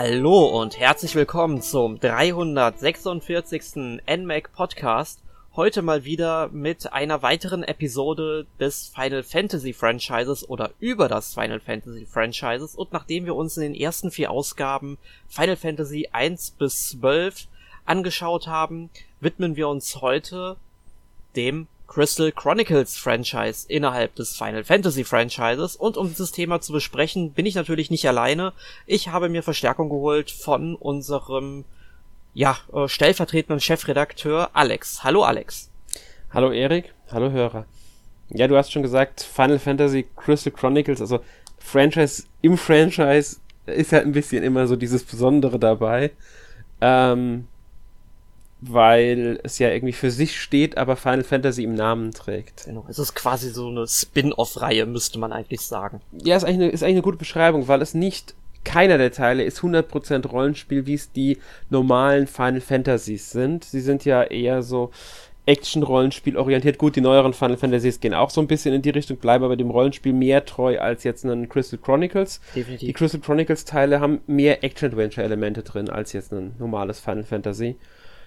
Hallo und herzlich willkommen zum 346. NMAC Podcast. Heute mal wieder mit einer weiteren Episode des Final Fantasy Franchises oder über das Final Fantasy Franchises. Und nachdem wir uns in den ersten vier Ausgaben Final Fantasy 1 bis 12 angeschaut haben, widmen wir uns heute dem Crystal Chronicles Franchise innerhalb des Final Fantasy Franchises. Und um dieses Thema zu besprechen, bin ich natürlich nicht alleine. Ich habe mir Verstärkung geholt von unserem, ja, äh, stellvertretenden Chefredakteur Alex. Hallo Alex. Hallo Erik, hallo Hörer. Ja, du hast schon gesagt, Final Fantasy Crystal Chronicles, also Franchise im Franchise ist halt ein bisschen immer so dieses Besondere dabei. Ähm, weil es ja irgendwie für sich steht, aber Final Fantasy im Namen trägt. Genau, es ist quasi so eine Spin-off-Reihe, müsste man eigentlich sagen. Ja, ist eigentlich, eine, ist eigentlich eine gute Beschreibung, weil es nicht keiner der Teile ist 100% Rollenspiel, wie es die normalen Final Fantasies sind. Sie sind ja eher so Action-Rollenspiel orientiert. Gut, die neueren Final Fantasies gehen auch so ein bisschen in die Richtung, bleiben aber dem Rollenspiel mehr treu als jetzt ein Crystal Chronicles. Definitiv. Die Crystal Chronicles Teile haben mehr Action-Adventure-Elemente drin als jetzt ein normales Final Fantasy.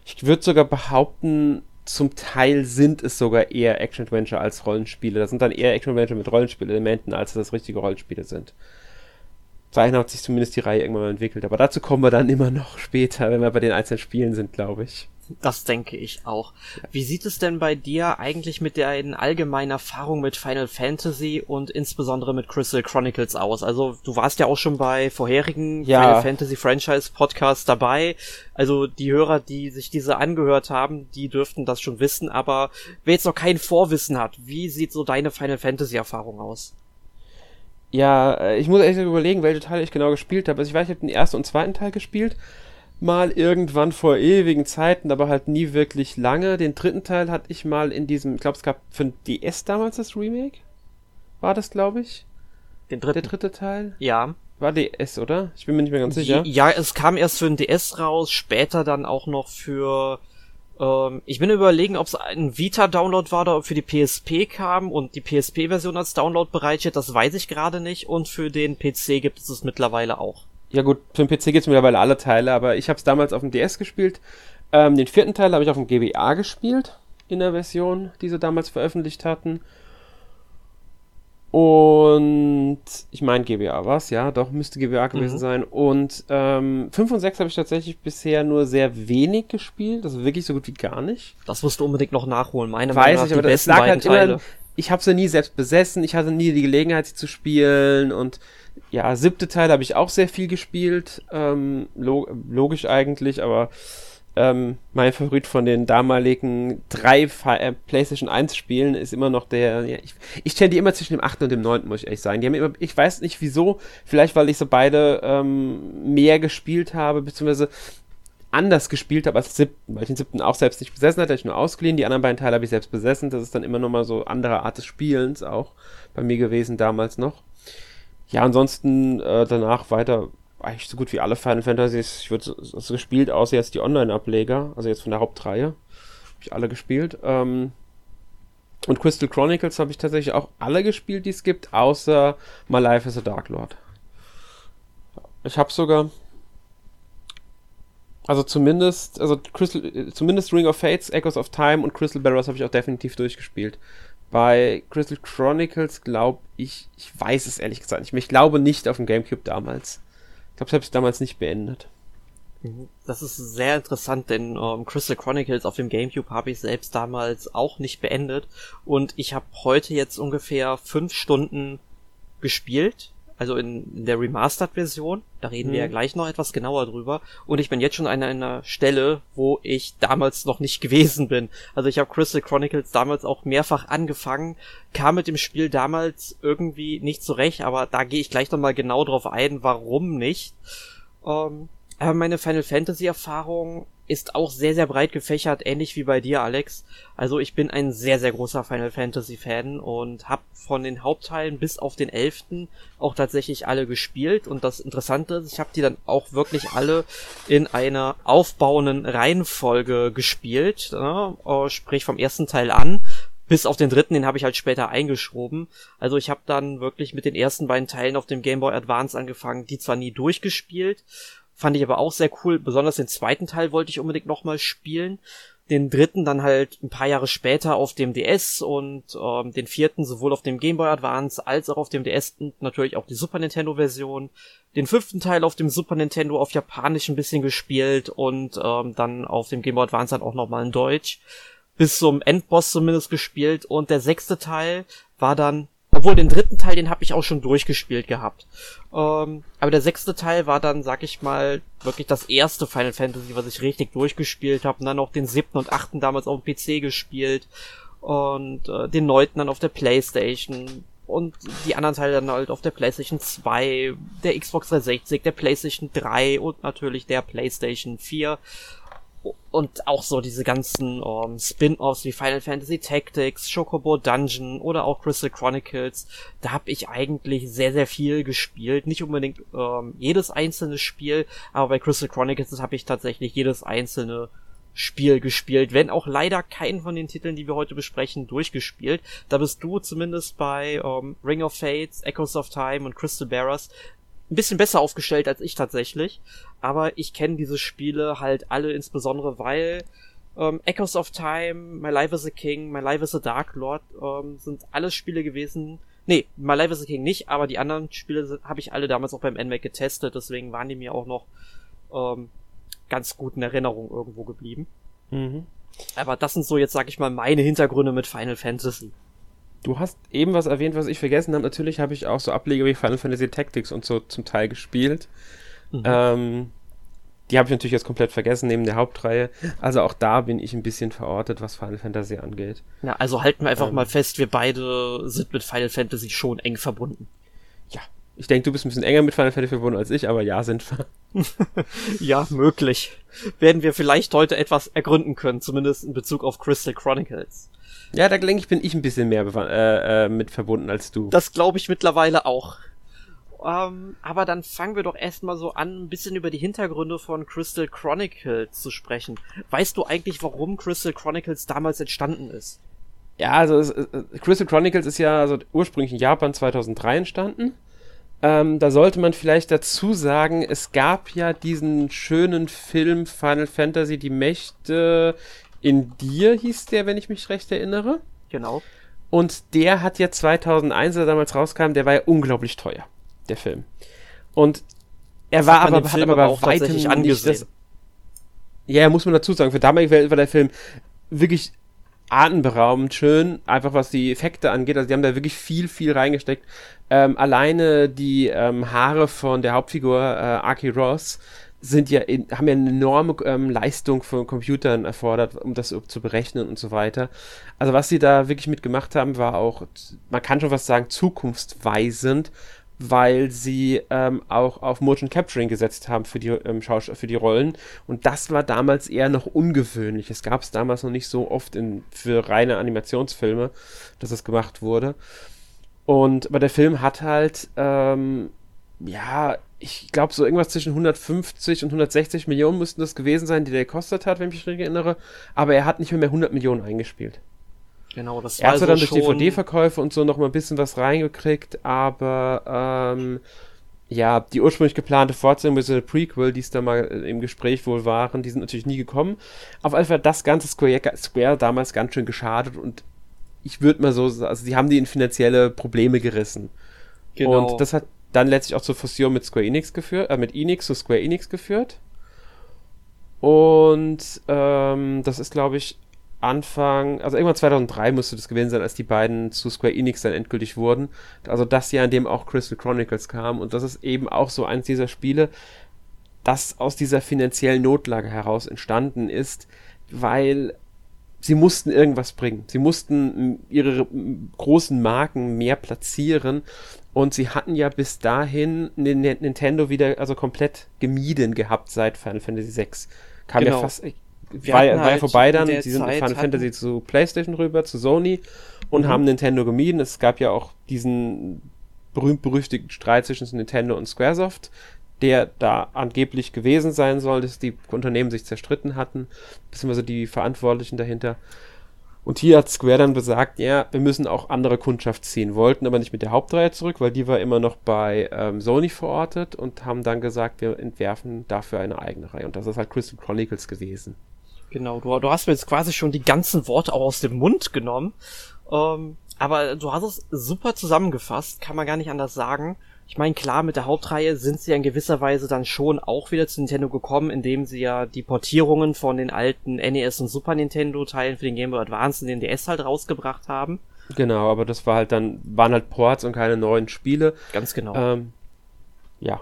Ich würde sogar behaupten, zum Teil sind es sogar eher Action-Adventure als Rollenspiele. Das sind dann eher Action-Adventure mit Rollenspielelementen, als das richtige Rollenspiele sind. Dahin hat sich zumindest die Reihe irgendwann mal entwickelt. Aber dazu kommen wir dann immer noch später, wenn wir bei den einzelnen Spielen sind, glaube ich. Das denke ich auch. Wie sieht es denn bei dir eigentlich mit der allgemeinen Erfahrung mit Final Fantasy und insbesondere mit Crystal Chronicles aus? Also du warst ja auch schon bei vorherigen ja. Final Fantasy Franchise Podcasts dabei. Also die Hörer, die sich diese angehört haben, die dürften das schon wissen. Aber wer jetzt noch kein Vorwissen hat, wie sieht so deine Final Fantasy Erfahrung aus? Ja, äh, ich muss echt überlegen, welche Teile ich genau gespielt habe. Also ich weiß, ich habe den ersten und zweiten Teil gespielt mal irgendwann vor ewigen Zeiten, aber halt nie wirklich lange. Den dritten Teil hatte ich mal in diesem, ich glaube, es gab für ein DS damals das Remake. War das, glaube ich? Den dritten? Der dritte Teil? Ja. War DS, oder? Ich bin mir nicht mehr ganz sicher. Ja, es kam erst für ein DS raus, später dann auch noch für ähm, ich bin überlegen, ob es ein Vita-Download war oder ob für die PSP kam und die PSP-Version als Download bereitsteht, das weiß ich gerade nicht. Und für den PC gibt es es mittlerweile auch. Ja gut, für den PC gibt es mittlerweile alle Teile, aber ich habe es damals auf dem DS gespielt. Ähm, den vierten Teil habe ich auf dem GBA gespielt, in der Version, die sie damals veröffentlicht hatten. Und ich meine GBA war es, ja, doch, müsste GBA gewesen mhm. sein. Und ähm, 5 und 6 habe ich tatsächlich bisher nur sehr wenig gespielt, also wirklich so gut wie gar nicht. Das musst du unbedingt noch nachholen, meine Weiß Meinung ich, aber das lag halt immer, ich habe sie nie selbst besessen, ich hatte nie die Gelegenheit, sie zu spielen und ja, siebte Teil habe ich auch sehr viel gespielt. Ähm, log logisch eigentlich, aber ähm, mein Favorit von den damaligen drei äh, PlayStation 1 Spielen ist immer noch der. Ja, ich, ich die immer zwischen dem 8. und dem 9. muss ich ehrlich sagen. Die haben immer, ich weiß nicht wieso, vielleicht weil ich so beide ähm, mehr gespielt habe, beziehungsweise anders gespielt habe als siebten, weil ich den siebten auch selbst nicht besessen hatte, ich nur ausgeliehen. Die anderen beiden Teile habe ich selbst besessen. Das ist dann immer nochmal so andere Art des Spielens auch bei mir gewesen damals noch. Ja, ansonsten äh, danach weiter eigentlich so gut wie alle Final Fantasies. Ich würde so, so gespielt, außer jetzt die Online-Ableger, also jetzt von der Hauptreihe. Habe ich alle gespielt. Ähm, und Crystal Chronicles habe ich tatsächlich auch alle gespielt, die es gibt, außer My Life as a Dark Lord. Ich habe sogar. Also zumindest, also Crystal, zumindest Ring of Fates, Echoes of Time und Crystal Barrows habe ich auch definitiv durchgespielt. Bei Crystal Chronicles glaube ich, ich weiß es ehrlich gesagt nicht mehr. Ich glaube nicht auf dem Gamecube damals. Ich glaube, selbst damals nicht beendet. Mhm. Das ist sehr interessant, denn ähm, Crystal Chronicles auf dem GameCube habe ich selbst damals auch nicht beendet und ich habe heute jetzt ungefähr fünf Stunden gespielt also in, in der Remastered-Version. Da reden mhm. wir ja mhm. gleich noch etwas genauer drüber. Und ich bin jetzt schon an einer Stelle, wo ich damals noch nicht gewesen bin. Also ich habe Crystal Chronicles damals auch mehrfach angefangen, kam mit dem Spiel damals irgendwie nicht zurecht, aber da gehe ich gleich nochmal genau drauf ein, warum nicht. Ähm, aber meine Final Fantasy Erfahrung ist auch sehr, sehr breit gefächert, ähnlich wie bei dir, Alex. Also ich bin ein sehr, sehr großer Final Fantasy Fan und habe von den Hauptteilen bis auf den elften auch tatsächlich alle gespielt. Und das Interessante ist, ich habe die dann auch wirklich alle in einer aufbauenden Reihenfolge gespielt, ne? sprich vom ersten Teil an. Bis auf den dritten, den habe ich halt später eingeschoben. Also ich habe dann wirklich mit den ersten beiden Teilen auf dem Game Boy Advance angefangen, die zwar nie durchgespielt, Fand ich aber auch sehr cool. Besonders den zweiten Teil wollte ich unbedingt nochmal spielen. Den dritten dann halt ein paar Jahre später auf dem DS und ähm, den vierten sowohl auf dem Game Boy Advance als auch auf dem DS und natürlich auch die Super Nintendo Version. Den fünften Teil auf dem Super Nintendo auf Japanisch ein bisschen gespielt und ähm, dann auf dem Game Boy Advance dann auch nochmal in Deutsch. Bis zum Endboss zumindest gespielt und der sechste Teil war dann obwohl den dritten Teil, den habe ich auch schon durchgespielt gehabt. Ähm, aber der sechste Teil war dann, sag ich mal, wirklich das erste Final Fantasy, was ich richtig durchgespielt habe. Und dann auch den siebten und achten damals auf dem PC gespielt. Und äh, den neunten dann auf der Playstation. Und die anderen Teile dann halt auf der Playstation 2, der Xbox 360, der Playstation 3 und natürlich der Playstation 4 und auch so diese ganzen um, ähm, Spin-offs wie Final Fantasy Tactics, Chocobo Dungeon oder auch Crystal Chronicles, da habe ich eigentlich sehr sehr viel gespielt, nicht unbedingt ähm, jedes einzelne Spiel, aber bei Crystal Chronicles habe ich tatsächlich jedes einzelne Spiel gespielt, wenn auch leider keinen von den Titeln, die wir heute besprechen, durchgespielt. Da bist du zumindest bei ähm, Ring of Fates, Echoes of Time und Crystal Bearers ein bisschen besser aufgestellt als ich tatsächlich. Aber ich kenne diese Spiele halt alle insbesondere, weil ähm, Echoes of Time, My Life is a King, My Life is a Dark Lord ähm, sind alles Spiele gewesen. Nee, My Life is a King nicht, aber die anderen Spiele habe ich alle damals auch beim NMAC getestet, deswegen waren die mir auch noch ähm, ganz gut in Erinnerung irgendwo geblieben. Mhm. Aber das sind so jetzt, sag ich mal, meine Hintergründe mit Final Fantasy. Du hast eben was erwähnt, was ich vergessen habe. Natürlich habe ich auch so Ableger wie Final Fantasy Tactics und so zum Teil gespielt. Mhm. Ähm, die habe ich natürlich jetzt komplett vergessen neben der Hauptreihe. Also auch da bin ich ein bisschen verortet, was Final Fantasy angeht. Ja, also halten wir einfach ähm, mal fest, wir beide sind mit Final Fantasy schon eng verbunden. Ja, ich denke, du bist ein bisschen enger mit Final Fantasy verbunden als ich, aber ja, sind wir. ja, möglich. Werden wir vielleicht heute etwas ergründen können, zumindest in Bezug auf Crystal Chronicles. Ja, da denke ich, bin ich ein bisschen mehr äh, äh, mit verbunden als du. Das glaube ich mittlerweile auch. Ähm, aber dann fangen wir doch erstmal so an, ein bisschen über die Hintergründe von Crystal Chronicles zu sprechen. Weißt du eigentlich, warum Crystal Chronicles damals entstanden ist? Ja, also es, Crystal Chronicles ist ja also ursprünglich in Japan 2003 entstanden. Ähm, da sollte man vielleicht dazu sagen, es gab ja diesen schönen Film Final Fantasy, die Mächte in dir hieß der, wenn ich mich recht erinnere. Genau. Und der hat ja 2001, als er damals rauskam, der war ja unglaublich teuer, der Film. Und er war aber, hat aber bei weitem nicht das, Ja, muss man dazu sagen, für damalige Welt war der Film wirklich atemberaubend schön, einfach was die Effekte angeht. Also die haben da wirklich viel, viel reingesteckt. Ähm, alleine die ähm, Haare von der Hauptfigur äh, Aki Ross sind ja in, haben ja eine enorme ähm, Leistung von Computern erfordert, um das zu berechnen und so weiter. Also was sie da wirklich mitgemacht haben, war auch, man kann schon was sagen, zukunftsweisend, weil sie ähm, auch auf Motion Capturing gesetzt haben für die, ähm, für die Rollen. Und das war damals eher noch ungewöhnlich. Es gab es damals noch nicht so oft in, für reine Animationsfilme, dass das gemacht wurde. Und aber der Film hat halt ähm, ja ich glaube, so irgendwas zwischen 150 und 160 Millionen müssten das gewesen sein, die der gekostet hat, wenn ich mich richtig erinnere. Aber er hat nicht mehr, mehr 100 Millionen eingespielt. Genau, das war Er hat also dann durch DVD-Verkäufe und so noch mal ein bisschen was reingekriegt, aber ähm, ja, die ursprünglich geplante Fortsetzung bzw. Prequel, die es da mal im Gespräch wohl waren, die sind natürlich nie gekommen. Auf jeden Fall das ganze Square, Square damals ganz schön geschadet und ich würde mal so, also sie haben die in finanzielle Probleme gerissen. Genau. Und das hat dann letztlich auch zur Fusion mit Square Enix geführt, äh, mit Enix zu Square Enix geführt. Und ähm, das ist, glaube ich, Anfang, also irgendwann 2003 musste das gewesen sein, als die beiden zu Square Enix dann endgültig wurden. Also das Jahr, in dem auch Crystal Chronicles kam. Und das ist eben auch so eins dieser Spiele, das aus dieser finanziellen Notlage heraus entstanden ist, weil sie mussten irgendwas bringen. Sie mussten ihre großen Marken mehr platzieren und sie hatten ja bis dahin Nintendo wieder also komplett gemieden gehabt seit Final Fantasy VI. Kam genau. ja fast. Wir war, war ja halt vorbei dann, sie sind mit Final Fantasy zu PlayStation rüber, zu Sony und mhm. haben Nintendo gemieden. Es gab ja auch diesen berühmt-berüchtigten Streit zwischen Nintendo und Squaresoft, der da angeblich gewesen sein soll, dass die Unternehmen sich zerstritten hatten, beziehungsweise die Verantwortlichen dahinter. Und hier hat Square dann besagt, ja, wir müssen auch andere Kundschaft ziehen, wollten aber nicht mit der Hauptreihe zurück, weil die war immer noch bei ähm, Sony verortet und haben dann gesagt, wir entwerfen dafür eine eigene Reihe. Und das ist halt Crystal Chronicles gewesen. Genau, du, du hast mir jetzt quasi schon die ganzen Worte auch aus dem Mund genommen. Ähm, aber du hast es super zusammengefasst, kann man gar nicht anders sagen. Ich meine, klar, mit der Hauptreihe sind sie ja in gewisser Weise dann schon auch wieder zu Nintendo gekommen, indem sie ja die Portierungen von den alten NES und Super Nintendo Teilen für den Game Boy Advance und den DS halt rausgebracht haben. Genau, aber das war halt dann, waren halt Ports und keine neuen Spiele. Ganz genau. Ähm, ja.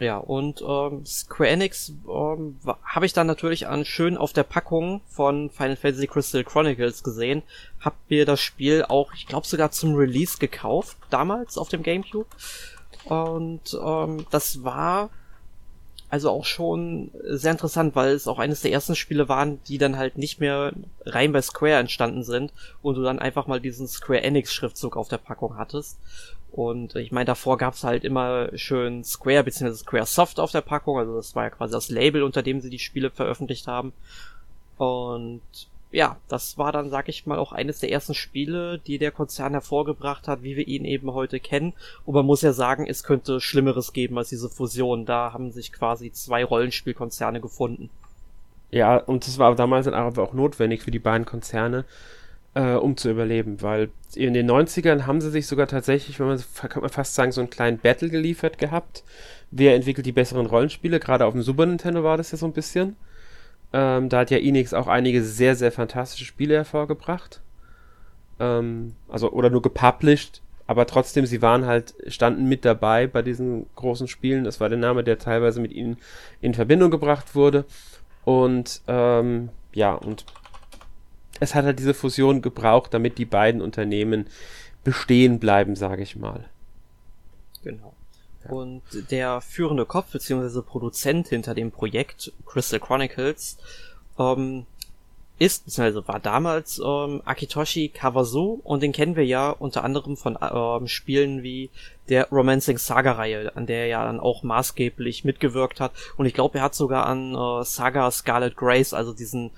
Ja, und ähm, Square Enix ähm, habe ich dann natürlich an schön auf der Packung von Final Fantasy Crystal Chronicles gesehen. Hab mir das Spiel auch, ich glaube sogar zum Release gekauft, damals auf dem GameCube. Und ähm, das war also auch schon sehr interessant, weil es auch eines der ersten Spiele waren, die dann halt nicht mehr rein bei Square entstanden sind und du dann einfach mal diesen Square Enix Schriftzug auf der Packung hattest. Und ich meine, davor gab's halt immer schön Square bzw. Square Soft auf der Packung, also das war ja quasi das Label, unter dem sie die Spiele veröffentlicht haben. Und ja, das war dann, sag ich mal, auch eines der ersten Spiele, die der Konzern hervorgebracht hat, wie wir ihn eben heute kennen. Und man muss ja sagen, es könnte Schlimmeres geben als diese Fusion. Da haben sich quasi zwei Rollenspielkonzerne gefunden. Ja, und das war damals dann auch notwendig für die beiden Konzerne, äh, um zu überleben, weil in den 90ern haben sie sich sogar tatsächlich, wenn man, kann man fast sagen, so einen kleinen Battle geliefert gehabt. Wer entwickelt die besseren Rollenspiele? Gerade auf dem Super Nintendo war das ja so ein bisschen. Ähm, da hat ja Enix auch einige sehr, sehr fantastische Spiele hervorgebracht. Ähm, also, oder nur gepublished, aber trotzdem, sie waren halt, standen mit dabei bei diesen großen Spielen. Das war der Name, der teilweise mit ihnen in Verbindung gebracht wurde. Und ähm, ja, und es hat halt diese Fusion gebraucht, damit die beiden Unternehmen bestehen bleiben, sage ich mal. Genau. Und der führende Kopf bzw. Produzent hinter dem Projekt Crystal Chronicles ähm, ist bzw. war damals ähm, Akitoshi Kawasu und den kennen wir ja unter anderem von ähm, Spielen wie der Romancing Saga Reihe, an der er ja dann auch maßgeblich mitgewirkt hat und ich glaube, er hat sogar an äh, Saga Scarlet Grace, also diesen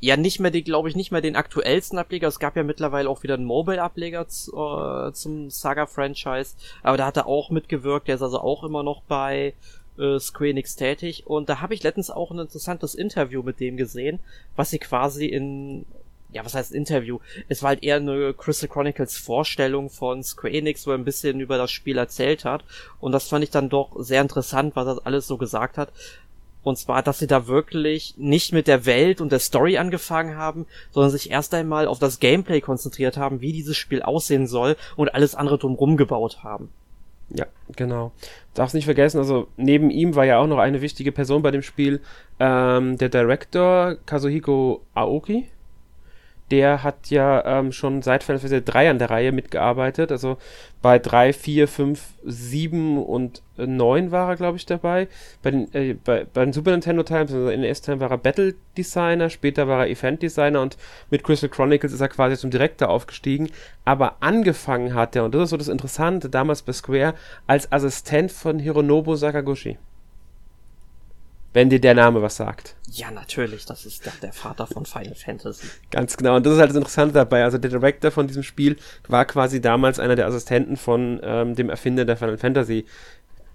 ja nicht mehr die, glaube ich, nicht mehr den aktuellsten Ableger. Es gab ja mittlerweile auch wieder einen Mobile-Ableger äh, zum Saga-Franchise, aber da hat er auch mitgewirkt. Der ist also auch immer noch bei äh, Square Enix tätig. Und da habe ich letztens auch ein interessantes Interview mit dem gesehen, was sie quasi in ja, was heißt Interview? Es war halt eher eine Crystal Chronicles Vorstellung von Square Enix, wo er ein bisschen über das Spiel erzählt hat. Und das fand ich dann doch sehr interessant, was er alles so gesagt hat. Und zwar, dass sie da wirklich nicht mit der Welt und der Story angefangen haben, sondern sich erst einmal auf das Gameplay konzentriert haben, wie dieses Spiel aussehen soll und alles andere drumherum gebaut haben. Ja, genau. Darfst nicht vergessen, also neben ihm war ja auch noch eine wichtige Person bei dem Spiel, ähm, der Director Kazuhiko Aoki der hat ja ähm, schon seit Final Fantasy 3 an der Reihe mitgearbeitet. Also bei 3, 4, 5, 7 und 9 war er, glaube ich, dabei. Bei den, äh, bei, bei den Super Nintendo Teilen, also in NES-Teilen war er Battle Designer, später war er Event Designer und mit Crystal Chronicles ist er quasi zum Director aufgestiegen. Aber angefangen hat er, und das ist so das Interessante, damals bei Square, als Assistent von Hironobu Sakaguchi. Wenn dir der Name was sagt. Ja, natürlich, das ist der, der Vater von Final Fantasy. Ganz genau, und das ist halt das Interessante dabei. Also der Director von diesem Spiel war quasi damals einer der Assistenten von ähm, dem Erfinder der Final Fantasy,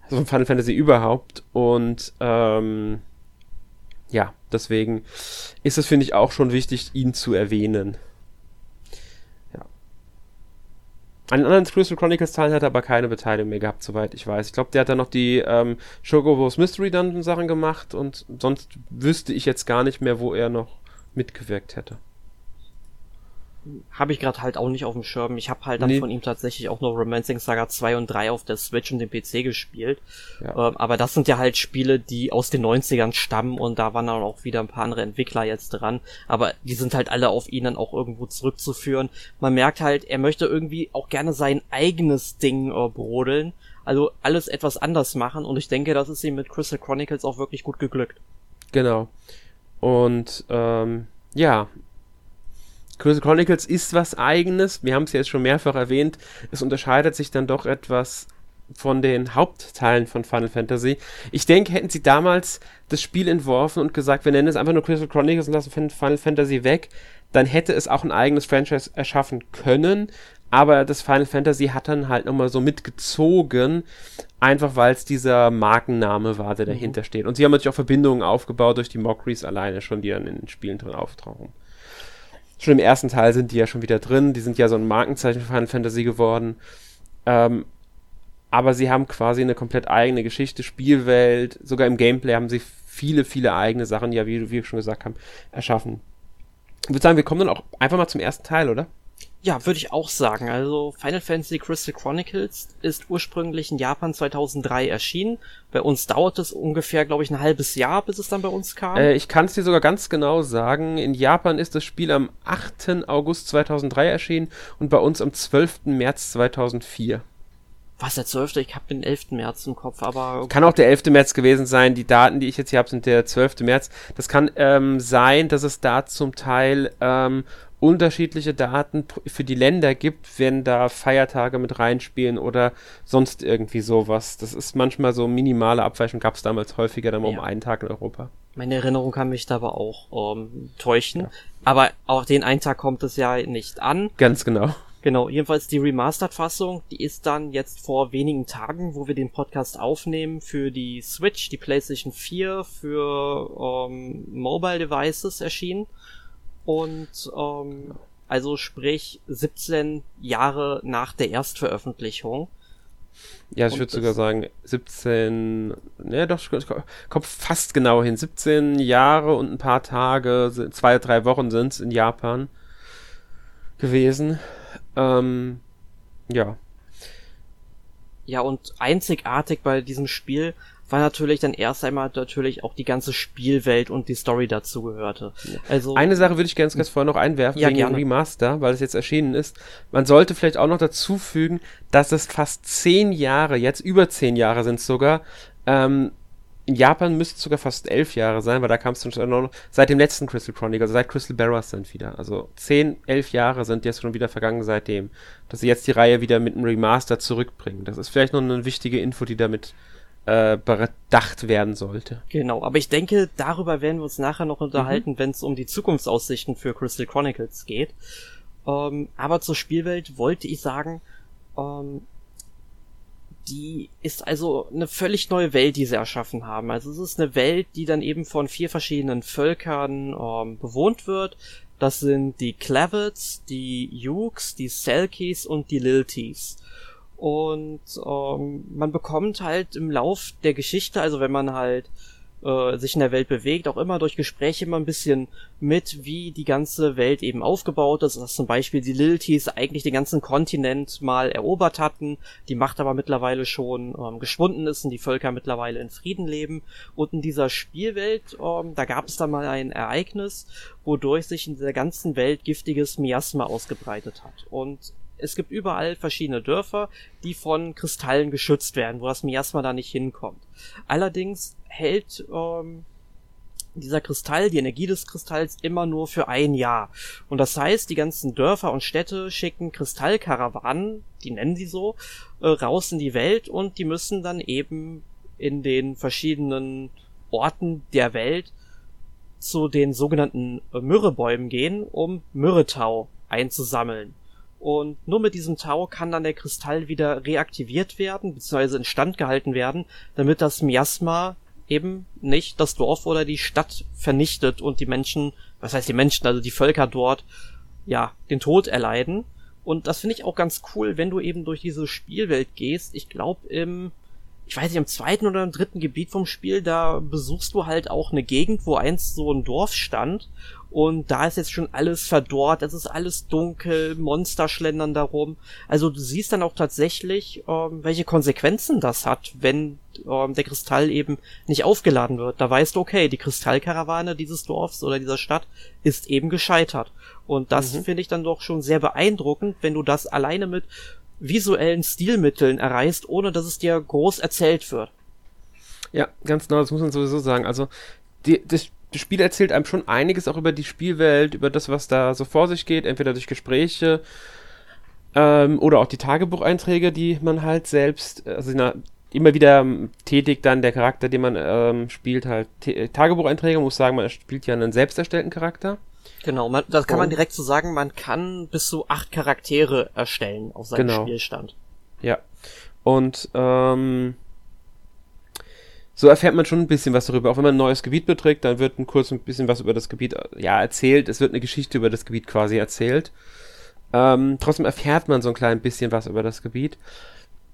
also von Final Fantasy überhaupt. Und ähm, ja, deswegen ist es, finde ich, auch schon wichtig, ihn zu erwähnen. An den anderen Crystal Chronicles Teilen hat er aber keine Beteiligung mehr gehabt, soweit ich weiß. Ich glaube, der hat dann noch die ähm, Shogobo's Mystery Dungeon Sachen gemacht und sonst wüsste ich jetzt gar nicht mehr, wo er noch mitgewirkt hätte habe ich gerade halt auch nicht auf dem Schirm. Ich habe halt dann nee. von ihm tatsächlich auch noch Romancing Saga 2 und 3 auf der Switch und dem PC gespielt. Ja. Ähm, aber das sind ja halt Spiele, die aus den 90ern stammen und da waren dann auch wieder ein paar andere Entwickler jetzt dran. Aber die sind halt alle auf ihn dann auch irgendwo zurückzuführen. Man merkt halt, er möchte irgendwie auch gerne sein eigenes Ding äh, brodeln. Also alles etwas anders machen und ich denke, das ist ihm mit Crystal Chronicles auch wirklich gut geglückt. Genau. Und ähm, ja, Crystal Chronicles ist was eigenes. Wir haben es jetzt schon mehrfach erwähnt. Es unterscheidet sich dann doch etwas von den Hauptteilen von Final Fantasy. Ich denke, hätten sie damals das Spiel entworfen und gesagt, wir nennen es einfach nur Crystal Chronicles und lassen Final Fantasy weg, dann hätte es auch ein eigenes Franchise erschaffen können. Aber das Final Fantasy hat dann halt nochmal so mitgezogen, einfach weil es dieser Markenname war, der mhm. dahinter steht. Und sie haben natürlich auch Verbindungen aufgebaut durch die Mockeries alleine schon, die dann in den Spielen drin auftauchen. Schon im ersten Teil sind die ja schon wieder drin, die sind ja so ein Markenzeichen für Final Fantasy geworden. Ähm, aber sie haben quasi eine komplett eigene Geschichte, Spielwelt, sogar im Gameplay haben sie viele, viele eigene Sachen, ja, wie, wie wir schon gesagt haben, erschaffen. Ich würde sagen, wir kommen dann auch einfach mal zum ersten Teil, oder? Ja, würde ich auch sagen. Also Final Fantasy Crystal Chronicles ist ursprünglich in Japan 2003 erschienen. Bei uns dauert es ungefähr, glaube ich, ein halbes Jahr, bis es dann bei uns kam. Äh, ich kann es dir sogar ganz genau sagen. In Japan ist das Spiel am 8. August 2003 erschienen und bei uns am 12. März 2004. Was, der 12.? Ich habe den 11. März im Kopf, aber... Kann auch der 11. März gewesen sein. Die Daten, die ich jetzt hier habe, sind der 12. März. Das kann ähm, sein, dass es da zum Teil ähm, unterschiedliche Daten für die Länder gibt, wenn da Feiertage mit reinspielen oder sonst irgendwie sowas. Das ist manchmal so minimale Abweichung, gab es damals häufiger dann ja. um einen Tag in Europa. Meine Erinnerung kann mich da aber auch ähm, täuschen. Ja. Aber auch den einen Tag kommt es ja nicht an. Ganz genau. Genau, jedenfalls die Remastered-Fassung, die ist dann jetzt vor wenigen Tagen, wo wir den Podcast aufnehmen, für die Switch, die PlayStation 4, für ähm, Mobile Devices erschienen. Und ähm, also sprich 17 Jahre nach der Erstveröffentlichung. Ja, ich würde sogar sagen 17, ne, doch, kommt fast genau hin. 17 Jahre und ein paar Tage, zwei, drei Wochen sind es in Japan gewesen. Ähm, ja. Ja, und einzigartig bei diesem Spiel war natürlich dann erst einmal natürlich auch die ganze Spielwelt und die Story dazu gehörte. Also eine Sache würde ich ganz ganz vorher noch einwerfen ja, wegen gerne. Remaster, weil es jetzt erschienen ist. Man sollte vielleicht auch noch dazu fügen, dass es fast zehn Jahre, jetzt über zehn Jahre sind sogar, ähm, in Japan müsste es sogar fast elf Jahre sein, weil da kam es dann noch seit dem letzten Crystal Chronicle, also seit Crystal Barrows sind wieder. Also zehn, elf Jahre sind jetzt schon wieder vergangen seitdem, dass sie jetzt die Reihe wieder mit einem Remaster zurückbringen. Das ist vielleicht noch eine wichtige Info, die damit äh, bedacht werden sollte. Genau, aber ich denke, darüber werden wir uns nachher noch unterhalten, mhm. wenn es um die Zukunftsaussichten für Crystal Chronicles geht. Ähm, aber zur Spielwelt wollte ich sagen, ähm, die ist also eine völlig neue Welt, die sie erschaffen haben. Also es ist eine Welt, die dann eben von vier verschiedenen Völkern ähm, bewohnt wird. Das sind die Clavets, die Yukes, die Selkies und die Lilties. Und ähm, man bekommt halt im Lauf der Geschichte, also wenn man halt äh, sich in der Welt bewegt, auch immer durch Gespräche immer ein bisschen mit, wie die ganze Welt eben aufgebaut ist. Dass zum Beispiel die Lilties eigentlich den ganzen Kontinent mal erobert hatten, die Macht aber mittlerweile schon ähm, geschwunden ist und die Völker mittlerweile in Frieden leben. Und in dieser Spielwelt, ähm, da gab es dann mal ein Ereignis, wodurch sich in der ganzen Welt giftiges Miasma ausgebreitet hat. Und es gibt überall verschiedene Dörfer, die von Kristallen geschützt werden, wo das Miasma da nicht hinkommt. Allerdings hält ähm, dieser Kristall, die Energie des Kristalls immer nur für ein Jahr. Und das heißt, die ganzen Dörfer und Städte schicken Kristallkarawanen, die nennen sie so, äh, raus in die Welt und die müssen dann eben in den verschiedenen Orten der Welt zu den sogenannten äh, Myrrhebäumen gehen, um Myrrhetau einzusammeln. Und nur mit diesem Tau kann dann der Kristall wieder reaktiviert werden, beziehungsweise instand gehalten werden, damit das Miasma eben nicht das Dorf oder die Stadt vernichtet und die Menschen, was heißt die Menschen, also die Völker dort, ja, den Tod erleiden. Und das finde ich auch ganz cool, wenn du eben durch diese Spielwelt gehst. Ich glaube, im, ich weiß nicht, im zweiten oder im dritten Gebiet vom Spiel, da besuchst du halt auch eine Gegend, wo einst so ein Dorf stand und da ist jetzt schon alles verdorrt, es ist alles dunkel, Monster schlendern darum. Also du siehst dann auch tatsächlich, ähm, welche Konsequenzen das hat, wenn ähm, der Kristall eben nicht aufgeladen wird. Da weißt du, okay, die Kristallkarawane dieses Dorfs oder dieser Stadt ist eben gescheitert. Und das mhm. finde ich dann doch schon sehr beeindruckend, wenn du das alleine mit visuellen Stilmitteln erreichst, ohne dass es dir groß erzählt wird. Ja, ganz genau, das muss man sowieso sagen. Also die, das Spiel erzählt einem schon einiges auch über die Spielwelt, über das, was da so vor sich geht, entweder durch Gespräche Ähm, oder auch die Tagebucheinträge, die man halt selbst, also na, immer wieder tätig dann der Charakter, den man ähm, spielt, halt Tagebucheinträge. Man muss sagen, man spielt ja einen selbst erstellten Charakter. Genau, man, das kann man direkt so sagen, man kann bis zu acht Charaktere erstellen auf seinem genau. Spielstand. Ja. Und ähm, so erfährt man schon ein bisschen was darüber. Auch wenn man ein neues Gebiet beträgt, dann wird ein kurz ein bisschen was über das Gebiet ja erzählt. Es wird eine Geschichte über das Gebiet quasi erzählt. Ähm, trotzdem erfährt man so ein klein bisschen was über das Gebiet.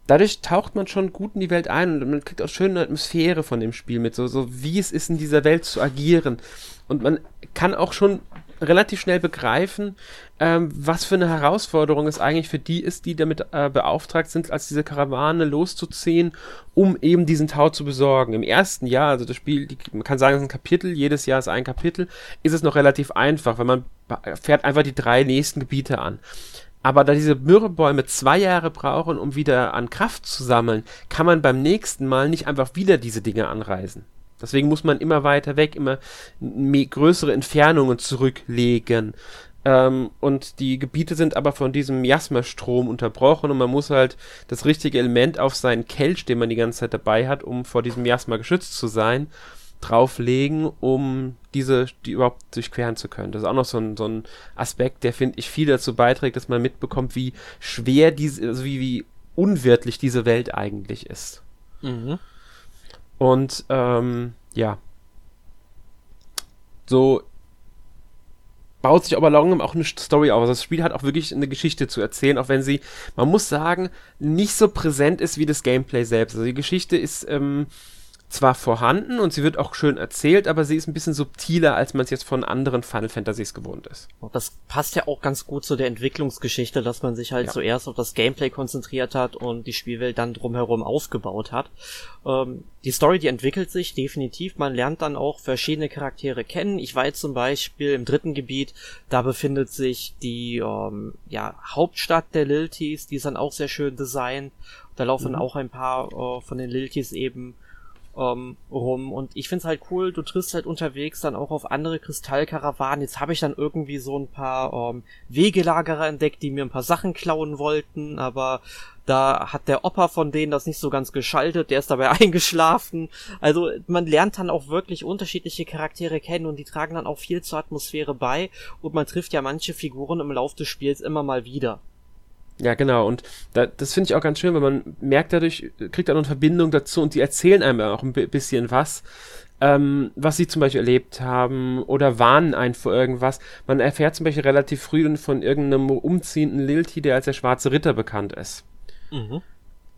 Dadurch taucht man schon gut in die Welt ein und man kriegt auch schöne Atmosphäre von dem Spiel mit, so, so wie es ist, in dieser Welt zu agieren. Und man kann auch schon relativ schnell begreifen, ähm, was für eine Herausforderung es eigentlich für die ist, die damit äh, beauftragt sind, als diese Karawane loszuziehen, um eben diesen Tau zu besorgen. Im ersten Jahr, also das Spiel, die, man kann sagen, es ist ein Kapitel, jedes Jahr ist ein Kapitel, ist es noch relativ einfach, weil man fährt einfach die drei nächsten Gebiete an. Aber da diese Myrrhebäume zwei Jahre brauchen, um wieder an Kraft zu sammeln, kann man beim nächsten Mal nicht einfach wieder diese Dinge anreisen. Deswegen muss man immer weiter weg, immer größere Entfernungen zurücklegen. Ähm, und die Gebiete sind aber von diesem Miasmastrom unterbrochen und man muss halt das richtige Element auf seinen Kelch, den man die ganze Zeit dabei hat, um vor diesem Miasma geschützt zu sein, drauflegen, um diese die überhaupt durchqueren zu können. Das ist auch noch so ein, so ein Aspekt, der, finde ich, viel dazu beiträgt, dass man mitbekommt, wie schwer diese, also wie, wie unwirtlich diese Welt eigentlich ist. Mhm. Und ähm, ja. So baut sich aber langsam auch eine Story auf. Also das Spiel hat auch wirklich eine Geschichte zu erzählen, auch wenn sie, man muss sagen, nicht so präsent ist wie das Gameplay selbst. Also die Geschichte ist ähm, zwar vorhanden und sie wird auch schön erzählt, aber sie ist ein bisschen subtiler, als man es jetzt von anderen Final Fantasies gewohnt ist. Das passt ja auch ganz gut zu der Entwicklungsgeschichte, dass man sich halt ja. zuerst auf das Gameplay konzentriert hat und die Spielwelt dann drumherum aufgebaut hat. Ähm, die Story, die entwickelt sich definitiv. Man lernt dann auch verschiedene Charaktere kennen. Ich war jetzt zum Beispiel im dritten Gebiet, da befindet sich die ähm, ja, Hauptstadt der Liltis, die ist dann auch sehr schön designt. Da laufen mhm. auch ein paar äh, von den Liltis eben ähm, rum. Und ich find's halt cool, du triffst halt unterwegs dann auch auf andere Kristallkarawanen. Jetzt habe ich dann irgendwie so ein paar ähm, Wegelagerer entdeckt, die mir ein paar Sachen klauen wollten, aber da hat der Opa von denen das nicht so ganz geschaltet, der ist dabei eingeschlafen. Also man lernt dann auch wirklich unterschiedliche Charaktere kennen und die tragen dann auch viel zur Atmosphäre bei und man trifft ja manche Figuren im Laufe des Spiels immer mal wieder. Ja, genau. Und da, das finde ich auch ganz schön, weil man merkt dadurch, kriegt dann eine Verbindung dazu und die erzählen einem auch ein bisschen was, ähm, was sie zum Beispiel erlebt haben oder warnen einen vor irgendwas. Man erfährt zum Beispiel relativ früh von irgendeinem umziehenden Lilti, der als der Schwarze Ritter bekannt ist. Mhm.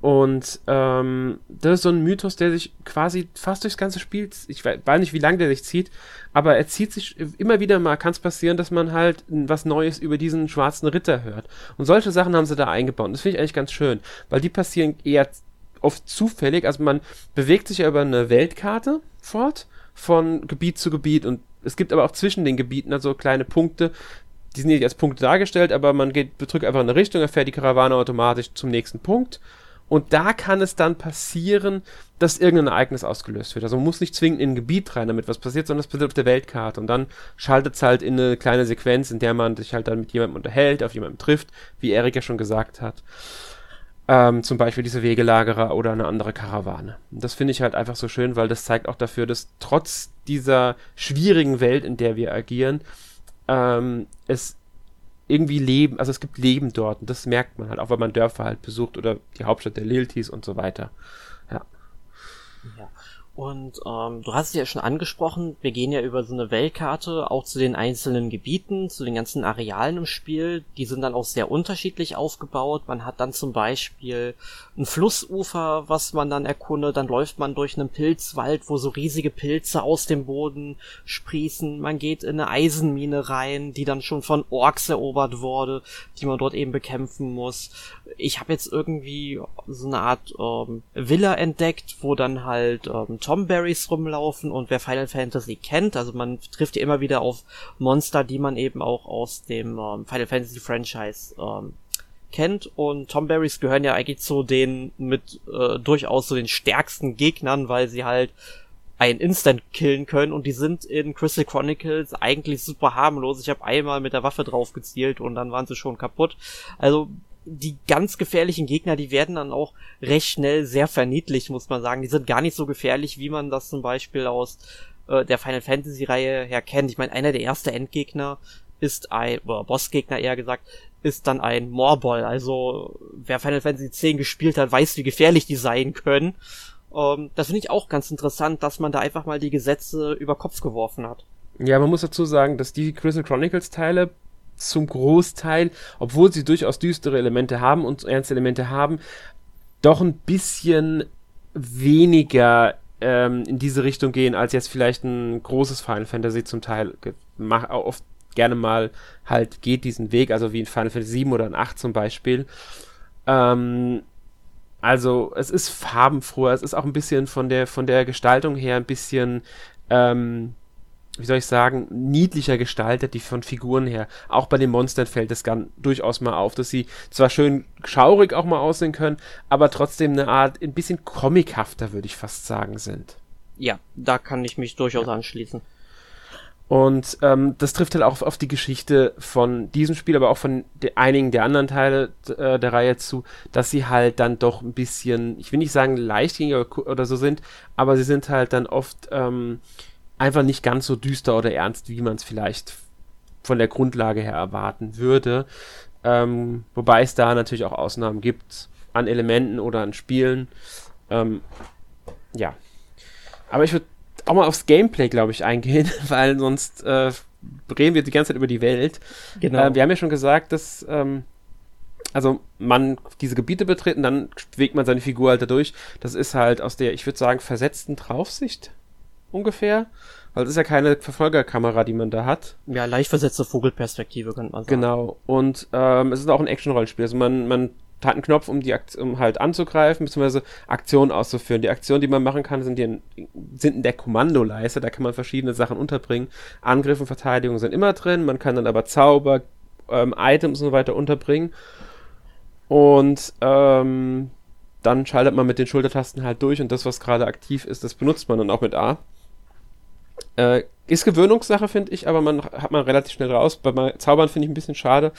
Und ähm, das ist so ein Mythos, der sich quasi fast durchs ganze Spiel, ich weiß nicht, wie lange der sich zieht, aber er zieht sich immer wieder mal, kann es passieren, dass man halt was Neues über diesen schwarzen Ritter hört. Und solche Sachen haben sie da eingebaut. das finde ich eigentlich ganz schön, weil die passieren eher oft zufällig. Also man bewegt sich ja über eine Weltkarte fort, von Gebiet zu Gebiet und es gibt aber auch zwischen den Gebieten also kleine Punkte, die sind nicht als Punkte dargestellt, aber man geht, drückt einfach in eine Richtung, erfährt die Karawane automatisch zum nächsten Punkt und da kann es dann passieren, dass irgendein Ereignis ausgelöst wird. Also man muss nicht zwingend in ein Gebiet rein, damit was passiert, sondern es passiert auf der Weltkarte. Und dann schaltet es halt in eine kleine Sequenz, in der man sich halt dann mit jemandem unterhält, auf jemanden trifft, wie Erik ja schon gesagt hat. Ähm, zum Beispiel diese Wegelagerer oder eine andere Karawane. Das finde ich halt einfach so schön, weil das zeigt auch dafür, dass trotz dieser schwierigen Welt, in der wir agieren, ähm, es irgendwie Leben, also es gibt Leben dort und das merkt man halt, auch wenn man Dörfer halt besucht oder die Hauptstadt der Liltis und so weiter. Ja. ja. Und ähm, du hast es ja schon angesprochen, wir gehen ja über so eine Weltkarte auch zu den einzelnen Gebieten, zu den ganzen Arealen im Spiel. Die sind dann auch sehr unterschiedlich aufgebaut. Man hat dann zum Beispiel ein Flussufer, was man dann erkundet. Dann läuft man durch einen Pilzwald, wo so riesige Pilze aus dem Boden sprießen. Man geht in eine Eisenmine rein, die dann schon von Orks erobert wurde, die man dort eben bekämpfen muss. Ich habe jetzt irgendwie so eine Art ähm, Villa entdeckt, wo dann halt ähm, Tomberries rumlaufen und wer Final Fantasy kennt, also man trifft ja immer wieder auf Monster, die man eben auch aus dem ähm, Final Fantasy Franchise ähm, kennt und Tomberries gehören ja eigentlich zu den mit äh, durchaus zu den stärksten Gegnern, weil sie halt ein Instant killen können und die sind in Crystal Chronicles eigentlich super harmlos. Ich habe einmal mit der Waffe drauf gezielt und dann waren sie schon kaputt. Also die ganz gefährlichen Gegner, die werden dann auch recht schnell sehr verniedlicht, muss man sagen. Die sind gar nicht so gefährlich, wie man das zum Beispiel aus äh, der Final Fantasy Reihe her kennt. Ich meine, einer der ersten Endgegner ist ein, oder Bossgegner eher gesagt, ist dann ein Morbol. Also wer Final Fantasy X gespielt hat, weiß, wie gefährlich die sein können. Ähm, das finde ich auch ganz interessant, dass man da einfach mal die Gesetze über Kopf geworfen hat. Ja, man muss dazu sagen, dass die Crystal Chronicles Teile zum Großteil, obwohl sie durchaus düstere Elemente haben und ernste Elemente haben, doch ein bisschen weniger ähm, in diese Richtung gehen, als jetzt vielleicht ein großes Final Fantasy zum Teil oft gerne mal halt geht diesen Weg, also wie in Final Fantasy 7 oder in 8 zum Beispiel. Ähm, also es ist farbenfroher, es ist auch ein bisschen von der von der Gestaltung her ein bisschen ähm, wie soll ich sagen, niedlicher gestaltet, die von Figuren her. Auch bei den Monstern fällt es ganz durchaus mal auf, dass sie zwar schön schaurig auch mal aussehen können, aber trotzdem eine Art, ein bisschen comichafter, würde ich fast sagen, sind. Ja, da kann ich mich durchaus ja. anschließen. Und ähm, das trifft halt auch auf, auf, die Geschichte von diesem Spiel, aber auch von de einigen der anderen Teile äh, der Reihe zu, dass sie halt dann doch ein bisschen, ich will nicht sagen leichtgängiger oder so sind, aber sie sind halt dann oft ähm, einfach nicht ganz so düster oder ernst, wie man es vielleicht von der Grundlage her erwarten würde. Ähm, wobei es da natürlich auch Ausnahmen gibt an Elementen oder an Spielen. Ähm, ja. Aber ich würde auch mal aufs Gameplay, glaube ich, eingehen, weil sonst äh, reden wir die ganze Zeit über die Welt. Genau. Äh, wir haben ja schon gesagt, dass ähm, also man diese Gebiete betreten, dann bewegt man seine Figur halt dadurch. Das ist halt aus der, ich würde sagen, versetzten Draufsicht ungefähr. Weil es ist ja keine Verfolgerkamera, die man da hat. Ja, leicht versetzte Vogelperspektive, könnte man sagen. Genau. Und ähm, es ist auch ein Action-Rollenspiel. Also man, man hat einen Knopf, um die Akt um halt anzugreifen, beziehungsweise Aktionen auszuführen. Die Aktionen, die man machen kann, sind, die, sind in der Kommandoleiste. Da kann man verschiedene Sachen unterbringen. Angriff und Verteidigung sind immer drin. Man kann dann aber Zauber, ähm, Items und so weiter unterbringen. Und ähm, dann schaltet man mit den Schultertasten halt durch und das, was gerade aktiv ist, das benutzt man dann auch mit A. Äh, ist Gewöhnungssache, finde ich, aber man hat man relativ schnell raus. Bei Zaubern finde ich ein bisschen schade,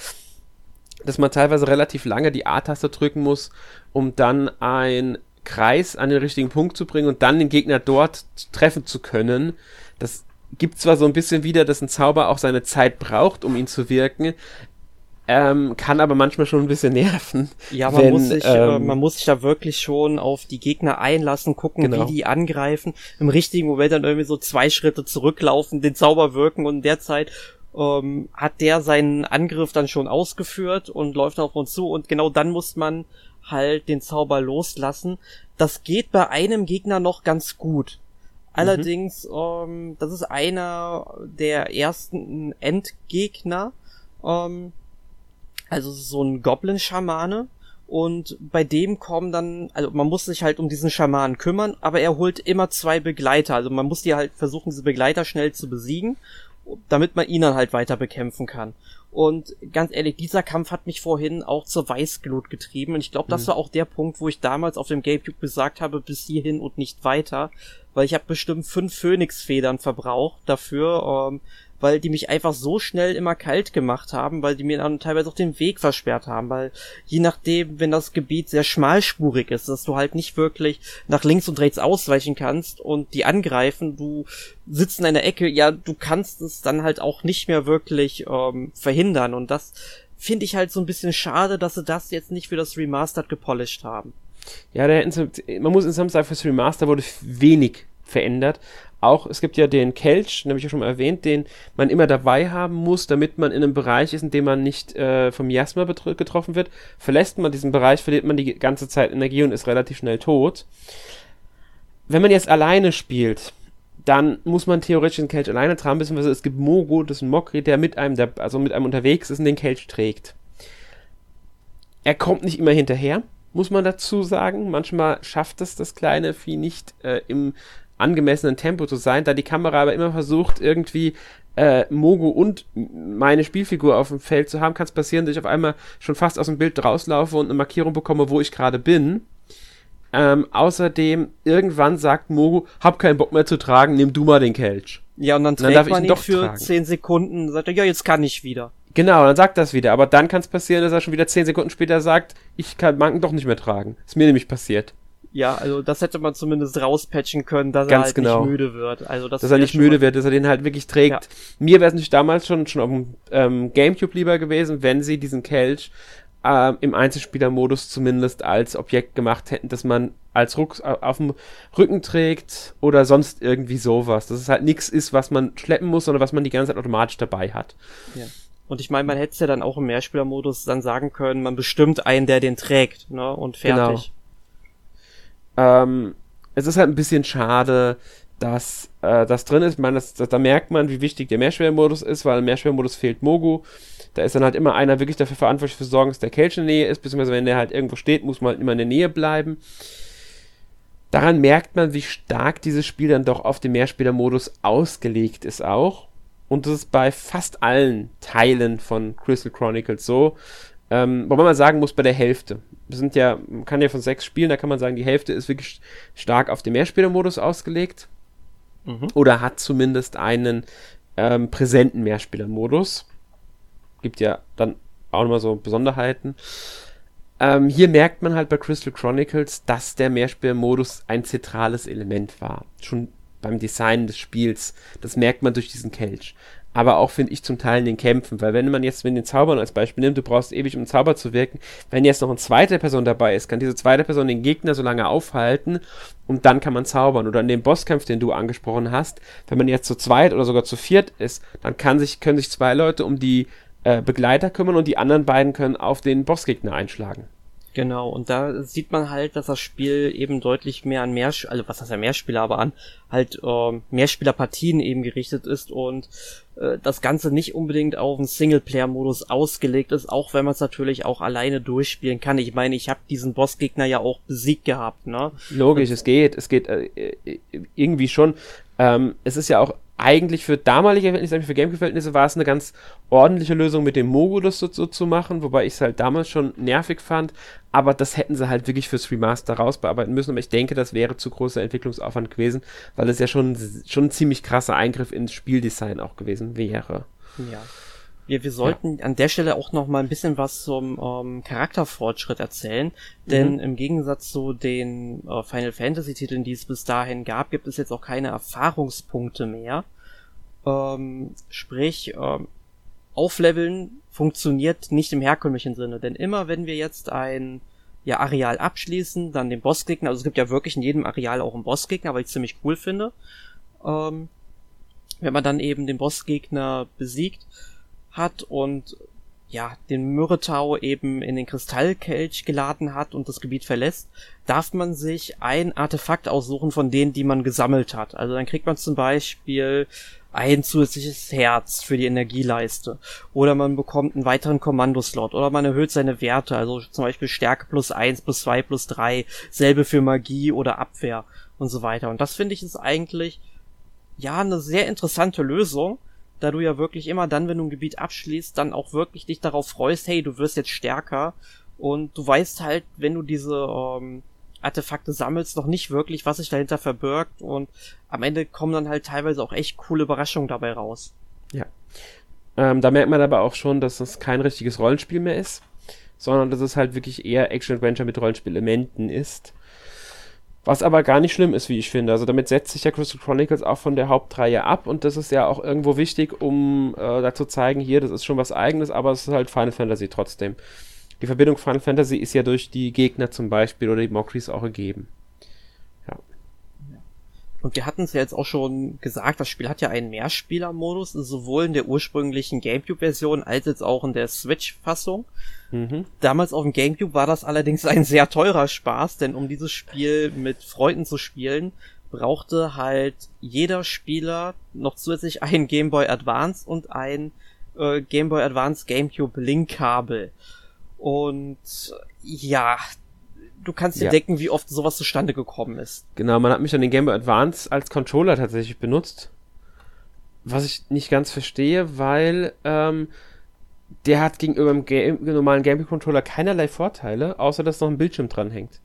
dass man teilweise relativ lange die A-Taste drücken muss, um dann ein Kreis an den richtigen Punkt zu bringen und dann den Gegner dort treffen zu können. Das gibt zwar so ein bisschen wieder, dass ein Zauber auch seine Zeit braucht, um ihn zu wirken, ähm, kann aber manchmal schon ein bisschen nerven. Ja, man, wenn, muss sich, äh, ähm, man muss sich da wirklich schon auf die Gegner einlassen, gucken, genau. wie die angreifen, im richtigen Moment dann irgendwie so zwei Schritte zurücklaufen, den Zauber wirken und in der Zeit ähm, hat der seinen Angriff dann schon ausgeführt und läuft auf uns zu und genau dann muss man halt den Zauber loslassen. Das geht bei einem Gegner noch ganz gut. Mhm. Allerdings, mhm. ähm, das ist einer der ersten Endgegner. Ähm, also so ein Goblin-Schamane. Und bei dem kommen dann, also man muss sich halt um diesen Schamanen kümmern, aber er holt immer zwei Begleiter. Also man muss die halt versuchen, diese Begleiter schnell zu besiegen, damit man ihn dann halt weiter bekämpfen kann. Und ganz ehrlich, dieser Kampf hat mich vorhin auch zur Weißglut getrieben. Und ich glaube, das mhm. war auch der Punkt, wo ich damals auf dem Gamecube gesagt habe, bis hierhin und nicht weiter. Weil ich habe bestimmt fünf Phönixfedern verbraucht dafür, ähm, weil die mich einfach so schnell immer kalt gemacht haben, weil die mir dann teilweise auch den Weg versperrt haben, weil je nachdem, wenn das Gebiet sehr schmalspurig ist, dass du halt nicht wirklich nach links und rechts ausweichen kannst und die angreifen, du sitzt in einer Ecke, ja, du kannst es dann halt auch nicht mehr wirklich ähm, verhindern und das finde ich halt so ein bisschen schade, dass sie das jetzt nicht für das Remastered gepolished haben. Ja, der, man muss insgesamt sagen, fürs Remaster wurde wenig verändert auch, es gibt ja den Kelch, den habe ich ja schon mal erwähnt, den man immer dabei haben muss, damit man in einem Bereich ist, in dem man nicht äh, vom Miasma getroffen wird. Verlässt man diesen Bereich, verliert man die ganze Zeit Energie und ist relativ schnell tot. Wenn man jetzt alleine spielt, dann muss man theoretisch den Kelch alleine tragen, beziehungsweise es gibt Mogo, das ist ein Mokri, der mit einem, der, also mit einem unterwegs ist und den Kelch trägt. Er kommt nicht immer hinterher, muss man dazu sagen. Manchmal schafft es das kleine Vieh nicht äh, im angemessenen Tempo zu sein, da die Kamera aber immer versucht, irgendwie äh, Mogo und meine Spielfigur auf dem Feld zu haben, kann es passieren, dass ich auf einmal schon fast aus dem Bild rauslaufe und eine Markierung bekomme, wo ich gerade bin. Ähm, außerdem, irgendwann sagt Mogo, hab keinen Bock mehr zu tragen, nimm du mal den Kelch. Ja, und dann trägt und dann man ihn doch für tragen. 10 Sekunden, sagt er, ja, jetzt kann ich wieder. Genau, dann sagt das wieder. Aber dann kann es passieren, dass er schon wieder zehn Sekunden später sagt, ich kann Manken doch nicht mehr tragen. Ist mir nämlich passiert. Ja, also das hätte man zumindest rauspatchen können, dass Ganz er halt genau. nicht müde wird. Also das dass er nicht müde wird, dass er den halt wirklich trägt. Ja. Mir wäre es natürlich damals schon, schon auf dem ähm, Gamecube lieber gewesen, wenn sie diesen Kelch äh, im Einzelspielermodus zumindest als Objekt gemacht hätten, dass man als Ruck auf dem Rücken trägt oder sonst irgendwie sowas. Dass es halt nichts ist, was man schleppen muss, sondern was man die ganze Zeit automatisch dabei hat. Ja. Und ich meine, man hätte es ja dann auch im Mehrspielermodus dann sagen können, man bestimmt einen, der den trägt, ne? Und fertig. Genau. Ähm, es ist halt ein bisschen schade, dass äh, das drin ist. Ich meine, das, das, da merkt man, wie wichtig der Mehrschwermodus ist, weil im Mehrschwermodus fehlt Mogu. Da ist dann halt immer einer wirklich dafür verantwortlich für Sorgen, dass der Kelch in der Nähe ist, beziehungsweise wenn der halt irgendwo steht, muss man halt immer in der Nähe bleiben. Daran merkt man, wie stark dieses Spiel dann doch auf den Mehrspielermodus ausgelegt ist auch. Und das ist bei fast allen Teilen von Crystal Chronicles so. Ähm, wobei man sagen muss, bei der Hälfte. Wir sind ja, man kann ja von sechs Spielen, da kann man sagen, die Hälfte ist wirklich stark auf den Mehrspielermodus ausgelegt. Mhm. Oder hat zumindest einen ähm, präsenten Mehrspielermodus. Gibt ja dann auch nochmal so Besonderheiten. Ähm, hier merkt man halt bei Crystal Chronicles, dass der Mehrspielermodus ein zentrales Element war. Schon beim Design des Spiels. Das merkt man durch diesen Kelch. Aber auch, finde ich, zum Teil in den Kämpfen. Weil wenn man jetzt wenn den Zaubern als Beispiel nimmt, du brauchst ewig, um einen Zauber zu wirken. Wenn jetzt noch eine zweite Person dabei ist, kann diese zweite Person den Gegner so lange aufhalten und dann kann man zaubern. Oder in dem Bosskampf, den du angesprochen hast, wenn man jetzt zu zweit oder sogar zu viert ist, dann kann sich, können sich zwei Leute um die äh, Begleiter kümmern und die anderen beiden können auf den Bossgegner einschlagen. Genau, und da sieht man halt, dass das Spiel eben deutlich mehr an mehr, also was heißt ja Mehrspieler, aber an halt äh, Mehrspielerpartien eben gerichtet ist und äh, das Ganze nicht unbedingt auf einen Singleplayer-Modus ausgelegt ist, auch wenn man es natürlich auch alleine durchspielen kann. Ich meine, ich habe diesen Bossgegner ja auch besiegt gehabt, ne? Logisch, es geht, es geht äh, äh irgendwie schon. Ähm, es ist ja auch eigentlich für damalige Verhältnisse, für Gamecube-Verhältnisse war es eine ganz ordentliche Lösung mit dem Mogu das so, so zu machen, wobei ich es halt damals schon nervig fand, aber das hätten sie halt wirklich fürs Remaster rausbearbeiten müssen, aber ich denke, das wäre zu großer Entwicklungsaufwand gewesen, weil es ja schon, schon ein ziemlich krasser Eingriff ins Spieldesign auch gewesen wäre. Ja. Wir, wir sollten ja. an der Stelle auch noch mal ein bisschen was zum ähm, Charakterfortschritt erzählen, denn mhm. im Gegensatz zu den äh, Final Fantasy Titeln, die es bis dahin gab, gibt es jetzt auch keine Erfahrungspunkte mehr. Ähm, sprich, ähm, Aufleveln funktioniert nicht im herkömmlichen Sinne, denn immer wenn wir jetzt ein ja, Areal abschließen, dann den Bossgegner, also es gibt ja wirklich in jedem Areal auch einen Bossgegner, weil ich ziemlich cool finde. Ähm, wenn man dann eben den Bossgegner besiegt, hat und ja, den Myrtau eben in den Kristallkelch geladen hat und das Gebiet verlässt, darf man sich ein Artefakt aussuchen von denen, die man gesammelt hat. Also dann kriegt man zum Beispiel ein zusätzliches Herz für die Energieleiste. Oder man bekommt einen weiteren Kommandoslot. Oder man erhöht seine Werte. Also zum Beispiel Stärke plus eins plus zwei plus drei Selbe für Magie oder Abwehr und so weiter. Und das finde ich ist eigentlich, ja, eine sehr interessante Lösung da du ja wirklich immer dann, wenn du ein Gebiet abschließt, dann auch wirklich dich darauf freust, hey, du wirst jetzt stärker und du weißt halt, wenn du diese ähm, Artefakte sammelst, noch nicht wirklich, was sich dahinter verbirgt und am Ende kommen dann halt teilweise auch echt coole Überraschungen dabei raus. Ja. Ähm, da merkt man aber auch schon, dass es kein richtiges Rollenspiel mehr ist, sondern dass es halt wirklich eher Action-Adventure mit Rollenspielelementen ist. Was aber gar nicht schlimm ist, wie ich finde. Also damit setzt sich ja Crystal Chronicles auch von der Hauptreihe ab und das ist ja auch irgendwo wichtig, um äh, da zu zeigen, hier, das ist schon was eigenes, aber es ist halt Final Fantasy trotzdem. Die Verbindung Final Fantasy ist ja durch die Gegner zum Beispiel oder die Mokris auch gegeben. Und wir hatten es ja jetzt auch schon gesagt, das Spiel hat ja einen Mehrspieler-Modus, sowohl in der ursprünglichen GameCube-Version als jetzt auch in der Switch-Fassung. Mhm. Damals auf dem GameCube war das allerdings ein sehr teurer Spaß, denn um dieses Spiel mit Freunden zu spielen, brauchte halt jeder Spieler noch zusätzlich ein Game Boy Advance und ein äh, Game Boy Advance GameCube Link-Kabel. Und ja, du kannst dir ja. denken, wie oft sowas zustande gekommen ist. Genau, man hat mich dann den Game Boy Advance als Controller tatsächlich benutzt. Was ich nicht ganz verstehe, weil ähm, der hat gegenüber dem Game, normalen Game Boy Controller keinerlei Vorteile, außer dass noch ein Bildschirm dran hängt.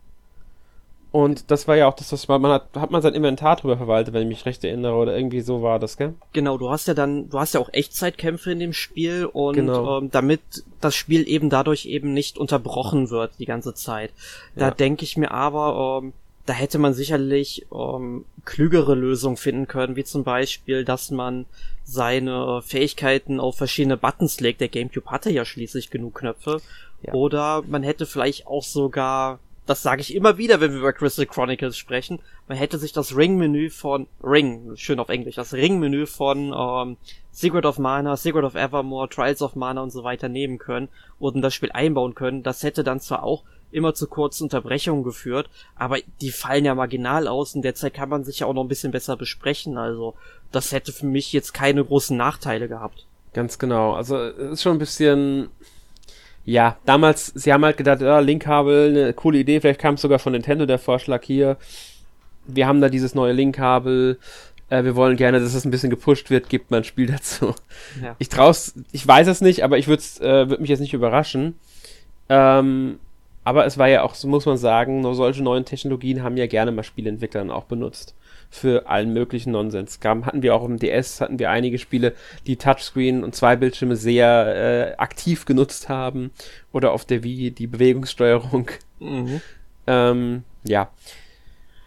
Und das war ja auch das, was man, man hat, hat man sein Inventar drüber verwaltet, wenn ich mich recht erinnere, oder irgendwie so war das, gell? Genau, du hast ja dann, du hast ja auch Echtzeitkämpfe in dem Spiel und genau. ähm, damit das Spiel eben dadurch eben nicht unterbrochen wird die ganze Zeit. Da ja. denke ich mir aber, ähm, da hätte man sicherlich ähm, klügere Lösungen finden können, wie zum Beispiel, dass man seine Fähigkeiten auf verschiedene Buttons legt. Der GameCube hatte ja schließlich genug Knöpfe. Ja. Oder man hätte vielleicht auch sogar das sage ich immer wieder, wenn wir über Crystal Chronicles sprechen, man hätte sich das Ring-Menü von Ring, schön auf Englisch, das Ring-Menü von ähm, Secret of Mana, Secret of Evermore, Trials of Mana und so weiter nehmen können und in das Spiel einbauen können. Das hätte dann zwar auch immer zu kurzen Unterbrechungen geführt, aber die fallen ja marginal aus und derzeit kann man sich ja auch noch ein bisschen besser besprechen. Also das hätte für mich jetzt keine großen Nachteile gehabt. Ganz genau. Also es ist schon ein bisschen ja, damals, sie haben halt gedacht, ja, Linkkabel, eine coole Idee, vielleicht kam es sogar von Nintendo der Vorschlag hier. Wir haben da dieses neue Linkkabel, äh, wir wollen gerne, dass es ein bisschen gepusht wird, gibt mal ein Spiel dazu. Ja. Ich trau's, ich weiß es nicht, aber ich würde äh, würd mich jetzt nicht überraschen. Ähm, aber es war ja auch, so muss man sagen, nur solche neuen Technologien haben ja gerne mal Spieleentwickler auch benutzt für allen möglichen Nonsens. Kam, hatten wir auch im DS, hatten wir einige Spiele, die Touchscreen und zwei Bildschirme sehr äh, aktiv genutzt haben. Oder auf der Wii die Bewegungssteuerung. Mhm. Ähm, ja.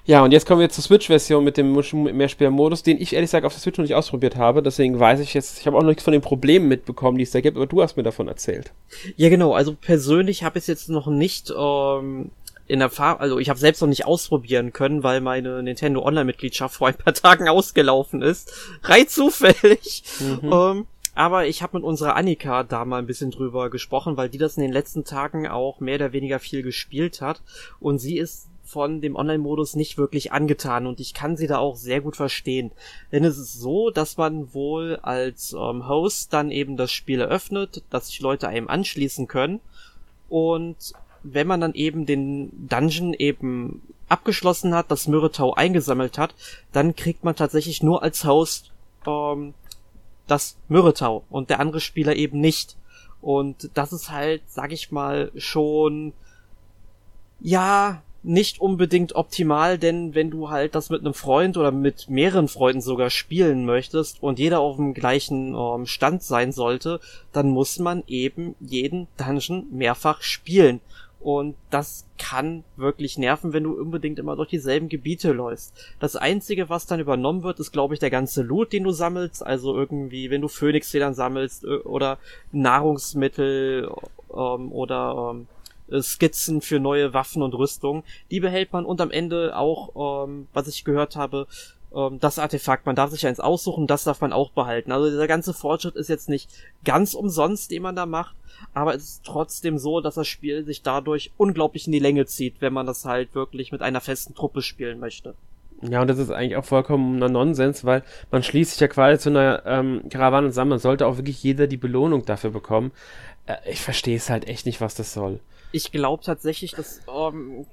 Ja, und jetzt kommen wir zur Switch-Version mit dem Mehrspielermodus, den ich ehrlich gesagt auf der Switch noch nicht ausprobiert habe. Deswegen weiß ich jetzt, ich habe auch noch nichts von den Problemen mitbekommen, die es da gibt, aber du hast mir davon erzählt. Ja, genau. Also persönlich habe ich es jetzt noch nicht ähm, in der Fahr also ich habe selbst noch nicht ausprobieren können, weil meine Nintendo Online-Mitgliedschaft vor ein paar Tagen ausgelaufen ist. Rein zufällig. Mhm. Ähm, aber ich habe mit unserer Annika da mal ein bisschen drüber gesprochen, weil die das in den letzten Tagen auch mehr oder weniger viel gespielt hat. Und sie ist von dem Online-Modus nicht wirklich angetan und ich kann sie da auch sehr gut verstehen. Denn es ist so, dass man wohl als ähm, Host dann eben das Spiel eröffnet, dass sich Leute einem anschließen können und wenn man dann eben den Dungeon eben abgeschlossen hat, das Myrtau eingesammelt hat, dann kriegt man tatsächlich nur als Host ähm, das Myrtau und der andere Spieler eben nicht. Und das ist halt, sag ich mal, schon ja nicht unbedingt optimal, denn wenn du halt das mit einem Freund oder mit mehreren Freunden sogar spielen möchtest und jeder auf dem gleichen ähm, Stand sein sollte, dann muss man eben jeden Dungeon mehrfach spielen. Und das kann wirklich nerven, wenn du unbedingt immer durch dieselben Gebiete läufst. Das einzige, was dann übernommen wird, ist, glaube ich, der ganze Loot, den du sammelst. Also irgendwie, wenn du Phönixfedern sammelst äh, oder Nahrungsmittel ähm, oder ähm, Skizzen für neue Waffen und Rüstungen, die behält man und am Ende auch, ähm, was ich gehört habe, ähm, das Artefakt. Man darf sich eins aussuchen, das darf man auch behalten. Also dieser ganze Fortschritt ist jetzt nicht ganz umsonst, den man da macht, aber es ist trotzdem so, dass das Spiel sich dadurch unglaublich in die Länge zieht, wenn man das halt wirklich mit einer festen Truppe spielen möchte. Ja, und das ist eigentlich auch vollkommen Nonsens, weil man schließt sich ja quasi zu einer ähm, Karawane zusammen. Man sollte auch wirklich jeder die Belohnung dafür bekommen. Äh, ich verstehe es halt echt nicht, was das soll. Ich glaube tatsächlich, dass ähm,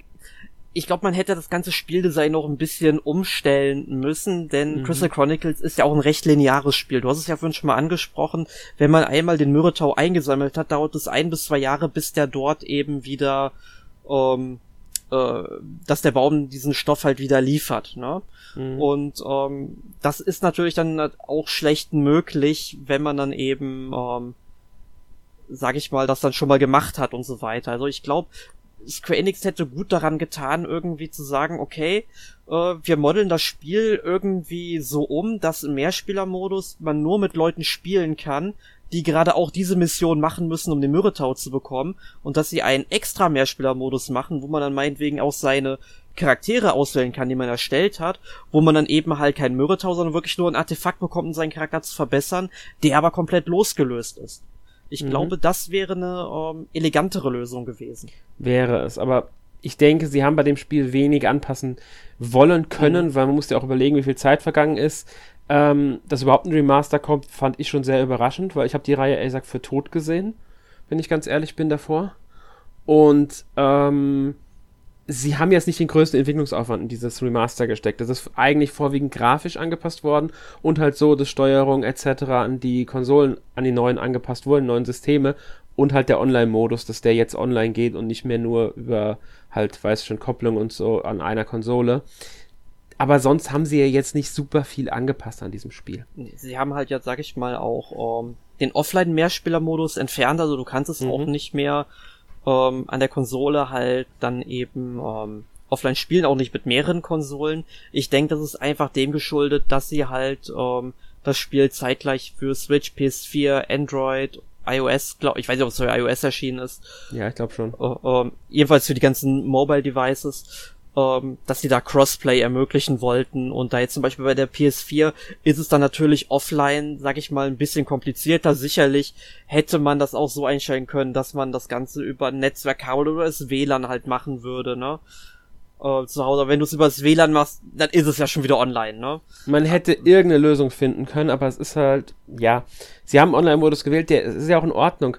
ich glaube, man hätte das ganze Spieldesign noch ein bisschen umstellen müssen, denn mhm. Crystal Chronicles ist ja auch ein recht lineares Spiel. Du hast es ja vorhin schon mal angesprochen. Wenn man einmal den Myrtau eingesammelt hat, dauert es ein bis zwei Jahre, bis der dort eben wieder, ähm, äh, dass der Baum diesen Stoff halt wieder liefert. Ne? Mhm. Und ähm, das ist natürlich dann auch schlecht möglich, wenn man dann eben ähm, sag ich mal, das dann schon mal gemacht hat und so weiter. Also ich glaube, Square Enix hätte gut daran getan, irgendwie zu sagen, okay, äh, wir modeln das Spiel irgendwie so um, dass im Mehrspielermodus man nur mit Leuten spielen kann, die gerade auch diese Mission machen müssen, um den Myrtau zu bekommen, und dass sie einen extra Mehrspielermodus machen, wo man dann meinetwegen auch seine Charaktere auswählen kann, die man erstellt hat, wo man dann eben halt kein Myrtau, sondern wirklich nur ein Artefakt bekommt, um seinen Charakter zu verbessern, der aber komplett losgelöst ist. Ich mhm. glaube, das wäre eine ähm, elegantere Lösung gewesen. Wäre es, aber ich denke, sie haben bei dem Spiel wenig anpassen wollen können, mhm. weil man muss ja auch überlegen, wie viel Zeit vergangen ist. Ähm, dass überhaupt ein Remaster kommt, fand ich schon sehr überraschend, weil ich habe die Reihe ehrlich gesagt für tot gesehen, wenn ich ganz ehrlich bin davor. Und ähm, sie haben jetzt nicht den größten Entwicklungsaufwand in dieses Remaster gesteckt. Das ist eigentlich vorwiegend grafisch angepasst worden und halt so, dass Steuerung etc. an die Konsolen, an die neuen angepasst wurden, neuen Systeme. und halt der Online-Modus, dass der jetzt online geht und nicht mehr nur über halt, weiß schon, Kopplung und so an einer Konsole. Aber sonst haben sie ja jetzt nicht super viel angepasst an diesem Spiel. Sie haben halt jetzt, sag ich mal, auch ähm, den Offline-Mehrspieler-Modus entfernt, also du kannst es mhm. auch nicht mehr ähm, an der Konsole halt dann eben ähm, offline spielen, auch nicht mit mehreren Konsolen. Ich denke, das ist einfach dem geschuldet, dass sie halt ähm, das Spiel zeitgleich für Switch, PS4, Android iOS, glaube ich, weiß nicht, ob es für iOS erschienen ist. Ja, ich glaube schon. Uh, uh, jedenfalls für die ganzen Mobile Devices, uh, dass sie da Crossplay ermöglichen wollten und da jetzt zum Beispiel bei der PS4 ist es dann natürlich offline, sag ich mal, ein bisschen komplizierter. Sicherlich hätte man das auch so einstellen können, dass man das Ganze über Netzwerkkabel oder das WLAN halt machen würde, ne? äh, zu Hause. Wenn du es übers WLAN machst, dann ist es ja schon wieder online, ne? Man hätte irgendeine Lösung finden können, aber es ist halt, ja. Sie haben Online-Modus gewählt, der ist ja auch in Ordnung.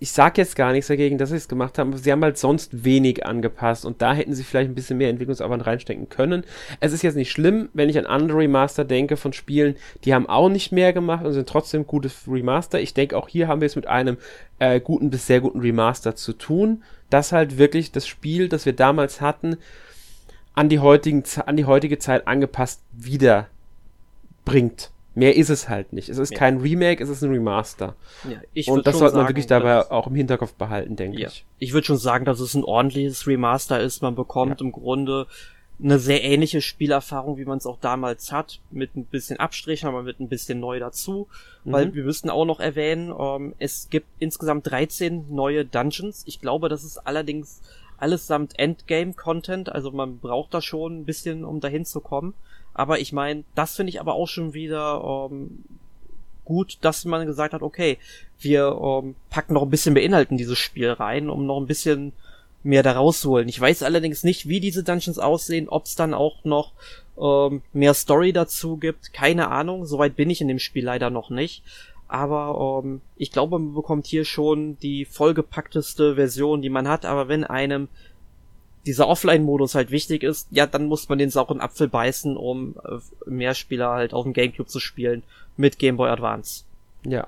Ich sag jetzt gar nichts dagegen, dass sie es gemacht haben, sie haben halt sonst wenig angepasst und da hätten sie vielleicht ein bisschen mehr Entwicklungsaufwand reinstecken können. Es ist jetzt nicht schlimm, wenn ich an andere Remaster denke von Spielen, die haben auch nicht mehr gemacht und sind trotzdem gute Remaster. Ich denke, auch hier haben wir es mit einem äh, guten bis sehr guten Remaster zu tun das halt wirklich das Spiel, das wir damals hatten, an die, heutigen, an die heutige Zeit angepasst wieder bringt. Mehr ist es halt nicht. Es ist ja. kein Remake, es ist ein Remaster. Ja, und das sollte man wirklich dabei auch im Hinterkopf behalten, denke ja. ich. Ich würde schon sagen, dass es ein ordentliches Remaster ist. Man bekommt im Grunde eine sehr ähnliche Spielerfahrung, wie man es auch damals hat, mit ein bisschen Abstrichen, aber mit ein bisschen neu dazu. Mhm. Weil wir müssten auch noch erwähnen, ähm, es gibt insgesamt 13 neue Dungeons. Ich glaube, das ist allerdings allesamt Endgame-Content, also man braucht da schon ein bisschen, um dahin zu kommen. Aber ich meine, das finde ich aber auch schon wieder ähm, gut, dass man gesagt hat, okay, wir ähm, packen noch ein bisschen mehr Inhalt in dieses Spiel rein, um noch ein bisschen mehr da rausholen. Ich weiß allerdings nicht, wie diese Dungeons aussehen, ob es dann auch noch ähm, mehr Story dazu gibt. Keine Ahnung, soweit bin ich in dem Spiel leider noch nicht. Aber ähm, ich glaube, man bekommt hier schon die vollgepackteste Version, die man hat. Aber wenn einem dieser Offline-Modus halt wichtig ist, ja, dann muss man den sauren Apfel beißen, um äh, mehr Spieler halt auf dem Gamecube zu spielen mit Game Boy Advance. Ja,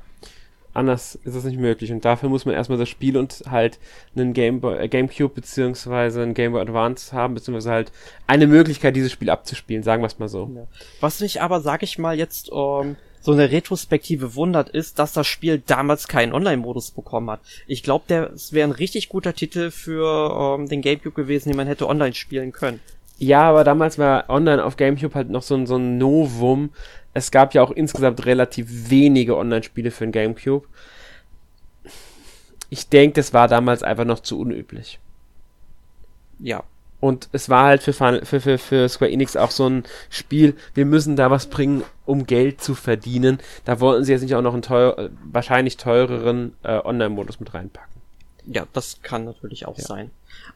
anders ist das nicht möglich. Und dafür muss man erstmal das Spiel und halt einen Game Boy, äh, Gamecube beziehungsweise ein Game Boy Advance haben, beziehungsweise halt eine Möglichkeit, dieses Spiel abzuspielen, sagen wir es mal so. Ja. Was mich aber, sag ich mal, jetzt ähm, so eine Retrospektive wundert, ist, dass das Spiel damals keinen Online-Modus bekommen hat. Ich glaube, es wäre ein richtig guter Titel für ähm, den Gamecube gewesen, den man hätte online spielen können. Ja, aber damals war online auf Gamecube halt noch so ein, so ein Novum, es gab ja auch insgesamt relativ wenige Online-Spiele für den GameCube. Ich denke, das war damals einfach noch zu unüblich. Ja. Und es war halt für, für, für, für Square Enix auch so ein Spiel, wir müssen da was bringen, um Geld zu verdienen. Da wollten sie jetzt nicht auch noch einen teuer, wahrscheinlich teureren äh, Online-Modus mit reinpacken. Ja, das kann natürlich auch ja. sein.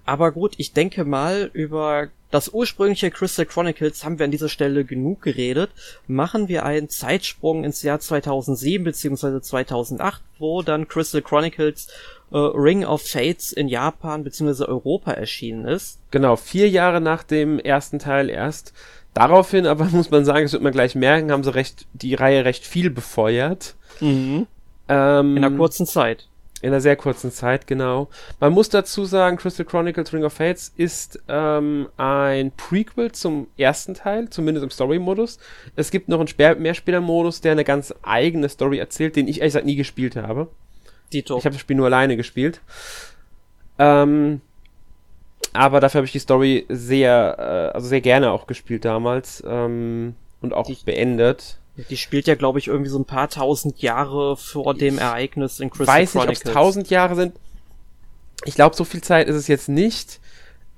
Aber gut, ich denke mal, über das ursprüngliche Crystal Chronicles haben wir an dieser Stelle genug geredet. Machen wir einen Zeitsprung ins Jahr 2007 bzw. 2008, wo dann Crystal Chronicles äh, Ring of Fates in Japan bzw. Europa erschienen ist. Genau, vier Jahre nach dem ersten Teil erst. Daraufhin aber muss man sagen, das wird man gleich merken, haben sie recht, die Reihe recht viel befeuert. Mhm. Ähm, in einer kurzen Zeit. In einer sehr kurzen Zeit, genau. Man muss dazu sagen, Crystal Chronicles Ring of Fates ist ähm, ein Prequel zum ersten Teil, zumindest im Story-Modus. Es gibt noch einen Mehrspieler-Modus, der eine ganz eigene Story erzählt, den ich ehrlich gesagt nie gespielt habe. Dito. Ich habe das Spiel nur alleine gespielt. Ähm, aber dafür habe ich die Story sehr, äh, also sehr gerne auch gespielt damals ähm, und auch die, beendet. Die spielt ja, glaube ich, irgendwie so ein paar tausend Jahre vor dem Ereignis in Crystal Weiß nicht, ob es tausend Jahre sind. Ich glaube, so viel Zeit ist es jetzt nicht.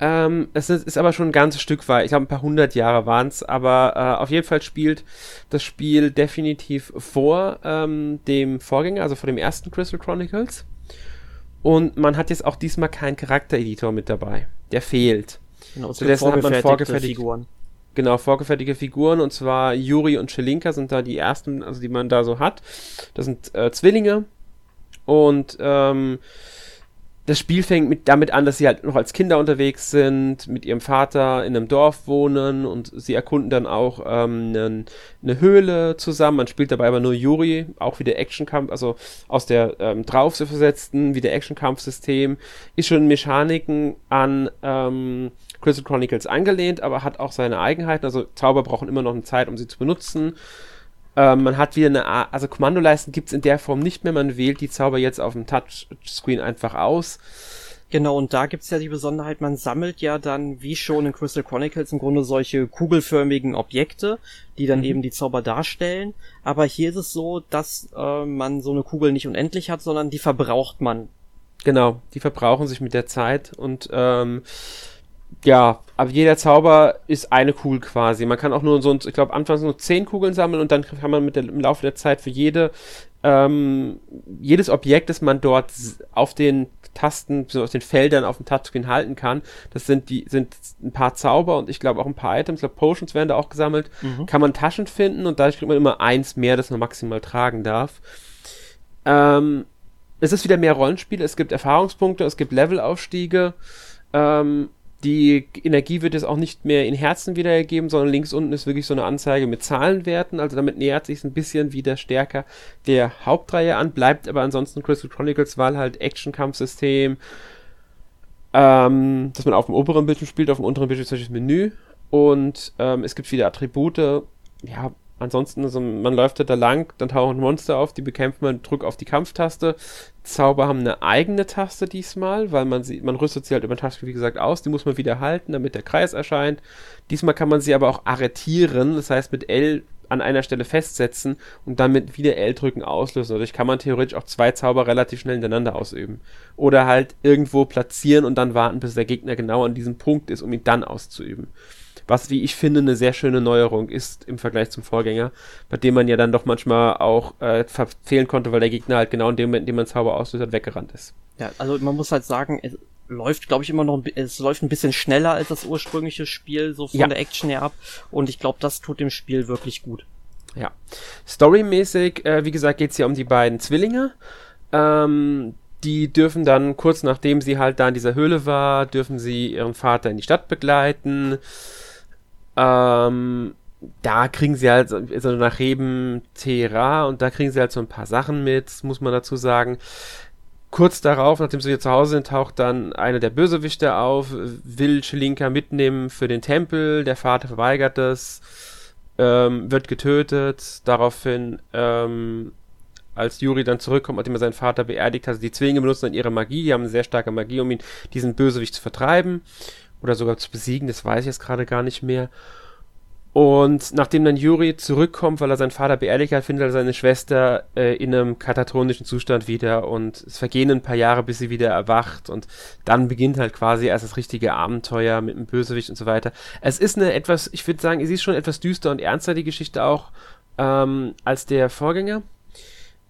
Ähm, es ist, ist, aber schon ein ganzes Stück weit. Ich glaube, ein paar hundert Jahre waren es. Aber äh, auf jeden Fall spielt das Spiel definitiv vor ähm, dem Vorgänger, also vor dem ersten Crystal Chronicles. Und man hat jetzt auch diesmal keinen Charaktereditor mit dabei. Der fehlt. Genau, Stattdessen hat man vorgefertigte Figuren. Genau, vorgefertigte Figuren und zwar Yuri und Chelinka sind da die ersten, also die man da so hat. Das sind äh, Zwillinge und ähm, das Spiel fängt mit, damit an, dass sie halt noch als Kinder unterwegs sind, mit ihrem Vater in einem Dorf wohnen und sie erkunden dann auch ähm, eine, eine Höhle zusammen. Man spielt dabei aber nur Yuri, auch wieder Actionkampf, also aus der ähm, drauf zu versetzten, wieder Actionkampfsystem, ist schon in Mechaniken an ähm, Crystal Chronicles angelehnt, aber hat auch seine Eigenheiten. Also Zauber brauchen immer noch eine Zeit, um sie zu benutzen. Ähm, man hat wieder eine, Art, also Kommandoleisten gibt es in der Form nicht mehr. Man wählt die Zauber jetzt auf dem Touchscreen einfach aus. Genau, und da gibt's ja die Besonderheit, man sammelt ja dann, wie schon in Crystal Chronicles, im Grunde solche kugelförmigen Objekte, die dann mhm. eben die Zauber darstellen. Aber hier ist es so, dass äh, man so eine Kugel nicht unendlich hat, sondern die verbraucht man. Genau, die verbrauchen sich mit der Zeit und ähm, ja, aber jeder Zauber ist eine Kugel quasi. Man kann auch nur so, ich glaube, anfangs nur zehn Kugeln sammeln und dann kann man mit der, im Laufe der Zeit für jede, ähm, jedes Objekt, das man dort auf den Tasten, so auf den Feldern auf dem Touchscreen halten kann, das sind die, sind ein paar Zauber und ich glaube auch ein paar Items, ich glaube Potions werden da auch gesammelt, mhm. kann man Taschen finden und dadurch kriegt man immer eins mehr, das man maximal tragen darf. Ähm, es ist wieder mehr Rollenspiel, es gibt Erfahrungspunkte, es gibt Levelaufstiege, ähm, die Energie wird jetzt auch nicht mehr in Herzen wiedergegeben, sondern links unten ist wirklich so eine Anzeige mit Zahlenwerten. Also damit nähert sich ein bisschen wieder stärker der Hauptreihe an, bleibt aber ansonsten Crystal Chronicles, weil halt Action-Kampfsystem, ähm, dass man auf dem oberen Bildschirm spielt, auf dem unteren Bildschirm ist das Menü und ähm, es gibt viele Attribute. Ja, Ansonsten, also man läuft da lang, dann tauchen Monster auf, die bekämpft man, drückt auf die Kampftaste. Zauber haben eine eigene Taste diesmal, weil man sie, man rüstet sie halt über Tasten, wie gesagt, aus. Die muss man wieder halten, damit der Kreis erscheint. Diesmal kann man sie aber auch arretieren, das heißt mit L an einer Stelle festsetzen und dann mit wieder L drücken auslösen. Dadurch kann man theoretisch auch zwei Zauber relativ schnell hintereinander ausüben. Oder halt irgendwo platzieren und dann warten, bis der Gegner genau an diesem Punkt ist, um ihn dann auszuüben was, wie ich finde, eine sehr schöne Neuerung ist im Vergleich zum Vorgänger, bei dem man ja dann doch manchmal auch äh, verfehlen konnte, weil der Gegner halt genau in dem Moment, in dem man Zauber auslöst hat, weggerannt ist. Ja, also man muss halt sagen, es läuft, glaube ich, immer noch, es läuft ein bisschen schneller als das ursprüngliche Spiel, so von ja. der Action her ab. Und ich glaube, das tut dem Spiel wirklich gut. Ja. Storymäßig, äh, wie gesagt, geht's hier um die beiden Zwillinge. Ähm, die dürfen dann kurz nachdem sie halt da in dieser Höhle war, dürfen sie ihren Vater in die Stadt begleiten. Ähm, da kriegen sie halt, also nach Reben Terra und da kriegen sie halt so ein paar Sachen mit, muss man dazu sagen. Kurz darauf, nachdem sie wieder zu Hause sind, taucht dann einer der Bösewichte auf, will Schelinka mitnehmen für den Tempel, der Vater verweigert es, ähm, wird getötet, daraufhin, ähm, als Yuri dann zurückkommt, nachdem er seinen Vater beerdigt hat, die Zwillinge benutzen dann ihre Magie, die haben eine sehr starke Magie, um ihn, diesen Bösewicht zu vertreiben oder sogar zu besiegen, das weiß ich jetzt gerade gar nicht mehr. Und nachdem dann Yuri zurückkommt, weil er seinen Vater beerdigt hat, findet er seine Schwester äh, in einem katatonischen Zustand wieder und es vergehen ein paar Jahre, bis sie wieder erwacht und dann beginnt halt quasi erst das richtige Abenteuer mit dem Bösewicht und so weiter. Es ist eine etwas, ich würde sagen, sie ist schon etwas düster und ernster, die Geschichte auch, ähm, als der Vorgänger.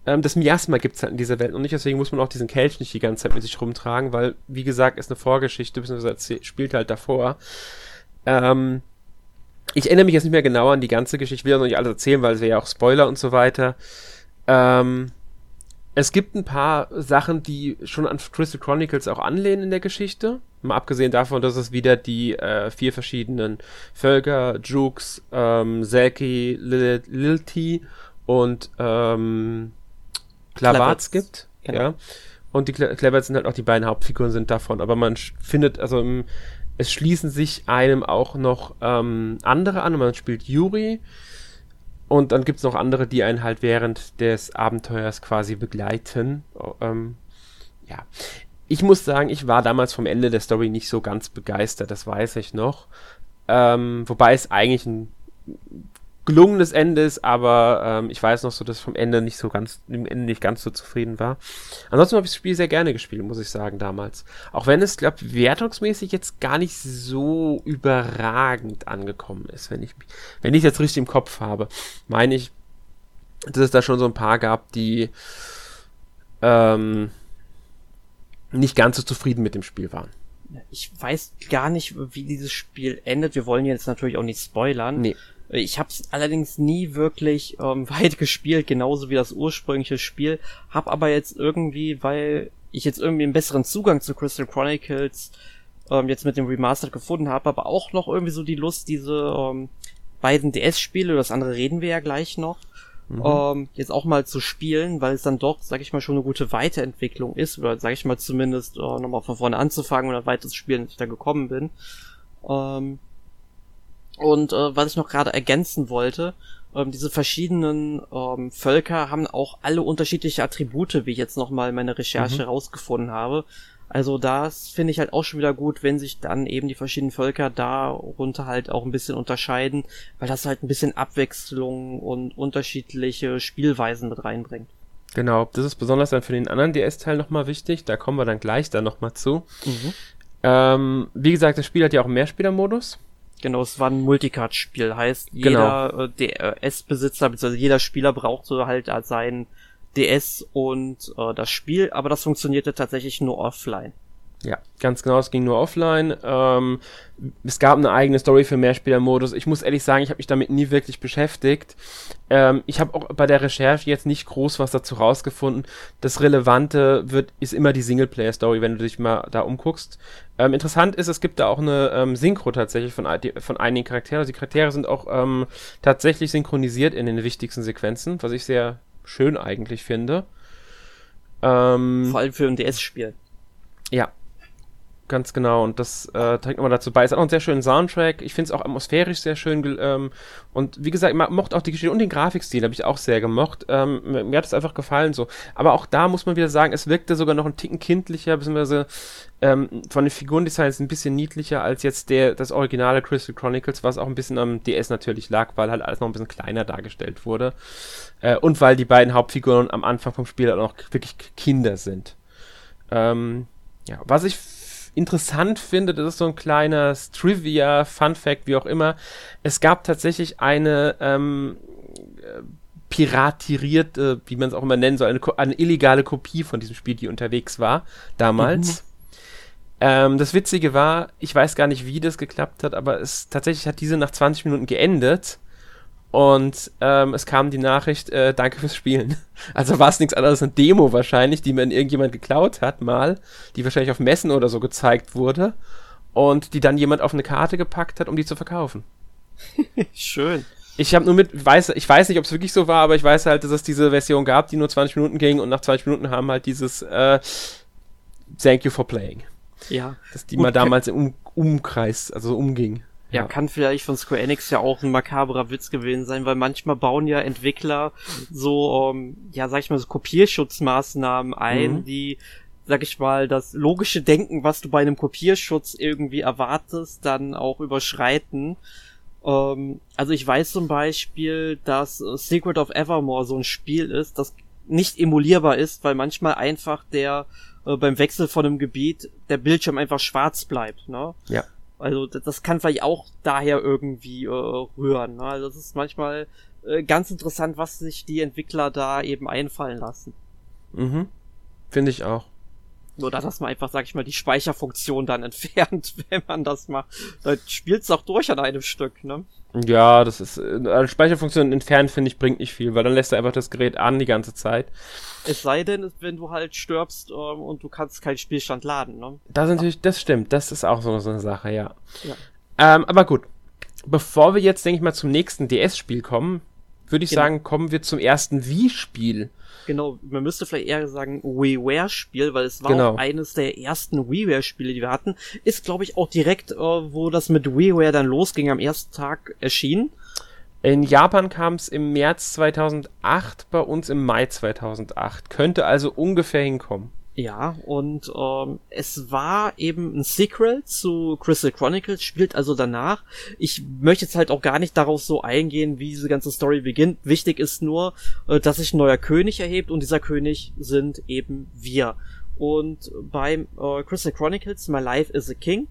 Ähm, das Miasma gibt es halt in dieser Welt noch nicht, deswegen muss man auch diesen Kelch nicht die ganze Zeit mit sich rumtragen, weil, wie gesagt, ist eine Vorgeschichte, beziehungsweise spielt halt davor. Ähm, ich erinnere mich jetzt nicht mehr genau an die ganze Geschichte, ich will ja noch nicht alles erzählen, weil es wäre ja auch Spoiler und so weiter. Ähm, es gibt ein paar Sachen, die schon an Crystal Chronicles auch anlehnen in der Geschichte. Mal abgesehen davon, dass es wieder die äh, vier verschiedenen Völker, Jukes, ähm, Selkie, Lilti und ähm, Klavatz gibt. Genau. Ja. Und die Cleverts sind halt auch die beiden Hauptfiguren sind davon. Aber man findet, also im, es schließen sich einem auch noch ähm, andere an. Man spielt Yuri. Und dann gibt es noch andere, die einen halt während des Abenteuers quasi begleiten. Ähm, ja. Ich muss sagen, ich war damals vom Ende der Story nicht so ganz begeistert, das weiß ich noch. Ähm, wobei es eigentlich ein gelungenes Ende ist, aber ähm, ich weiß noch so, dass ich vom Ende nicht so ganz, im Ende nicht ganz so zufrieden war. Ansonsten habe ich das Spiel sehr gerne gespielt, muss ich sagen, damals. Auch wenn es, glaube wertungsmäßig jetzt gar nicht so überragend angekommen ist, wenn ich wenn ich jetzt richtig im Kopf habe, meine ich, dass es da schon so ein paar gab, die ähm, nicht ganz so zufrieden mit dem Spiel waren. Ich weiß gar nicht, wie dieses Spiel endet. Wir wollen jetzt natürlich auch nicht spoilern. Nee. Ich habe es allerdings nie wirklich ähm, weit gespielt, genauso wie das ursprüngliche Spiel. Hab aber jetzt irgendwie, weil ich jetzt irgendwie einen besseren Zugang zu Crystal Chronicles ähm, jetzt mit dem Remastered gefunden habe, aber auch noch irgendwie so die Lust, diese ähm, beiden DS-Spiele, das andere reden wir ja gleich noch, mhm. ähm, jetzt auch mal zu spielen, weil es dann doch, sag ich mal, schon eine gute Weiterentwicklung ist, oder sag ich mal zumindest äh, nochmal von vorne anzufangen oder weiter zu spielen, als ich da gekommen bin. Ähm, und äh, was ich noch gerade ergänzen wollte, ähm, diese verschiedenen ähm, Völker haben auch alle unterschiedliche Attribute, wie ich jetzt nochmal meine Recherche mhm. rausgefunden habe. Also das finde ich halt auch schon wieder gut, wenn sich dann eben die verschiedenen Völker darunter halt auch ein bisschen unterscheiden, weil das halt ein bisschen Abwechslung und unterschiedliche Spielweisen mit reinbringt. Genau, das ist besonders dann für den anderen DS-Teil nochmal wichtig, da kommen wir dann gleich dann nochmal zu. Mhm. Ähm, wie gesagt, das Spiel hat ja auch einen Mehrspielermodus. Genau, es war ein Multicard-Spiel, heißt jeder genau. äh, DS-Besitzer, beziehungsweise jeder Spieler brauchte halt seinen DS und äh, das Spiel, aber das funktionierte tatsächlich nur offline. Ja, ganz genau, es ging nur offline. Ähm, es gab eine eigene Story für Mehrspielermodus. Ich muss ehrlich sagen, ich habe mich damit nie wirklich beschäftigt. Ähm, ich habe auch bei der Recherche jetzt nicht groß was dazu rausgefunden. Das Relevante wird, ist immer die Singleplayer-Story, wenn du dich mal da umguckst. Ähm, interessant ist, es gibt da auch eine ähm, Synchro tatsächlich von, von einigen Charakteren. Also die Charaktere sind auch ähm, tatsächlich synchronisiert in den wichtigsten Sequenzen, was ich sehr schön eigentlich finde. Ähm, Vor allem für ein DS-Spiel. Ja, Ganz genau, und das äh, trägt nochmal dazu bei. Es hat auch einen sehr schönen Soundtrack. Ich finde es auch atmosphärisch sehr schön. Ähm, und wie gesagt, ich mochte auch die Geschichte und den Grafikstil habe ich auch sehr gemocht. Ähm, mir, mir, hat es einfach gefallen so. Aber auch da muss man wieder sagen, es wirkte sogar noch ein Ticken kindlicher, beziehungsweise ähm, von den Figurendesigns ein bisschen niedlicher als jetzt der das originale Crystal Chronicles, was auch ein bisschen am DS natürlich lag, weil halt alles noch ein bisschen kleiner dargestellt wurde. Äh, und weil die beiden Hauptfiguren am Anfang vom Spiel halt auch wirklich Kinder sind. Ähm, ja, was ich interessant finde, das ist so ein kleines Trivia, Fun Fact, wie auch immer. Es gab tatsächlich eine ähm, äh, piratirierte, wie man es auch immer nennen soll, eine, eine, illegale Kopie von diesem Spiel, die unterwegs war damals. Mhm. Ähm, das Witzige war, ich weiß gar nicht, wie das geklappt hat, aber es tatsächlich hat diese nach 20 Minuten geendet und ähm, es kam die Nachricht, äh, danke fürs Spielen. Also war es nichts anderes, eine Demo wahrscheinlich, die mir irgendjemand geklaut hat mal, die wahrscheinlich auf Messen oder so gezeigt wurde und die dann jemand auf eine Karte gepackt hat, um die zu verkaufen. Schön. Ich habe nur mit, weiß, ich weiß nicht, ob es wirklich so war, aber ich weiß halt, dass es diese Version gab, die nur 20 Minuten ging und nach 20 Minuten haben halt dieses äh, Thank you for playing. Ja. Dass die Gut, mal damals im um Umkreis, also umging. Ja, ja, kann vielleicht von Square Enix ja auch ein makaberer Witz gewesen sein, weil manchmal bauen ja Entwickler so, ähm, ja, sag ich mal, so Kopierschutzmaßnahmen ein, mhm. die, sag ich mal, das logische Denken, was du bei einem Kopierschutz irgendwie erwartest, dann auch überschreiten. Ähm, also ich weiß zum Beispiel, dass Secret of Evermore so ein Spiel ist, das nicht emulierbar ist, weil manchmal einfach der äh, beim Wechsel von einem Gebiet der Bildschirm einfach schwarz bleibt, ne? Ja. Also das kann vielleicht auch daher irgendwie äh, rühren. Ne? Also das ist manchmal äh, ganz interessant, was sich die Entwickler da eben einfallen lassen. Mhm. Finde ich auch. Nur da, dass man einfach, sag ich mal, die Speicherfunktion dann entfernt, wenn man das macht. Dann spielt's auch durch an einem Stück, ne? Ja, das ist, äh, Speicherfunktion entfernen, finde ich, bringt nicht viel, weil dann lässt er einfach das Gerät an die ganze Zeit. Es sei denn, wenn du halt stirbst ähm, und du kannst keinen Spielstand laden, ne? Das ist natürlich, das stimmt, das ist auch so, so eine Sache, ja. ja. Ähm, aber gut. Bevor wir jetzt, denke ich mal, zum nächsten DS-Spiel kommen, würde ich genau. sagen, kommen wir zum ersten Wii-Spiel. Genau, man müsste vielleicht eher sagen WiiWare-Spiel, weil es war genau. auch eines der ersten WiiWare-Spiele, die wir hatten. Ist, glaube ich, auch direkt, äh, wo das mit WiiWare dann losging, am ersten Tag erschienen. In Japan kam es im März 2008, bei uns im Mai 2008. Könnte also ungefähr hinkommen. Ja, und ähm, es war eben ein Sequel zu Crystal Chronicles, spielt also danach. Ich möchte jetzt halt auch gar nicht darauf so eingehen, wie diese ganze Story beginnt. Wichtig ist nur, äh, dass sich ein neuer König erhebt und dieser König sind eben wir. Und beim äh, Crystal Chronicles, My Life is a King,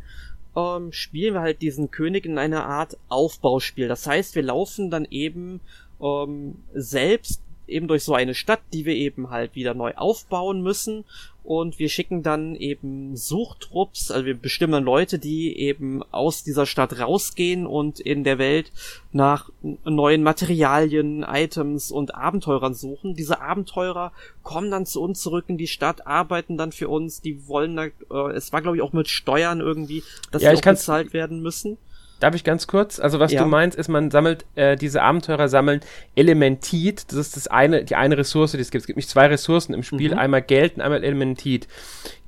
ähm, spielen wir halt diesen König in einer Art Aufbauspiel. Das heißt, wir laufen dann eben ähm, selbst eben durch so eine Stadt, die wir eben halt wieder neu aufbauen müssen und wir schicken dann eben Suchtrupps, also wir bestimmen Leute, die eben aus dieser Stadt rausgehen und in der Welt nach neuen Materialien, Items und Abenteurern suchen. Diese Abenteurer kommen dann zu uns zurück in die Stadt, arbeiten dann für uns, die wollen da, äh, es war glaube ich auch mit Steuern irgendwie, dass ja, die auch bezahlt werden müssen. Darf ich ganz kurz? Also was ja. du meinst, ist, man sammelt, äh, diese Abenteurer sammeln Elementit. Das ist das eine, die eine Ressource, die es gibt. Es gibt nicht zwei Ressourcen im Spiel, mhm. einmal Geld und einmal Elementit.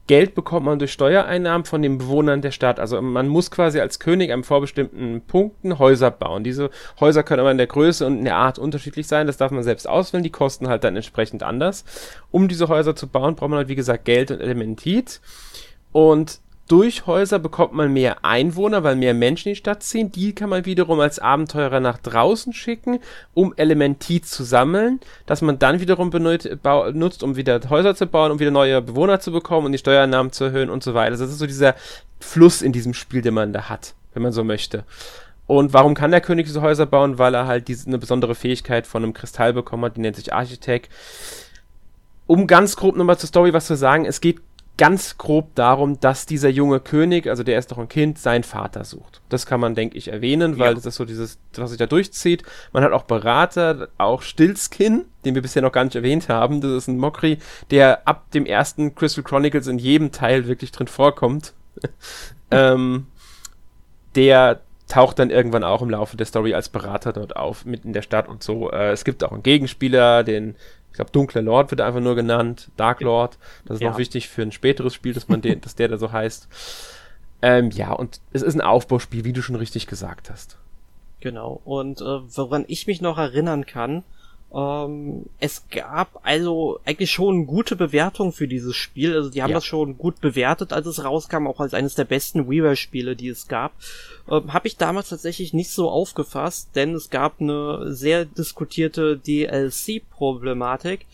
Geld bekommt man durch Steuereinnahmen von den Bewohnern der Stadt. Also man muss quasi als König an vorbestimmten Punkten Häuser bauen. Diese Häuser können aber in der Größe und in der Art unterschiedlich sein. Das darf man selbst auswählen. Die kosten halt dann entsprechend anders. Um diese Häuser zu bauen, braucht man halt, wie gesagt, Geld und Elementit. Und durch Häuser bekommt man mehr Einwohner, weil mehr Menschen in die Stadt ziehen. Die kann man wiederum als Abenteurer nach draußen schicken, um Elementit zu sammeln, das man dann wiederum benutzt, um wieder Häuser zu bauen, um wieder neue Bewohner zu bekommen und die Steuernahmen zu erhöhen und so weiter. Das ist so dieser Fluss in diesem Spiel, den man da hat, wenn man so möchte. Und warum kann der König diese Häuser bauen? Weil er halt diese, eine besondere Fähigkeit von einem Kristall bekommen hat, die nennt sich Architekt. Um ganz grob nochmal zur Story was zu sagen, es geht ganz grob darum, dass dieser junge König, also der ist doch ein Kind, seinen Vater sucht. Das kann man, denke ich, erwähnen, weil ja. das ist so dieses, was sich da durchzieht. Man hat auch Berater, auch Stillskin, den wir bisher noch gar nicht erwähnt haben. Das ist ein Mokri, der ab dem ersten Crystal Chronicles in jedem Teil wirklich drin vorkommt. ähm, der taucht dann irgendwann auch im Laufe der Story als Berater dort auf, mitten in der Stadt und so. Äh, es gibt auch einen Gegenspieler, den ich glaube, Dunkler Lord wird einfach nur genannt, Dark Lord. Das ist ja. noch wichtig für ein späteres Spiel, dass man den, dass der da so heißt. Ähm, ja, und es ist ein Aufbauspiel, wie du schon richtig gesagt hast. Genau. Und äh, woran ich mich noch erinnern kann, ähm, es gab also eigentlich schon gute Bewertungen für dieses Spiel. Also die haben ja. das schon gut bewertet, als es rauskam, auch als eines der besten WiiWare-Spiele, die es gab. Ähm, Habe ich damals tatsächlich nicht so aufgefasst, denn es gab eine sehr diskutierte DLC-Problematik.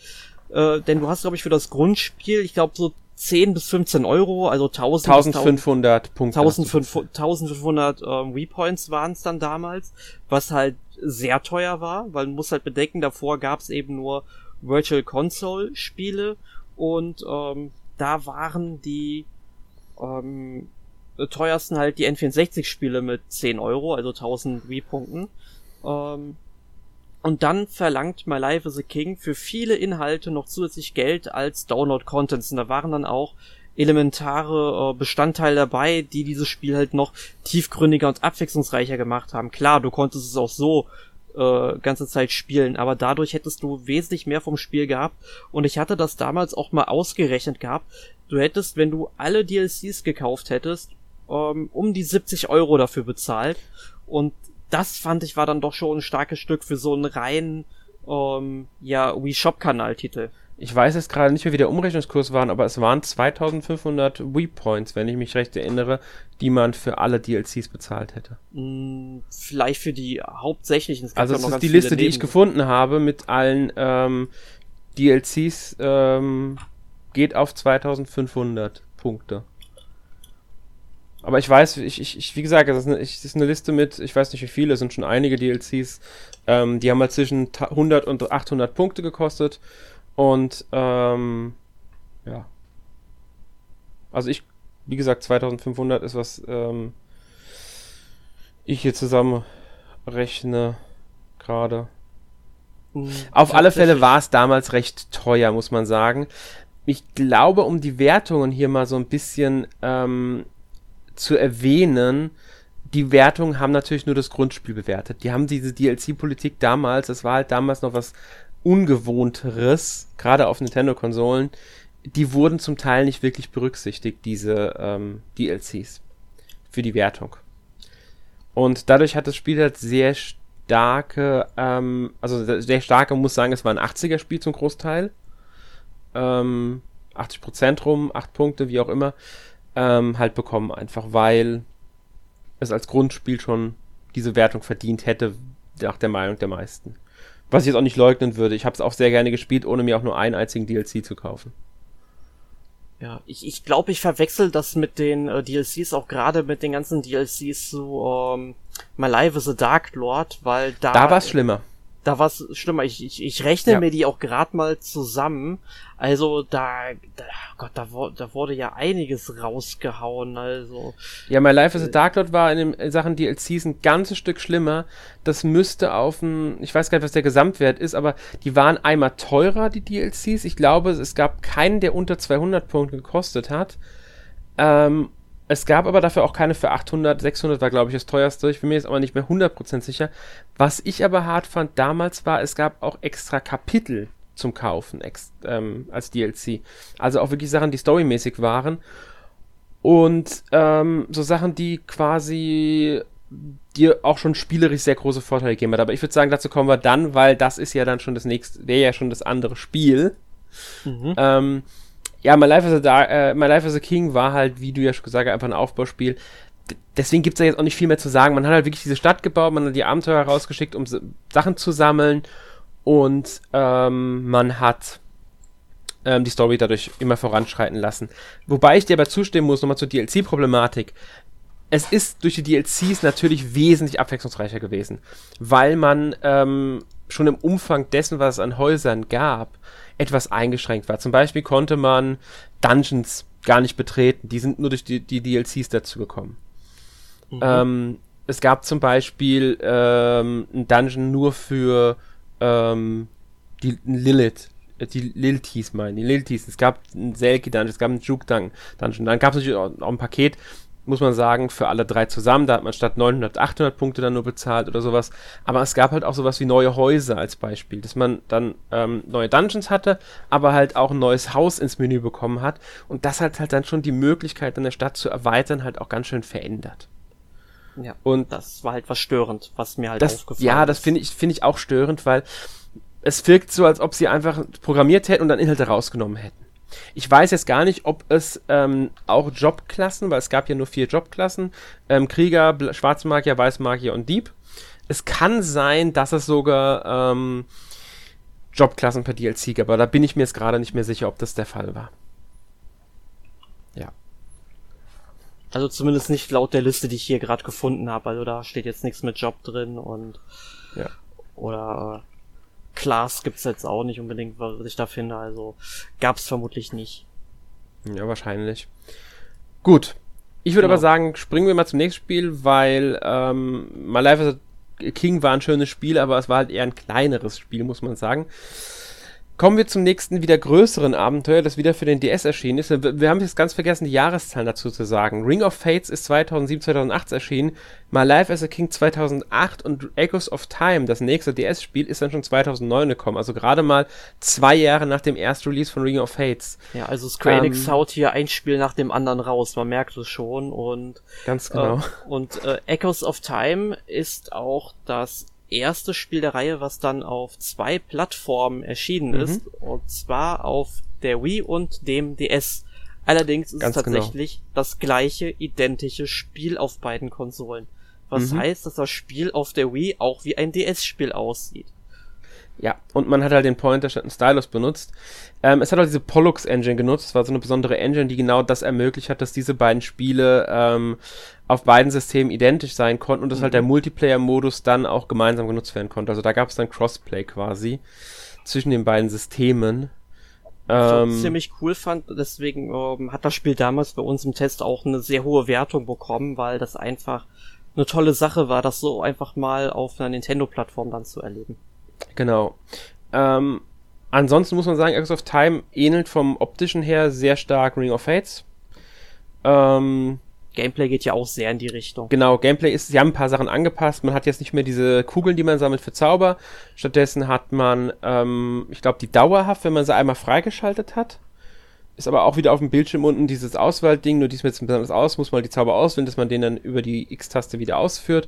Äh, denn du hast, glaube ich, für das Grundspiel, ich glaube, so 10 bis 15 Euro, also 1000 1500 Punkte. 1500, 1500 ähm, Repoints waren es dann damals, was halt sehr teuer war, weil man muss halt bedenken, davor gab es eben nur Virtual Console Spiele und ähm, da waren die ähm, teuersten halt die N64 Spiele mit 10 Euro, also 1000 Wii-Punkten. Ähm, und dann verlangt My Life is a King für viele Inhalte noch zusätzlich Geld als Download-Contents. Und da waren dann auch elementare äh, Bestandteile dabei, die dieses Spiel halt noch tiefgründiger und abwechslungsreicher gemacht haben. Klar, du konntest es auch so äh, ganze Zeit spielen, aber dadurch hättest du wesentlich mehr vom Spiel gehabt. Und ich hatte das damals auch mal ausgerechnet gehabt. Du hättest, wenn du alle DLCs gekauft hättest, ähm, um die 70 Euro dafür bezahlt. Und das fand ich war dann doch schon ein starkes Stück für so einen reinen ähm, ja Wii Shop Kanal Titel. Ich weiß jetzt gerade nicht mehr, wie der Umrechnungskurs war, aber es waren 2500 Wii Points, wenn ich mich recht erinnere, die man für alle DLCs bezahlt hätte. Mm, vielleicht für die hauptsächlichen. Also es ist die Liste, die ich gefunden habe mit allen ähm, DLCs, ähm, geht auf 2500 Punkte. Aber ich weiß, ich, ich, ich wie gesagt, das ist, eine, ich, ist eine Liste mit, ich weiß nicht wie viele, es sind schon einige DLCs. Ähm, die haben mal zwischen 100 und 800 Punkte gekostet. Und, ähm, ja. Also ich, wie gesagt, 2500 ist was, ähm, ich hier zusammenrechne gerade. Mhm, Auf alle Fälle war es damals recht teuer, muss man sagen. Ich glaube, um die Wertungen hier mal so ein bisschen ähm, zu erwähnen, die Wertungen haben natürlich nur das Grundspiel bewertet. Die haben diese DLC-Politik damals, das war halt damals noch was Ungewohnteres, gerade auf Nintendo-Konsolen, die wurden zum Teil nicht wirklich berücksichtigt, diese ähm, DLCs, für die Wertung. Und dadurch hat das Spiel halt sehr starke, ähm, also sehr starke, muss sagen, es war ein 80er-Spiel zum Großteil. Ähm, 80% rum, 8 Punkte, wie auch immer ähm, halt bekommen, einfach weil es als Grundspiel schon diese Wertung verdient hätte, nach der Meinung der meisten. Was ich jetzt auch nicht leugnen würde. Ich habe es auch sehr gerne gespielt, ohne mir auch nur einen einzigen DLC zu kaufen. Ja, ich, ich glaube, ich verwechsel das mit den äh, DLCs, auch gerade mit den ganzen DLCs zu ähm, My Life is a Dark Lord, weil da. Da war es schlimmer. Da war es schlimmer. Ich, ich, ich rechne ja. mir die auch gerade mal zusammen. Also da, da oh Gott, da, da wurde ja einiges rausgehauen. Also ja, My Life as a Dark Lord war in, den Sachen DLCs ein ganzes Stück schlimmer. Das müsste auf ein, ich weiß gar nicht, was der Gesamtwert ist, aber die waren einmal teurer die DLCs. Ich glaube, es gab keinen, der unter 200 Punkte gekostet hat. Ähm, es gab aber dafür auch keine für 800, 600 war glaube ich das teuerste. Ich bin mir jetzt aber nicht mehr 100% sicher. Was ich aber hart fand damals war, es gab auch extra Kapitel zum Kaufen ex, ähm, als DLC. Also auch wirklich Sachen, die storymäßig waren. Und ähm, so Sachen, die quasi dir auch schon spielerisch sehr große Vorteile geben hat. Aber ich würde sagen, dazu kommen wir dann, weil das ist ja dann schon das nächste, wäre ja schon das andere Spiel. Mhm. Ähm, ja, My Life, as a äh, My Life as a King war halt, wie du ja schon gesagt hast, einfach ein Aufbauspiel. D deswegen gibt's da jetzt auch nicht viel mehr zu sagen. Man hat halt wirklich diese Stadt gebaut, man hat die Abenteuer rausgeschickt, um Sachen zu sammeln und ähm, man hat ähm, die Story dadurch immer voranschreiten lassen. Wobei ich dir aber zustimmen muss, nochmal zur DLC-Problematik. Es ist durch die DLCs natürlich wesentlich abwechslungsreicher gewesen, weil man ähm, schon im Umfang dessen, was es an Häusern gab, etwas eingeschränkt war. Zum Beispiel konnte man Dungeons gar nicht betreten. Die sind nur durch die, die DLCs dazu gekommen. Mhm. Ähm, es gab zum Beispiel ähm, ein Dungeon nur für ähm, die Lilith. Äh, die Liliths meine die Liliths. Es gab ein Selkie Dungeon, es gab einen Juke Dungeon. Dann gab es natürlich auch, auch ein Paket, muss man sagen, für alle drei zusammen. Da hat man statt 900, 800 Punkte dann nur bezahlt oder sowas. Aber es gab halt auch sowas wie neue Häuser als Beispiel, dass man dann ähm, neue Dungeons hatte, aber halt auch ein neues Haus ins Menü bekommen hat. Und das hat halt dann schon die Möglichkeit, eine Stadt zu erweitern, halt auch ganz schön verändert. Ja, und das war halt was störend, was mir halt das, aufgefallen Ja, das finde ich, finde ich auch störend, weil es wirkt so, als ob sie einfach programmiert hätten und dann Inhalte rausgenommen hätten. Ich weiß jetzt gar nicht, ob es ähm, auch Jobklassen, weil es gab ja nur vier Jobklassen, ähm, Krieger, Schwarzmagier, Weißmagier und Dieb. Es kann sein, dass es sogar ähm, Jobklassen per DLC gab, aber da bin ich mir jetzt gerade nicht mehr sicher, ob das der Fall war. Ja. Also zumindest nicht laut der Liste, die ich hier gerade gefunden habe. Also da steht jetzt nichts mit Job drin und ja. oder Class gibt's jetzt auch nicht unbedingt, was ich da finde. Also gab's vermutlich nicht. Ja, wahrscheinlich. Gut. Ich würde genau. aber sagen, springen wir mal zum nächsten Spiel, weil ähm, My Life as a King war ein schönes Spiel, aber es war halt eher ein kleineres Spiel, muss man sagen. Kommen wir zum nächsten, wieder größeren Abenteuer, das wieder für den DS erschienen ist. Wir haben jetzt ganz vergessen, die Jahreszahlen dazu zu sagen. Ring of Fates ist 2007, 2008 erschienen. My Life as a King 2008 und Echoes of Time, das nächste DS-Spiel, ist dann schon 2009 gekommen. Also gerade mal zwei Jahre nach dem ersten Release von Ring of Fates. Ja, also Square Enix ähm, haut hier ein Spiel nach dem anderen raus. Man merkt es schon und ganz genau. Äh, und äh, Echoes of Time ist auch das erste Spiel der Reihe, was dann auf zwei Plattformen erschienen mhm. ist. Und zwar auf der Wii und dem DS. Allerdings ist Ganz es genau. tatsächlich genau. das gleiche, identische Spiel auf beiden Konsolen. Was mhm. heißt, dass das Spiel auf der Wii auch wie ein DS-Spiel aussieht. Ja, und man hat halt den Pointer statt einen Stylus benutzt. Ähm, es hat auch diese Pollux Engine genutzt. Das war so eine besondere Engine, die genau das ermöglicht hat, dass diese beiden Spiele ähm, auf beiden Systemen identisch sein konnten und dass mhm. halt der Multiplayer-Modus dann auch gemeinsam genutzt werden konnte. Also da gab es dann Crossplay quasi zwischen den beiden Systemen. Ähm, ich ziemlich cool fand, deswegen ähm, hat das Spiel damals bei uns im Test auch eine sehr hohe Wertung bekommen, weil das einfach eine tolle Sache war, das so einfach mal auf einer Nintendo-Plattform dann zu erleben. Genau. Ähm, ansonsten muss man sagen, Echoes of Time ähnelt vom optischen her sehr stark Ring of Fates. Ähm, Gameplay geht ja auch sehr in die Richtung. Genau, Gameplay ist, sie haben ein paar Sachen angepasst. Man hat jetzt nicht mehr diese Kugeln, die man sammelt für Zauber. Stattdessen hat man, ähm, ich glaube, die dauerhaft, wenn man sie einmal freigeschaltet hat. Ist aber auch wieder auf dem Bildschirm unten dieses Auswahlding, nur diesmal jetzt ein besonders aus, muss man die Zauber auswählen, dass man den dann über die X-Taste wieder ausführt.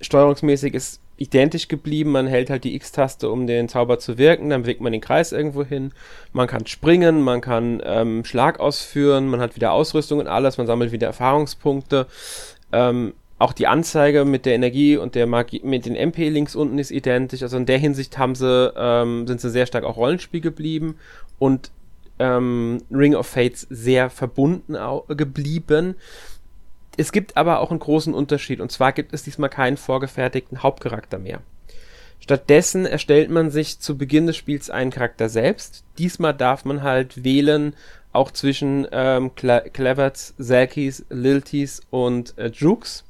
Steuerungsmäßig ist identisch geblieben. Man hält halt die X-Taste, um den Zauber zu wirken. Dann bewegt man den Kreis irgendwo hin. Man kann springen, man kann ähm, Schlag ausführen, man hat wieder Ausrüstung und alles. Man sammelt wieder Erfahrungspunkte. Ähm, auch die Anzeige mit der Energie und der Magie, mit den MP links unten ist identisch. Also in der Hinsicht haben sie, ähm, sind sie sehr stark auch Rollenspiel geblieben und ähm, Ring of Fates sehr verbunden geblieben. Es gibt aber auch einen großen Unterschied und zwar gibt es diesmal keinen vorgefertigten Hauptcharakter mehr. Stattdessen erstellt man sich zu Beginn des Spiels einen Charakter selbst. Diesmal darf man halt wählen, auch zwischen ähm, Cleverts, Zelkis, Liltis und äh, Jukes.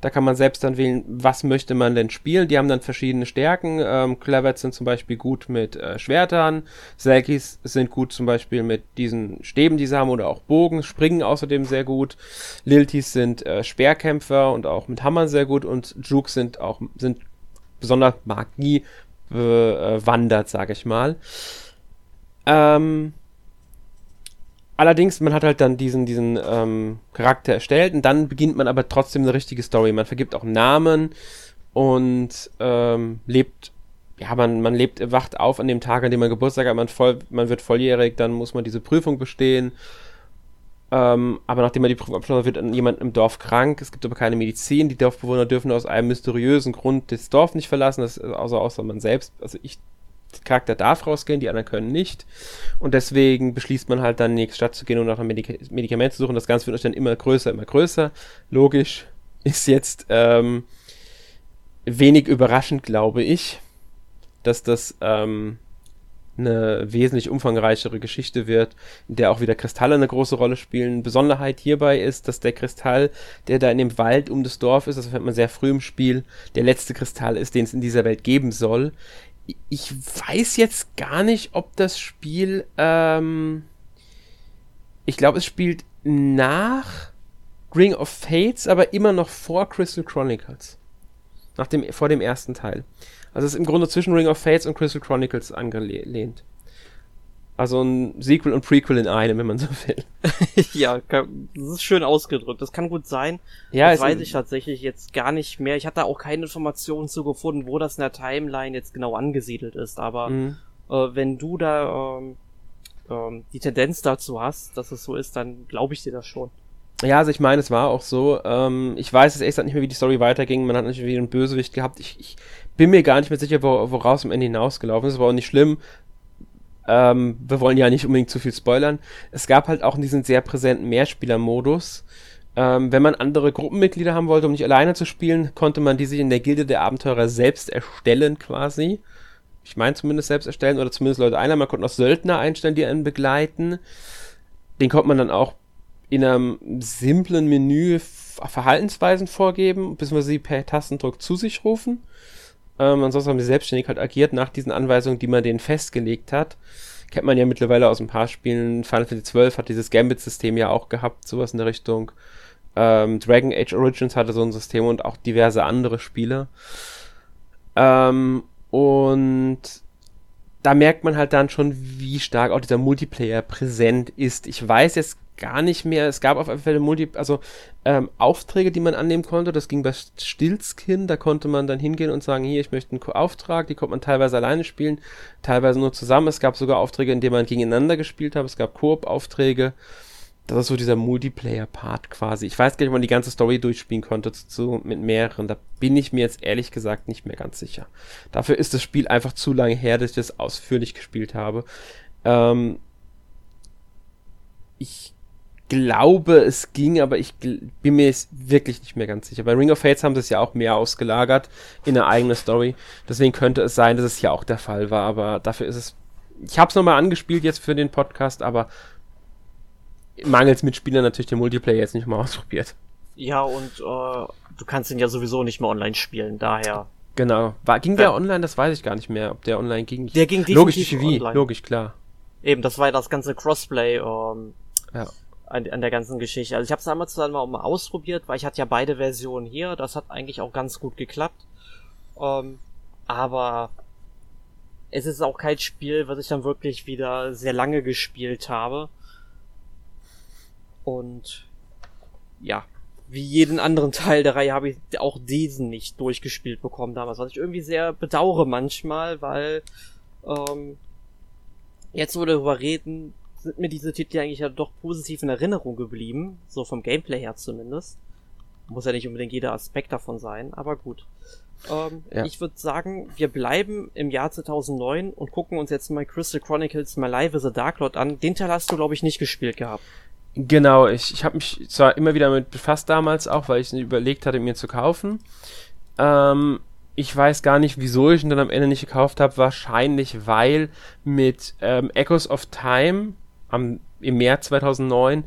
Da kann man selbst dann wählen, was möchte man denn spielen. Die haben dann verschiedene Stärken. Ähm, Cleverts sind zum Beispiel gut mit äh, Schwertern. Selkis sind gut zum Beispiel mit diesen Stäben, die sie haben, oder auch Bogen. Springen außerdem sehr gut. Liltis sind äh, Speerkämpfer und auch mit Hammern sehr gut. Und Jukes sind auch sind besonders Magie bewandert, sage ich mal. Ähm, Allerdings, man hat halt dann diesen, diesen ähm, Charakter erstellt und dann beginnt man aber trotzdem eine richtige Story. Man vergibt auch Namen und ähm, lebt, ja, man, man lebt, wacht auf an dem Tag, an dem man Geburtstag hat, man, voll, man wird volljährig, dann muss man diese Prüfung bestehen. Ähm, aber nachdem man die Prüfung abschlossen wird jemand im Dorf krank. Es gibt aber keine Medizin. Die Dorfbewohner dürfen aus einem mysteriösen Grund das Dorf nicht verlassen, das, außer, außer man selbst. Also ich Charakter darf rausgehen, die anderen können nicht. Und deswegen beschließt man halt dann in die Stadt zu gehen und nach einem Medik Medikament zu suchen. Das Ganze wird dann immer größer, immer größer. Logisch ist jetzt ähm, wenig überraschend, glaube ich, dass das ähm, eine wesentlich umfangreichere Geschichte wird, in der auch wieder Kristalle eine große Rolle spielen. Besonderheit hierbei ist, dass der Kristall, der da in dem Wald um das Dorf ist, das fängt man sehr früh im Spiel, der letzte Kristall ist, den es in dieser Welt geben soll ich weiß jetzt gar nicht, ob das Spiel, ähm, ich glaube, es spielt nach Ring of Fates, aber immer noch vor Crystal Chronicles. Nach dem, vor dem ersten Teil. Also es ist im Grunde zwischen Ring of Fates und Crystal Chronicles angelehnt. Also ein Sequel und Prequel in einem, wenn man so will. ja, das ist schön ausgedrückt. Das kann gut sein. Ja, das weiß ich tatsächlich jetzt gar nicht mehr. Ich hatte auch keine Informationen zu gefunden, wo das in der Timeline jetzt genau angesiedelt ist. Aber mhm. äh, wenn du da ähm, ähm, die Tendenz dazu hast, dass es so ist, dann glaube ich dir das schon. Ja, also ich meine, es war auch so. Ähm, ich weiß jetzt echt nicht mehr, wie die Story weiterging. Man hat natürlich wieder einen Bösewicht gehabt. Ich, ich bin mir gar nicht mehr sicher, wo, woraus am Ende hinausgelaufen ist. Das war auch nicht schlimm. Ähm, wir wollen ja nicht unbedingt zu viel spoilern. Es gab halt auch diesen sehr präsenten Mehrspieler-Modus. Ähm, wenn man andere Gruppenmitglieder haben wollte, um nicht alleine zu spielen, konnte man die sich in der Gilde der Abenteurer selbst erstellen quasi. Ich meine zumindest selbst erstellen oder zumindest Leute einer. Man konnte auch Söldner einstellen, die einen begleiten. Den konnte man dann auch in einem simplen Menü Verhaltensweisen vorgeben, bis wir sie per Tastendruck zu sich rufen. Ähm, ansonsten haben sie selbstständig halt agiert nach diesen Anweisungen, die man denen festgelegt hat. Kennt man ja mittlerweile aus ein paar Spielen. Final Fantasy XII hat dieses Gambit-System ja auch gehabt, sowas in der Richtung. Ähm, Dragon Age Origins hatte so ein System und auch diverse andere Spiele. Ähm, und da merkt man halt dann schon, wie stark auch dieser Multiplayer präsent ist. Ich weiß jetzt gar nicht mehr. Es gab auf jeden Fall Multi, also ähm, Aufträge, die man annehmen konnte. Das ging bei Stilskin. Da konnte man dann hingehen und sagen, hier, ich möchte einen Auftrag. Die konnte man teilweise alleine spielen, teilweise nur zusammen. Es gab sogar Aufträge, in denen man gegeneinander gespielt hat. Es gab Koop-Aufträge. Das ist so dieser Multiplayer-Part quasi. Ich weiß gar nicht, ob man die ganze Story durchspielen konnte zu, mit mehreren. Da bin ich mir jetzt ehrlich gesagt nicht mehr ganz sicher. Dafür ist das Spiel einfach zu lange her, dass ich das ausführlich gespielt habe. Ähm, ich glaube, es ging, aber ich bin mir wirklich nicht mehr ganz sicher. Bei Ring of Fates haben sie es ja auch mehr ausgelagert in eine eigene Story. Deswegen könnte es sein, dass es hier auch der Fall war, aber dafür ist es. Ich habe es nochmal angespielt jetzt für den Podcast, aber mangels Mitspieler natürlich den Multiplayer jetzt nicht mal ausprobiert. Ja, und äh, du kannst ihn ja sowieso nicht mehr online spielen, daher. Genau. War, ging der online? Das weiß ich gar nicht mehr, ob der online ging. Der ging definitiv Logisch TV, online. logisch, klar. Eben, das war ja das ganze Crossplay ähm, ja an, an der ganzen Geschichte. Also ich habe es damals dann mal, mal ausprobiert, weil ich hatte ja beide Versionen hier. Das hat eigentlich auch ganz gut geklappt. Ähm, aber es ist auch kein Spiel, was ich dann wirklich wieder sehr lange gespielt habe. Und ja, wie jeden anderen Teil der Reihe habe ich auch diesen nicht durchgespielt bekommen damals, was ich irgendwie sehr bedauere manchmal, weil ähm, jetzt wo wir darüber reden, sind mir diese Titel eigentlich ja doch positiv in Erinnerung geblieben, so vom Gameplay her zumindest. Muss ja nicht unbedingt jeder Aspekt davon sein, aber gut. Ähm, ja. Ich würde sagen, wir bleiben im Jahr 2009 und gucken uns jetzt mal Crystal Chronicles My Life is a Dark Lord an. Den Teil hast du, glaube ich, nicht gespielt gehabt. Genau, ich, ich habe mich zwar immer wieder damit befasst damals auch, weil ich überlegt hatte, mir zu kaufen. Ähm, ich weiß gar nicht, wieso ich ihn dann am Ende nicht gekauft habe. Wahrscheinlich, weil mit ähm, Echoes of Time am, im März 2009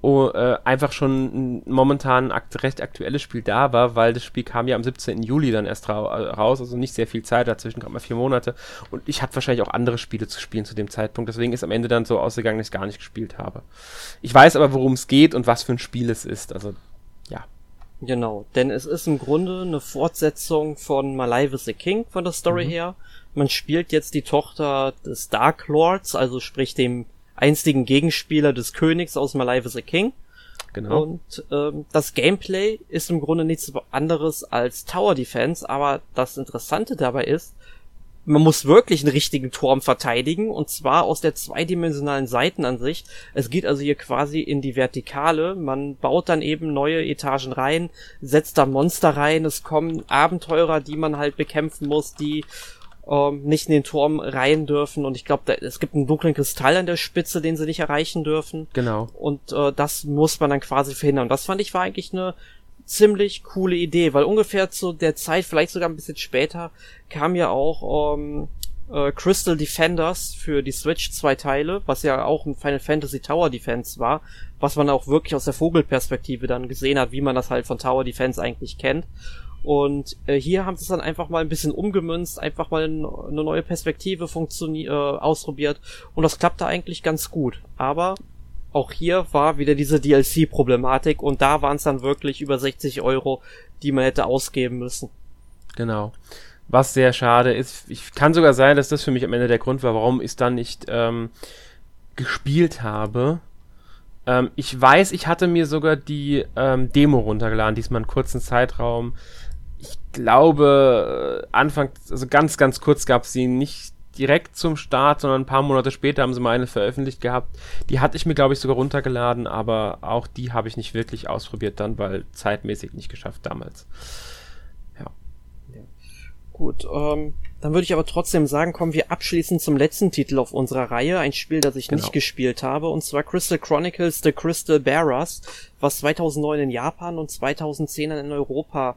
oh, äh, einfach schon momentan akt recht aktuelles Spiel da war, weil das Spiel kam ja am 17. Juli dann erst ra raus, also nicht sehr viel Zeit dazwischen, gerade mal vier Monate. Und ich hatte wahrscheinlich auch andere Spiele zu spielen zu dem Zeitpunkt. Deswegen ist am Ende dann so ausgegangen, dass ich gar nicht gespielt habe. Ich weiß aber, worum es geht und was für ein Spiel es ist. Also, ja. Genau, denn es ist im Grunde eine Fortsetzung von My the King von der Story mhm. her. Man spielt jetzt die Tochter des Dark Lords, also sprich dem einstigen Gegenspieler des Königs aus My the King. Genau. Und ähm, das Gameplay ist im Grunde nichts anderes als Tower Defense, aber das Interessante dabei ist, man muss wirklich einen richtigen Turm verteidigen und zwar aus der zweidimensionalen Seitenansicht. Es geht also hier quasi in die Vertikale. Man baut dann eben neue Etagen rein, setzt da Monster rein. Es kommen Abenteurer, die man halt bekämpfen muss, die ähm, nicht in den Turm rein dürfen. Und ich glaube, es gibt einen dunklen Kristall an der Spitze, den sie nicht erreichen dürfen. Genau. Und äh, das muss man dann quasi verhindern. Und das fand ich war eigentlich eine ziemlich coole Idee, weil ungefähr zu der Zeit, vielleicht sogar ein bisschen später, kam ja auch ähm, äh, Crystal Defenders für die Switch zwei Teile, was ja auch ein Final Fantasy Tower Defense war, was man auch wirklich aus der Vogelperspektive dann gesehen hat, wie man das halt von Tower Defense eigentlich kennt. Und äh, hier haben sie es dann einfach mal ein bisschen umgemünzt, einfach mal eine neue Perspektive äh, ausprobiert und das klappte eigentlich ganz gut. Aber auch hier war wieder diese DLC-Problematik und da waren es dann wirklich über 60 Euro, die man hätte ausgeben müssen. Genau. Was sehr schade ist. Ich kann sogar sein, dass das für mich am Ende der Grund war, warum ich es dann nicht ähm, gespielt habe. Ähm, ich weiß, ich hatte mir sogar die ähm, Demo runtergeladen, diesmal einen kurzen Zeitraum. Ich glaube, äh, Anfang, also ganz, ganz kurz gab es sie nicht direkt zum Start, sondern ein paar Monate später haben sie mal eine veröffentlicht gehabt. Die hatte ich mir, glaube ich, sogar runtergeladen, aber auch die habe ich nicht wirklich ausprobiert dann, weil zeitmäßig nicht geschafft damals. Ja. ja. Gut, ähm, dann würde ich aber trotzdem sagen, kommen wir abschließend zum letzten Titel auf unserer Reihe, ein Spiel, das ich genau. nicht gespielt habe, und zwar Crystal Chronicles The Crystal Bearers, was 2009 in Japan und 2010 in Europa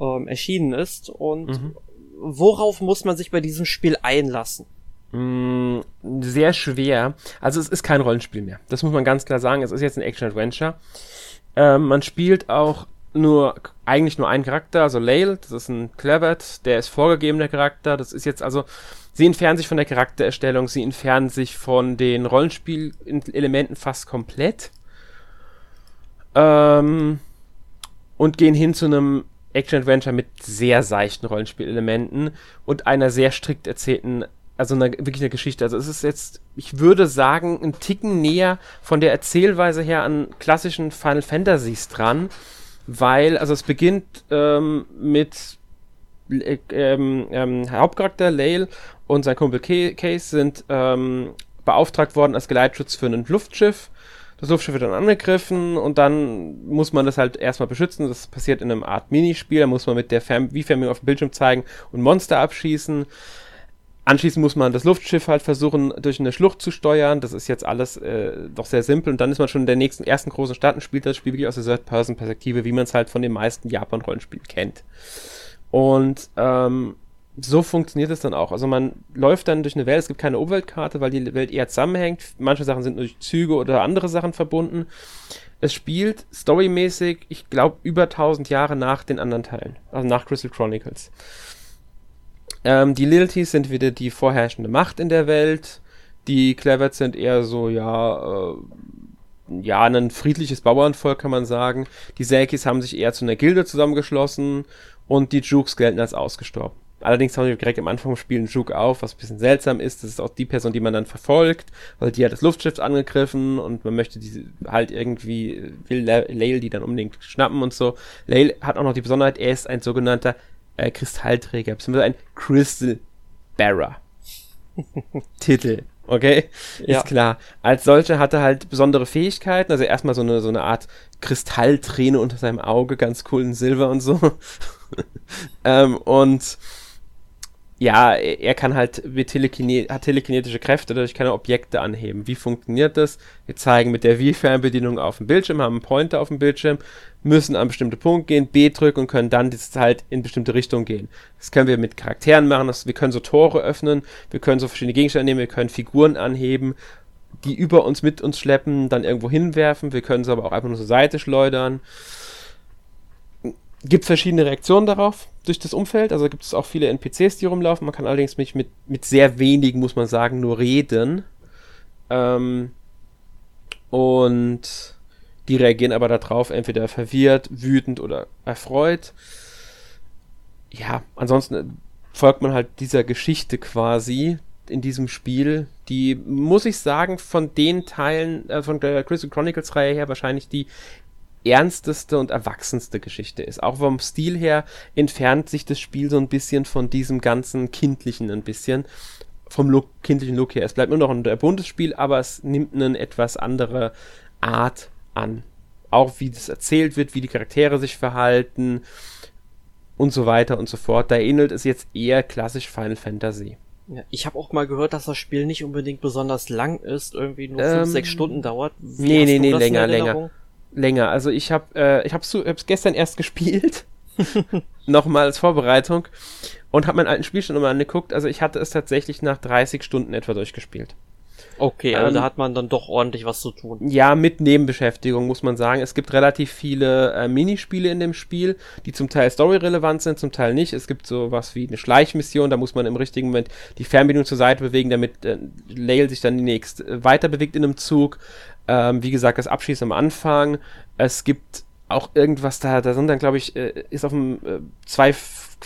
ähm, erschienen ist. Und mhm worauf muss man sich bei diesem Spiel einlassen? Mm, sehr schwer. Also es ist kein Rollenspiel mehr. Das muss man ganz klar sagen. Es ist jetzt ein Action-Adventure. Ähm, man spielt auch nur, eigentlich nur einen Charakter, also Lail, das ist ein Clevert, der ist vorgegebener Charakter. Das ist jetzt also, sie entfernen sich von der Charaktererstellung, sie entfernen sich von den Rollenspielelementen fast komplett. Ähm, und gehen hin zu einem Action-Adventure mit sehr seichten Rollenspielelementen und einer sehr strikt erzählten, also einer, wirklich eine Geschichte. Also es ist jetzt, ich würde sagen, ein Ticken näher von der Erzählweise her an klassischen Final Fantasies dran, weil, also es beginnt ähm, mit äh, ähm, ähm, Hauptcharakter Lail und sein Kumpel Case sind ähm, beauftragt worden als Geleitschutz für ein Luftschiff das Luftschiff wird dann angegriffen und dann muss man das halt erstmal beschützen. Das passiert in einem Art Minispiel. Da muss man mit der Fern Wie-Fernbedienung auf dem Bildschirm zeigen und Monster abschießen. Anschließend muss man das Luftschiff halt versuchen, durch eine Schlucht zu steuern. Das ist jetzt alles äh, doch sehr simpel. Und dann ist man schon in der nächsten, ersten großen Stadt und spielt das Spiel wirklich aus der Third-Person-Perspektive, wie man es halt von den meisten Japan-Rollenspielen kennt. Und ähm, so funktioniert es dann auch. Also man läuft dann durch eine Welt, es gibt keine Umweltkarte, weil die Welt eher zusammenhängt. Manche Sachen sind durch Züge oder andere Sachen verbunden. Es spielt storymäßig, ich glaube, über 1000 Jahre nach den anderen Teilen, also nach Crystal Chronicles. Ähm, die Lilities sind wieder die vorherrschende Macht in der Welt. Die Clevets sind eher so, ja, äh, ja, ein friedliches Bauernvolk, kann man sagen. Die Selkis haben sich eher zu einer Gilde zusammengeschlossen und die Jukes gelten als ausgestorben. Allerdings haben wir direkt am Anfang des Spiels einen Juke auf, was ein bisschen seltsam ist. Das ist auch die Person, die man dann verfolgt, weil die hat das Luftschiff angegriffen und man möchte diese halt irgendwie, will Lail die dann unbedingt schnappen und so. Lail hat auch noch die Besonderheit, er ist ein sogenannter äh, Kristallträger, beziehungsweise ein Crystal Bearer. Titel. Okay, ja. ist klar. Als solcher hat er halt besondere Fähigkeiten. Also erstmal so eine, so eine Art Kristallträne unter seinem Auge, ganz cool in Silber und so. ähm, und ja, er kann halt mit Telekine hat telekinetische Kräfte, dadurch kann er Objekte anheben. Wie funktioniert das? Wir zeigen mit der Wii-Fernbedienung auf dem Bildschirm, haben einen Pointer auf dem Bildschirm, müssen an bestimmte Punkt gehen, B drücken und können dann das halt in bestimmte Richtung gehen. Das können wir mit Charakteren machen, das, wir können so Tore öffnen, wir können so verschiedene Gegenstände nehmen, wir können Figuren anheben, die über uns mit uns schleppen, dann irgendwo hinwerfen, wir können sie aber auch einfach nur zur Seite schleudern gibt verschiedene Reaktionen darauf durch das Umfeld. Also gibt es auch viele NPCs, die rumlaufen. Man kann allerdings mit, mit, mit sehr wenigen, muss man sagen, nur reden. Ähm, und die reagieren aber darauf entweder verwirrt, wütend oder erfreut. Ja, ansonsten folgt man halt dieser Geschichte quasi in diesem Spiel, die, muss ich sagen, von den Teilen äh, von der Crystal Chronicles Reihe her wahrscheinlich die ernsteste und erwachsenste Geschichte ist. Auch vom Stil her entfernt sich das Spiel so ein bisschen von diesem ganzen kindlichen ein bisschen. Vom Look, kindlichen Look her. Es bleibt nur noch ein buntes Spiel, aber es nimmt eine etwas andere Art an. Auch wie das erzählt wird, wie die Charaktere sich verhalten und so weiter und so fort. Da ähnelt es jetzt eher klassisch Final Fantasy. Ja, ich habe auch mal gehört, dass das Spiel nicht unbedingt besonders lang ist, irgendwie nur 5, ähm, 6 Stunden dauert. Wie nee, nee, nee, länger, länger länger. Also ich habe äh, ich hab's, hab's gestern erst gespielt. Nochmal als Vorbereitung. Und habe meinen alten Spielstand nochmal angeguckt. Also ich hatte es tatsächlich nach 30 Stunden etwa durchgespielt. Okay, also ähm, da hat man dann doch ordentlich was zu tun. Ja, mit Nebenbeschäftigung muss man sagen. Es gibt relativ viele äh, Minispiele in dem Spiel, die zum Teil storyrelevant sind, zum Teil nicht. Es gibt so was wie eine Schleichmission, da muss man im richtigen Moment die Fernbedienung zur Seite bewegen, damit äh, Lail sich dann die nächste äh, weiter bewegt in einem Zug. Ähm, wie gesagt, das Abschießen am Anfang. Es gibt auch irgendwas da, da sind dann, glaube ich, äh, ist auf dem äh, zwei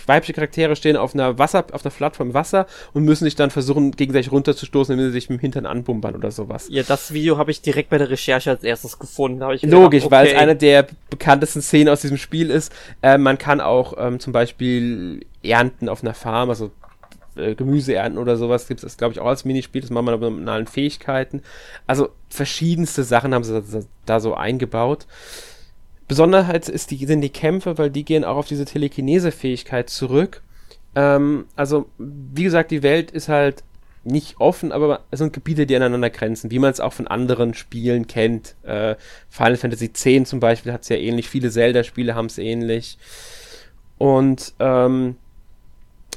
weibliche Charaktere stehen auf einer Wasser, auf einer Plattform Wasser und müssen sich dann versuchen, gegenseitig runterzustoßen, indem sie sich mit dem Hintern anbumpern oder sowas. Ja, das Video habe ich direkt bei der Recherche als erstes gefunden. Logisch, gedacht, okay. weil es eine der bekanntesten Szenen aus diesem Spiel ist. Äh, man kann auch ähm, zum Beispiel ernten auf einer Farm, also äh, Gemüse ernten oder sowas gibt es, glaube ich, auch als Minispiel. Das machen wir mit allen Fähigkeiten. Also verschiedenste Sachen haben sie da, da so eingebaut. Besonderheit ist die, sind die Kämpfe, weil die gehen auch auf diese Telekinese-Fähigkeit zurück. Ähm, also, wie gesagt, die Welt ist halt nicht offen, aber es sind Gebiete, die aneinander grenzen, wie man es auch von anderen Spielen kennt. Äh, Final Fantasy X zum Beispiel hat es ja ähnlich, viele Zelda-Spiele haben es ähnlich. Und ähm,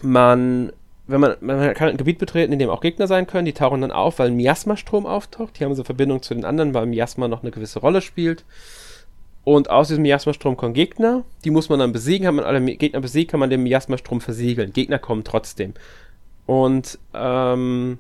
man wenn man, man kann ein Gebiet betreten, in dem auch Gegner sein können, die tauchen dann auf, weil ein Miasma-Strom auftaucht. Die haben so Verbindung zu den anderen, weil Miasma noch eine gewisse Rolle spielt. Und aus diesem Miasma-Strom kommen Gegner, die muss man dann besiegen. Hat man alle Gegner besiegt, kann man den Miasma-Strom versiegeln. Gegner kommen trotzdem. Und ähm,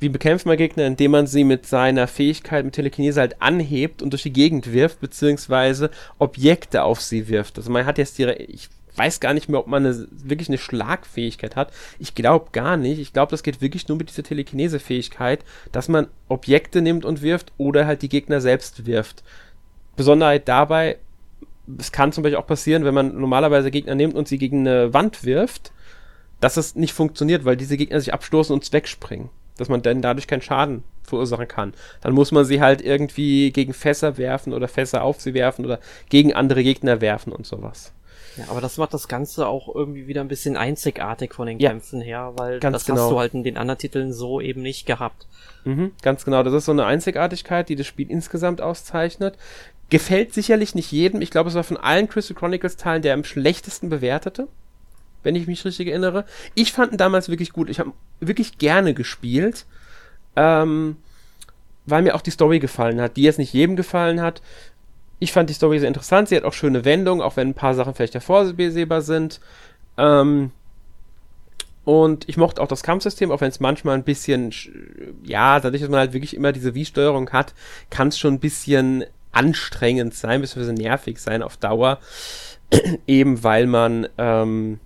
wie bekämpft man Gegner? Indem man sie mit seiner Fähigkeit mit Telekinese halt anhebt und durch die Gegend wirft, beziehungsweise Objekte auf sie wirft. Also man hat jetzt ich weiß gar nicht mehr, ob man eine, wirklich eine Schlagfähigkeit hat. Ich glaube gar nicht. Ich glaube, das geht wirklich nur mit dieser Telekinese-Fähigkeit, dass man Objekte nimmt und wirft oder halt die Gegner selbst wirft. Besonderheit dabei, es kann zum Beispiel auch passieren, wenn man normalerweise Gegner nimmt und sie gegen eine Wand wirft, dass es nicht funktioniert, weil diese Gegner sich abstoßen und wegspringen. Dass man dann dadurch keinen Schaden verursachen kann. Dann muss man sie halt irgendwie gegen Fässer werfen oder Fässer auf sie werfen oder gegen andere Gegner werfen und sowas. Ja, aber das macht das Ganze auch irgendwie wieder ein bisschen einzigartig von den ja, Kämpfen her, weil das genau. hast du halt in den anderen Titeln so eben nicht gehabt. Mhm, ganz genau, das ist so eine Einzigartigkeit, die das Spiel insgesamt auszeichnet. Gefällt sicherlich nicht jedem. Ich glaube, es war von allen Crystal Chronicles Teilen der am schlechtesten bewertete, wenn ich mich richtig erinnere. Ich fand ihn damals wirklich gut. Ich habe wirklich gerne gespielt. Ähm, weil mir auch die Story gefallen hat, die jetzt nicht jedem gefallen hat. Ich fand die Story sehr interessant. Sie hat auch schöne Wendungen, auch wenn ein paar Sachen vielleicht hervorsehbar sind. Ähm, und ich mochte auch das Kampfsystem, auch wenn es manchmal ein bisschen, ja, dadurch, dass man halt wirklich immer diese Wii-Steuerung hat, kann es schon ein bisschen anstrengend sein, beziehungsweise nervig sein auf Dauer. Eben weil man ähm,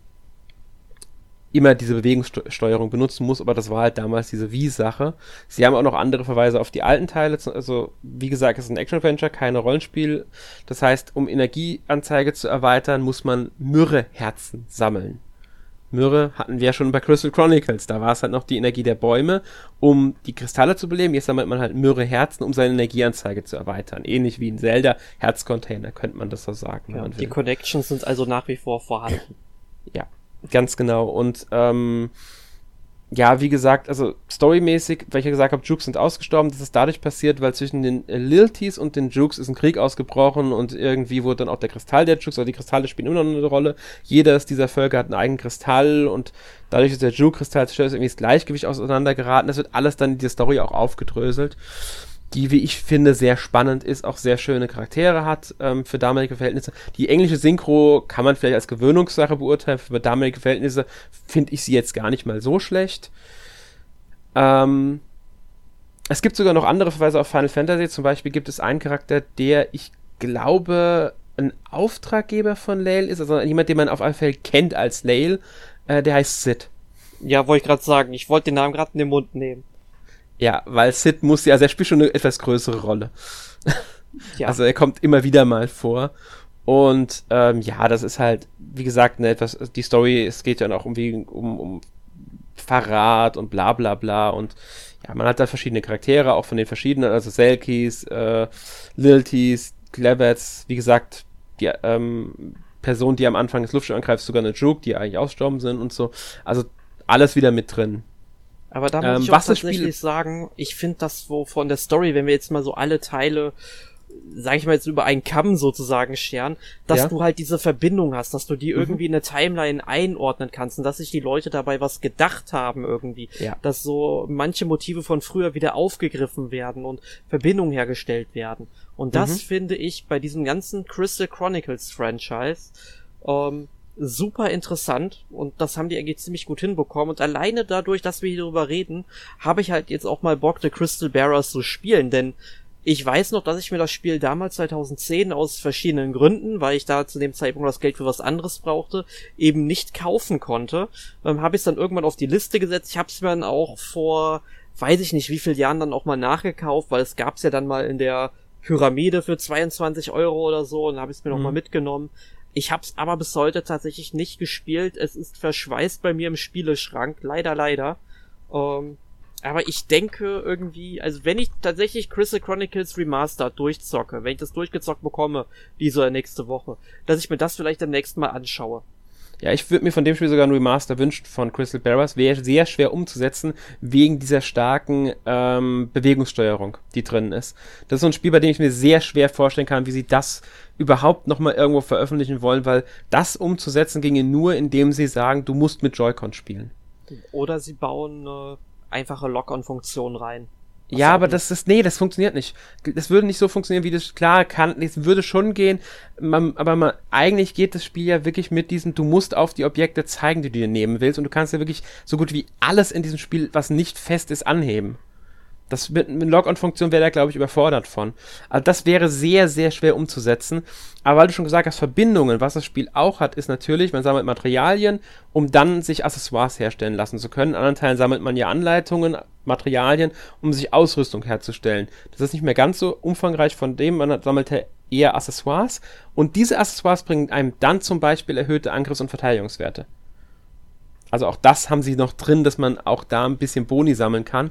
immer diese Bewegungssteuerung benutzen muss, aber das war halt damals diese Wii-Sache. Sie haben auch noch andere Verweise auf die alten Teile, also wie gesagt, es ist ein Action-Adventure, keine Rollenspiel. Das heißt, um Energieanzeige zu erweitern, muss man Myrrhe-Herzen sammeln. Myrrhe hatten wir ja schon bei Crystal Chronicles, da war es halt noch die Energie der Bäume, um die Kristalle zu beleben. Jetzt sammelt man halt Myrrhe-Herzen, um seine Energieanzeige zu erweitern. Ähnlich wie in Zelda, Herzcontainer, könnte man das so sagen. Ja, die Connections sind also nach wie vor vorhanden. Ja, Ganz genau. Und ähm, ja, wie gesagt, also storymäßig, weil ich ja gesagt habe, Jukes sind ausgestorben, das ist dadurch passiert, weil zwischen den äh, Lilties und den Jukes ist ein Krieg ausgebrochen und irgendwie wurde dann auch der Kristall der Jukes, oder die Kristalle spielen immer noch eine Rolle. Jedes dieser Völker hat einen eigenen Kristall und dadurch ist der Juke-Kristall zerstört, ist irgendwie das Gleichgewicht auseinandergeraten. Das wird alles dann in dieser Story auch aufgedröselt die, wie ich finde, sehr spannend ist, auch sehr schöne Charaktere hat ähm, für damalige Verhältnisse. Die englische Synchro kann man vielleicht als Gewöhnungssache beurteilen, für damalige Verhältnisse finde ich sie jetzt gar nicht mal so schlecht. Ähm, es gibt sogar noch andere Verweise auf Final Fantasy. Zum Beispiel gibt es einen Charakter, der ich glaube ein Auftraggeber von Lail ist, also jemand, den man auf jeden Fall kennt als Lail. Äh, der heißt Sid. Ja, wollte ich gerade sagen. Ich wollte den Namen gerade in den Mund nehmen. Ja, weil Sid muss ja, also er spielt schon eine etwas größere Rolle. Ja. Also er kommt immer wieder mal vor. Und ähm, ja, das ist halt, wie gesagt, ne, etwas, die Story, es geht ja auch irgendwie um, um Verrat und bla bla bla. Und ja, man hat da verschiedene Charaktere, auch von den verschiedenen, also Selkies, äh, Lilties, Clevets, wie gesagt, die ähm, Person, die am Anfang des Luftschiff angreift, sogar eine Juke, die eigentlich ausgestorben sind und so. Also alles wieder mit drin. Aber da muss ähm, ich auch tatsächlich sagen, ich finde das wo von der Story, wenn wir jetzt mal so alle Teile sag ich mal jetzt über einen Kamm sozusagen scheren, dass ja. du halt diese Verbindung hast, dass du die mhm. irgendwie in eine Timeline einordnen kannst und dass sich die Leute dabei was gedacht haben irgendwie, ja. dass so manche Motive von früher wieder aufgegriffen werden und Verbindungen hergestellt werden. Und das mhm. finde ich bei diesem ganzen Crystal Chronicles Franchise ähm, super interessant und das haben die eigentlich ziemlich gut hinbekommen und alleine dadurch, dass wir hier drüber reden, habe ich halt jetzt auch mal Bock, The Crystal Bearers zu spielen, denn ich weiß noch, dass ich mir das Spiel damals 2010 aus verschiedenen Gründen, weil ich da zu dem Zeitpunkt das Geld für was anderes brauchte, eben nicht kaufen konnte. Ähm, habe ich es dann irgendwann auf die Liste gesetzt. Ich habe es mir dann auch vor, weiß ich nicht, wie viel Jahren dann auch mal nachgekauft, weil es gab's ja dann mal in der Pyramide für 22 Euro oder so und habe ich es mir mhm. nochmal mitgenommen. Ich hab's aber bis heute tatsächlich nicht gespielt. Es ist verschweißt bei mir im Spieleschrank. Leider, leider. Ähm, aber ich denke irgendwie, also wenn ich tatsächlich Crystal Chronicles Remastered durchzocke, wenn ich das durchgezockt bekomme, diese nächste Woche, dass ich mir das vielleicht am nächsten Mal anschaue. Ja, ich würde mir von dem Spiel sogar ein Remaster wünschen von Crystal Bearers. Wäre sehr schwer umzusetzen, wegen dieser starken ähm, Bewegungssteuerung, die drin ist. Das ist so ein Spiel, bei dem ich mir sehr schwer vorstellen kann, wie sie das überhaupt nochmal irgendwo veröffentlichen wollen, weil das umzusetzen ginge nur, indem sie sagen, du musst mit Joy-Con spielen. Oder sie bauen eine einfache Lock-on-Funktion rein. Ja, aber das ist, nee, das funktioniert nicht. Das würde nicht so funktionieren, wie das, klar, kann, es würde schon gehen, man, aber man, eigentlich geht das Spiel ja wirklich mit diesem, du musst auf die Objekte zeigen, die du dir nehmen willst und du kannst ja wirklich so gut wie alles in diesem Spiel, was nicht fest ist, anheben. Das mit, mit Log-on-Funktion wäre da, glaube ich, überfordert von. Also das wäre sehr, sehr schwer umzusetzen. Aber weil du schon gesagt hast, Verbindungen, was das Spiel auch hat, ist natürlich, man sammelt Materialien, um dann sich Accessoires herstellen lassen zu können. In anderen Teilen sammelt man ja Anleitungen, Materialien, um sich Ausrüstung herzustellen. Das ist nicht mehr ganz so umfangreich von dem, man sammelt eher Accessoires. Und diese Accessoires bringen einem dann zum Beispiel erhöhte Angriffs- und Verteidigungswerte. Also auch das haben sie noch drin, dass man auch da ein bisschen Boni sammeln kann.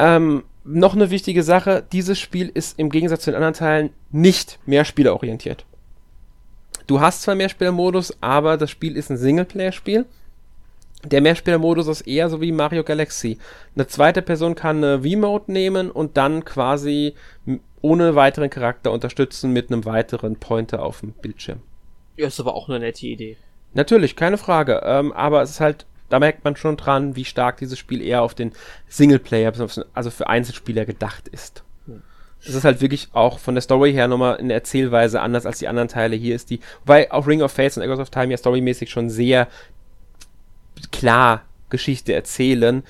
Ähm, noch eine wichtige Sache, dieses Spiel ist im Gegensatz zu den anderen Teilen nicht mehrspielerorientiert. Du hast zwar Mehrspielermodus, aber das Spiel ist ein Singleplayer-Spiel. Der Mehrspielermodus ist eher so wie Mario Galaxy. Eine zweite Person kann eine V-Mode nehmen und dann quasi ohne weiteren Charakter unterstützen mit einem weiteren Pointer auf dem Bildschirm. Ja, ist aber auch eine nette Idee. Natürlich, keine Frage. Ähm, aber es ist halt da merkt man schon dran, wie stark dieses Spiel eher auf den Singleplayer, also für Einzelspieler gedacht ist. Das ist halt wirklich auch von der Story her nochmal in der Erzählweise anders als die anderen Teile. Hier ist die, wobei auch Ring of Fates und Echoes of Time ja storymäßig schon sehr klar Geschichte erzählen.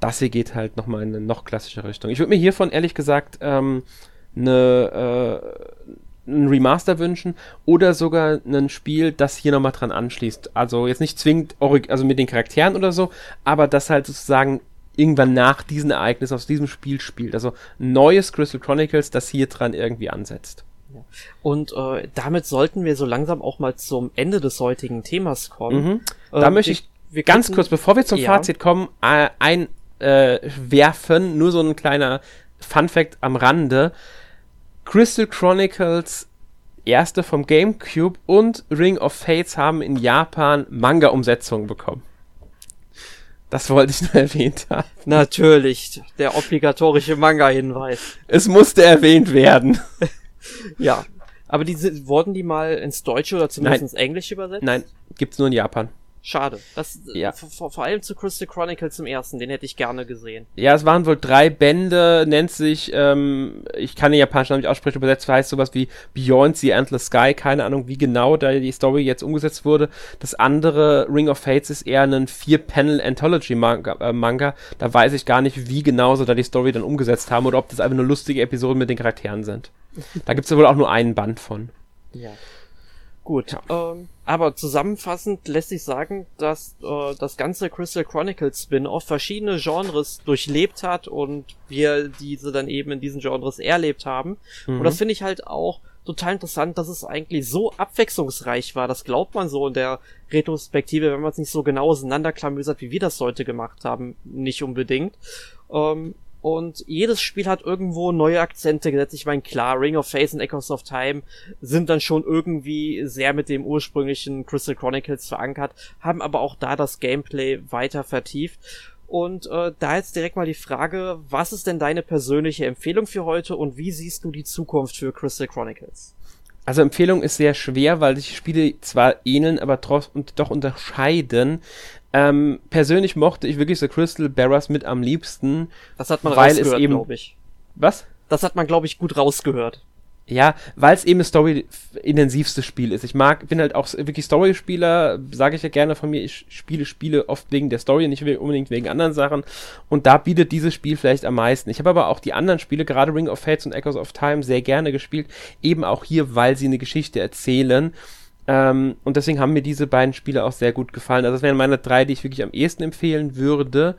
Das hier geht halt nochmal in eine noch klassische Richtung. Ich würde mir hiervon ehrlich gesagt ähm, eine, äh, ein Remaster wünschen oder sogar ein Spiel, das hier nochmal dran anschließt. Also jetzt nicht zwingend also mit den Charakteren oder so, aber das halt sozusagen irgendwann nach diesen Ereignissen aus diesem Spiel spielt. Also neues Crystal Chronicles, das hier dran irgendwie ansetzt. Und äh, damit sollten wir so langsam auch mal zum Ende des heutigen Themas kommen. Mhm. Da äh, möchte ich wir ganz könnten, kurz, bevor wir zum ja. Fazit kommen, äh, einwerfen, äh, nur so ein kleiner Fun Fact am Rande. Crystal Chronicles erste vom GameCube und Ring of Fates haben in Japan Manga-Umsetzungen bekommen. Das wollte ich nur erwähnt haben. Natürlich, der obligatorische Manga-Hinweis. Es musste erwähnt werden. ja, aber die wurden die mal ins Deutsche oder zumindest Nein. ins Englische übersetzt? Nein, gibt's nur in Japan. Schade. Das, ja. vor, vor, allem zu Crystal Chronicles im ersten, den hätte ich gerne gesehen. Ja, es waren wohl drei Bände, nennt sich, ähm, ich kann den japanischen Namen nicht aussprechen, übersetzt heißt sowas wie Beyond the Endless Sky, keine Ahnung, wie genau da die Story jetzt umgesetzt wurde. Das andere, Ring of Fates, ist eher ein Vier-Panel-Anthology-Manga. Äh, Manga. Da weiß ich gar nicht, wie genau sie da die Story dann umgesetzt haben oder ob das einfach nur lustige Episoden mit den Charakteren sind. da gibt's ja wohl auch nur einen Band von. Ja. Gut. Ja. Ähm, aber zusammenfassend lässt sich sagen, dass äh, das ganze Crystal Chronicles Spin-off verschiedene Genres durchlebt hat und wir diese dann eben in diesen Genres erlebt haben. Mhm. Und das finde ich halt auch total interessant, dass es eigentlich so abwechslungsreich war. Das glaubt man so in der Retrospektive, wenn man es nicht so genau auseinanderklamüsert, wie wir das heute gemacht haben, nicht unbedingt. Ähm, und jedes Spiel hat irgendwo neue Akzente gesetzt. Ich meine, klar, Ring of Faith und Echoes of Time sind dann schon irgendwie sehr mit dem ursprünglichen Crystal Chronicles verankert, haben aber auch da das Gameplay weiter vertieft. Und äh, da jetzt direkt mal die Frage, was ist denn deine persönliche Empfehlung für heute und wie siehst du die Zukunft für Crystal Chronicles? Also Empfehlung ist sehr schwer, weil sich Spiele zwar ähneln, aber trotzdem doch unterscheiden. Ähm, persönlich mochte ich wirklich The Crystal Bearers mit am liebsten. Das hat man weil rausgehört, glaube ich. Was? Das hat man, glaube ich, gut rausgehört. Ja, weil es eben das Story-intensivste Spiel ist. Ich mag, bin halt auch wirklich Story-Spieler, sage ich ja gerne von mir, ich spiele Spiele oft wegen der Story, nicht unbedingt wegen anderen Sachen. Und da bietet dieses Spiel vielleicht am meisten. Ich habe aber auch die anderen Spiele, gerade Ring of Fates und Echoes of Time, sehr gerne gespielt. Eben auch hier, weil sie eine Geschichte erzählen. Ähm, und deswegen haben mir diese beiden Spiele auch sehr gut gefallen. Also das wären meine drei, die ich wirklich am ehesten empfehlen würde.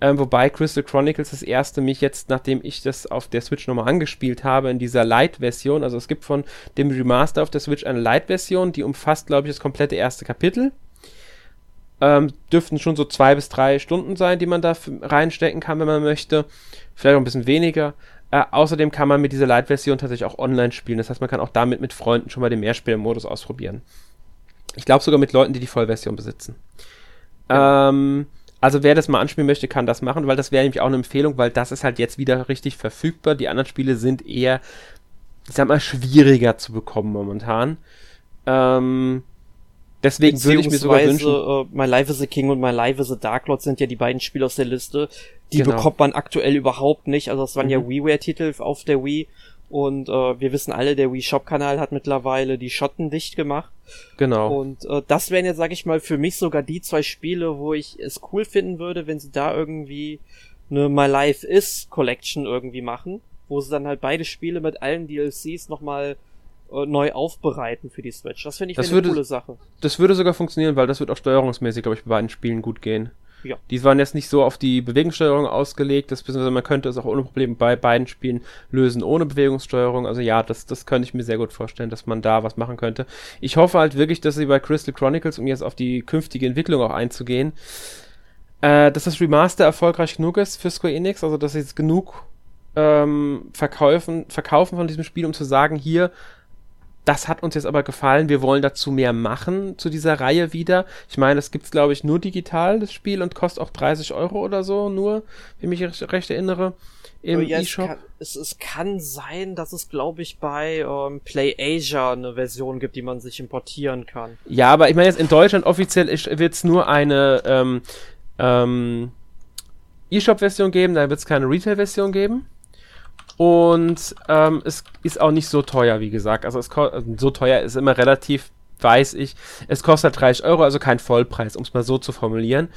Ähm, wobei Crystal Chronicles das erste mich jetzt, nachdem ich das auf der Switch nochmal angespielt habe, in dieser Light-Version, also es gibt von dem Remaster auf der Switch eine Light-Version, die umfasst, glaube ich, das komplette erste Kapitel. Ähm, dürften schon so zwei bis drei Stunden sein, die man da reinstecken kann, wenn man möchte. Vielleicht auch ein bisschen weniger. Äh, außerdem kann man mit dieser Light-Version tatsächlich auch online spielen. Das heißt, man kann auch damit mit Freunden schon mal den Mehrspielermodus ausprobieren. Ich glaube sogar mit Leuten, die die Vollversion besitzen. Ähm, also wer das mal anspielen möchte, kann das machen, weil das wäre nämlich auch eine Empfehlung, weil das ist halt jetzt wieder richtig verfügbar. Die anderen Spiele sind eher, ich sag mal, schwieriger zu bekommen momentan. Ähm, Deswegen würde ich mir sogar wünschen. Uh, My Life is a King und My Life is a Dark Lord sind ja die beiden Spiele aus der Liste. Die genau. bekommt man aktuell überhaupt nicht. Also das waren mhm. ja WiiWare-Titel auf der Wii. Und äh, wir wissen alle, der Wii Shop-Kanal hat mittlerweile die Schotten dicht gemacht. Genau. Und äh, das wären jetzt, sag ich mal, für mich sogar die zwei Spiele, wo ich es cool finden würde, wenn sie da irgendwie eine My Life is Collection irgendwie machen, wo sie dann halt beide Spiele mit allen DLCs nochmal äh, neu aufbereiten für die Switch. Das finde ich das würde, eine coole Sache. Das würde sogar funktionieren, weil das wird auch steuerungsmäßig, glaube ich, bei beiden Spielen gut gehen. Ja. Die waren jetzt nicht so auf die Bewegungssteuerung ausgelegt, das, beziehungsweise man könnte es auch ohne Probleme bei beiden Spielen lösen, ohne Bewegungssteuerung. Also ja, das, das könnte ich mir sehr gut vorstellen, dass man da was machen könnte. Ich hoffe halt wirklich, dass sie bei Crystal Chronicles, um jetzt auf die künftige Entwicklung auch einzugehen, äh, dass das Remaster erfolgreich genug ist für Square Enix, also dass sie jetzt genug ähm, verkaufen, verkaufen von diesem Spiel, um zu sagen, hier das hat uns jetzt aber gefallen. Wir wollen dazu mehr machen, zu dieser Reihe wieder. Ich meine, das gibt es, glaube ich, nur digital, das Spiel, und kostet auch 30 Euro oder so, nur, wenn ich mich recht erinnere, im ja, E-Shop. Es, es, es, kann sein, dass es, glaube ich, bei ähm, Play Asia eine Version gibt, die man sich importieren kann. Ja, aber ich meine jetzt in Deutschland offiziell wird es nur eine ähm, ähm, E-Shop-Version geben, da wird es keine Retail-Version geben. Und ähm, es ist auch nicht so teuer, wie gesagt. Also, es so teuer ist immer relativ, weiß ich. Es kostet 30 Euro, also kein Vollpreis, um es mal so zu formulieren.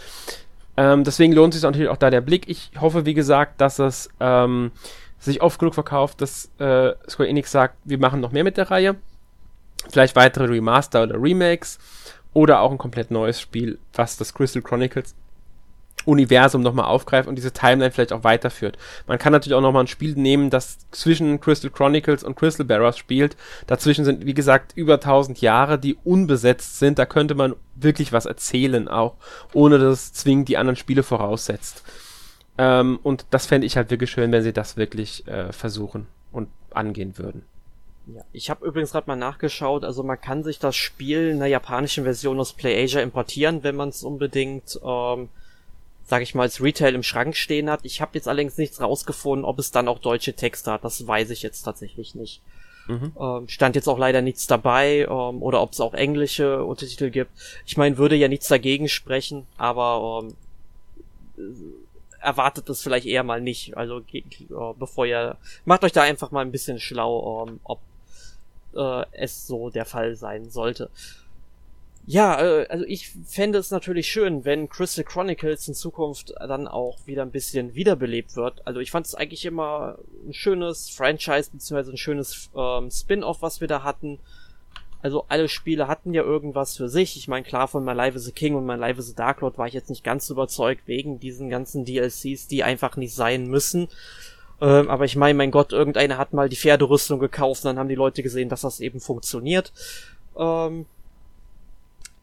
Ähm, deswegen lohnt sich natürlich auch da der Blick. Ich hoffe, wie gesagt, dass es ähm, sich oft genug verkauft, dass äh, Square Enix sagt, wir machen noch mehr mit der Reihe. Vielleicht weitere Remaster oder Remakes oder auch ein komplett neues Spiel, was das Crystal Chronicles Universum nochmal aufgreift und diese Timeline vielleicht auch weiterführt. Man kann natürlich auch nochmal ein Spiel nehmen, das zwischen Crystal Chronicles und Crystal Bearers spielt. Dazwischen sind, wie gesagt, über 1000 Jahre, die unbesetzt sind. Da könnte man wirklich was erzählen auch, ohne dass es zwingend die anderen Spiele voraussetzt. Ähm, und das fände ich halt wirklich schön, wenn sie das wirklich äh, versuchen und angehen würden. Ja, ich habe übrigens gerade mal nachgeschaut, also man kann sich das Spiel in der japanischen Version aus PlayAsia importieren, wenn man es unbedingt, ähm, sag ich mal, als Retail im Schrank stehen hat. Ich habe jetzt allerdings nichts rausgefunden, ob es dann auch deutsche Texte hat. Das weiß ich jetzt tatsächlich nicht. Mhm. Ähm, stand jetzt auch leider nichts dabei ähm, oder ob es auch englische Untertitel gibt. Ich meine, würde ja nichts dagegen sprechen, aber ähm, erwartet es vielleicht eher mal nicht. Also äh, bevor ihr macht euch da einfach mal ein bisschen schlau, ähm, ob äh, es so der Fall sein sollte. Ja, äh, also ich fände es natürlich schön, wenn Crystal Chronicles in Zukunft dann auch wieder ein bisschen wiederbelebt wird. Also ich fand es eigentlich immer ein schönes Franchise beziehungsweise ein schönes ähm, Spin-off, was wir da hatten. Also alle Spiele hatten ja irgendwas für sich. Ich meine, klar, von My Life is a King und My Life is a Dark Lord war ich jetzt nicht ganz überzeugt wegen diesen ganzen DLCs, die einfach nicht sein müssen. Ähm, aber ich meine, mein Gott, irgendeiner hat mal die Pferderüstung gekauft und dann haben die Leute gesehen, dass das eben funktioniert. Ähm,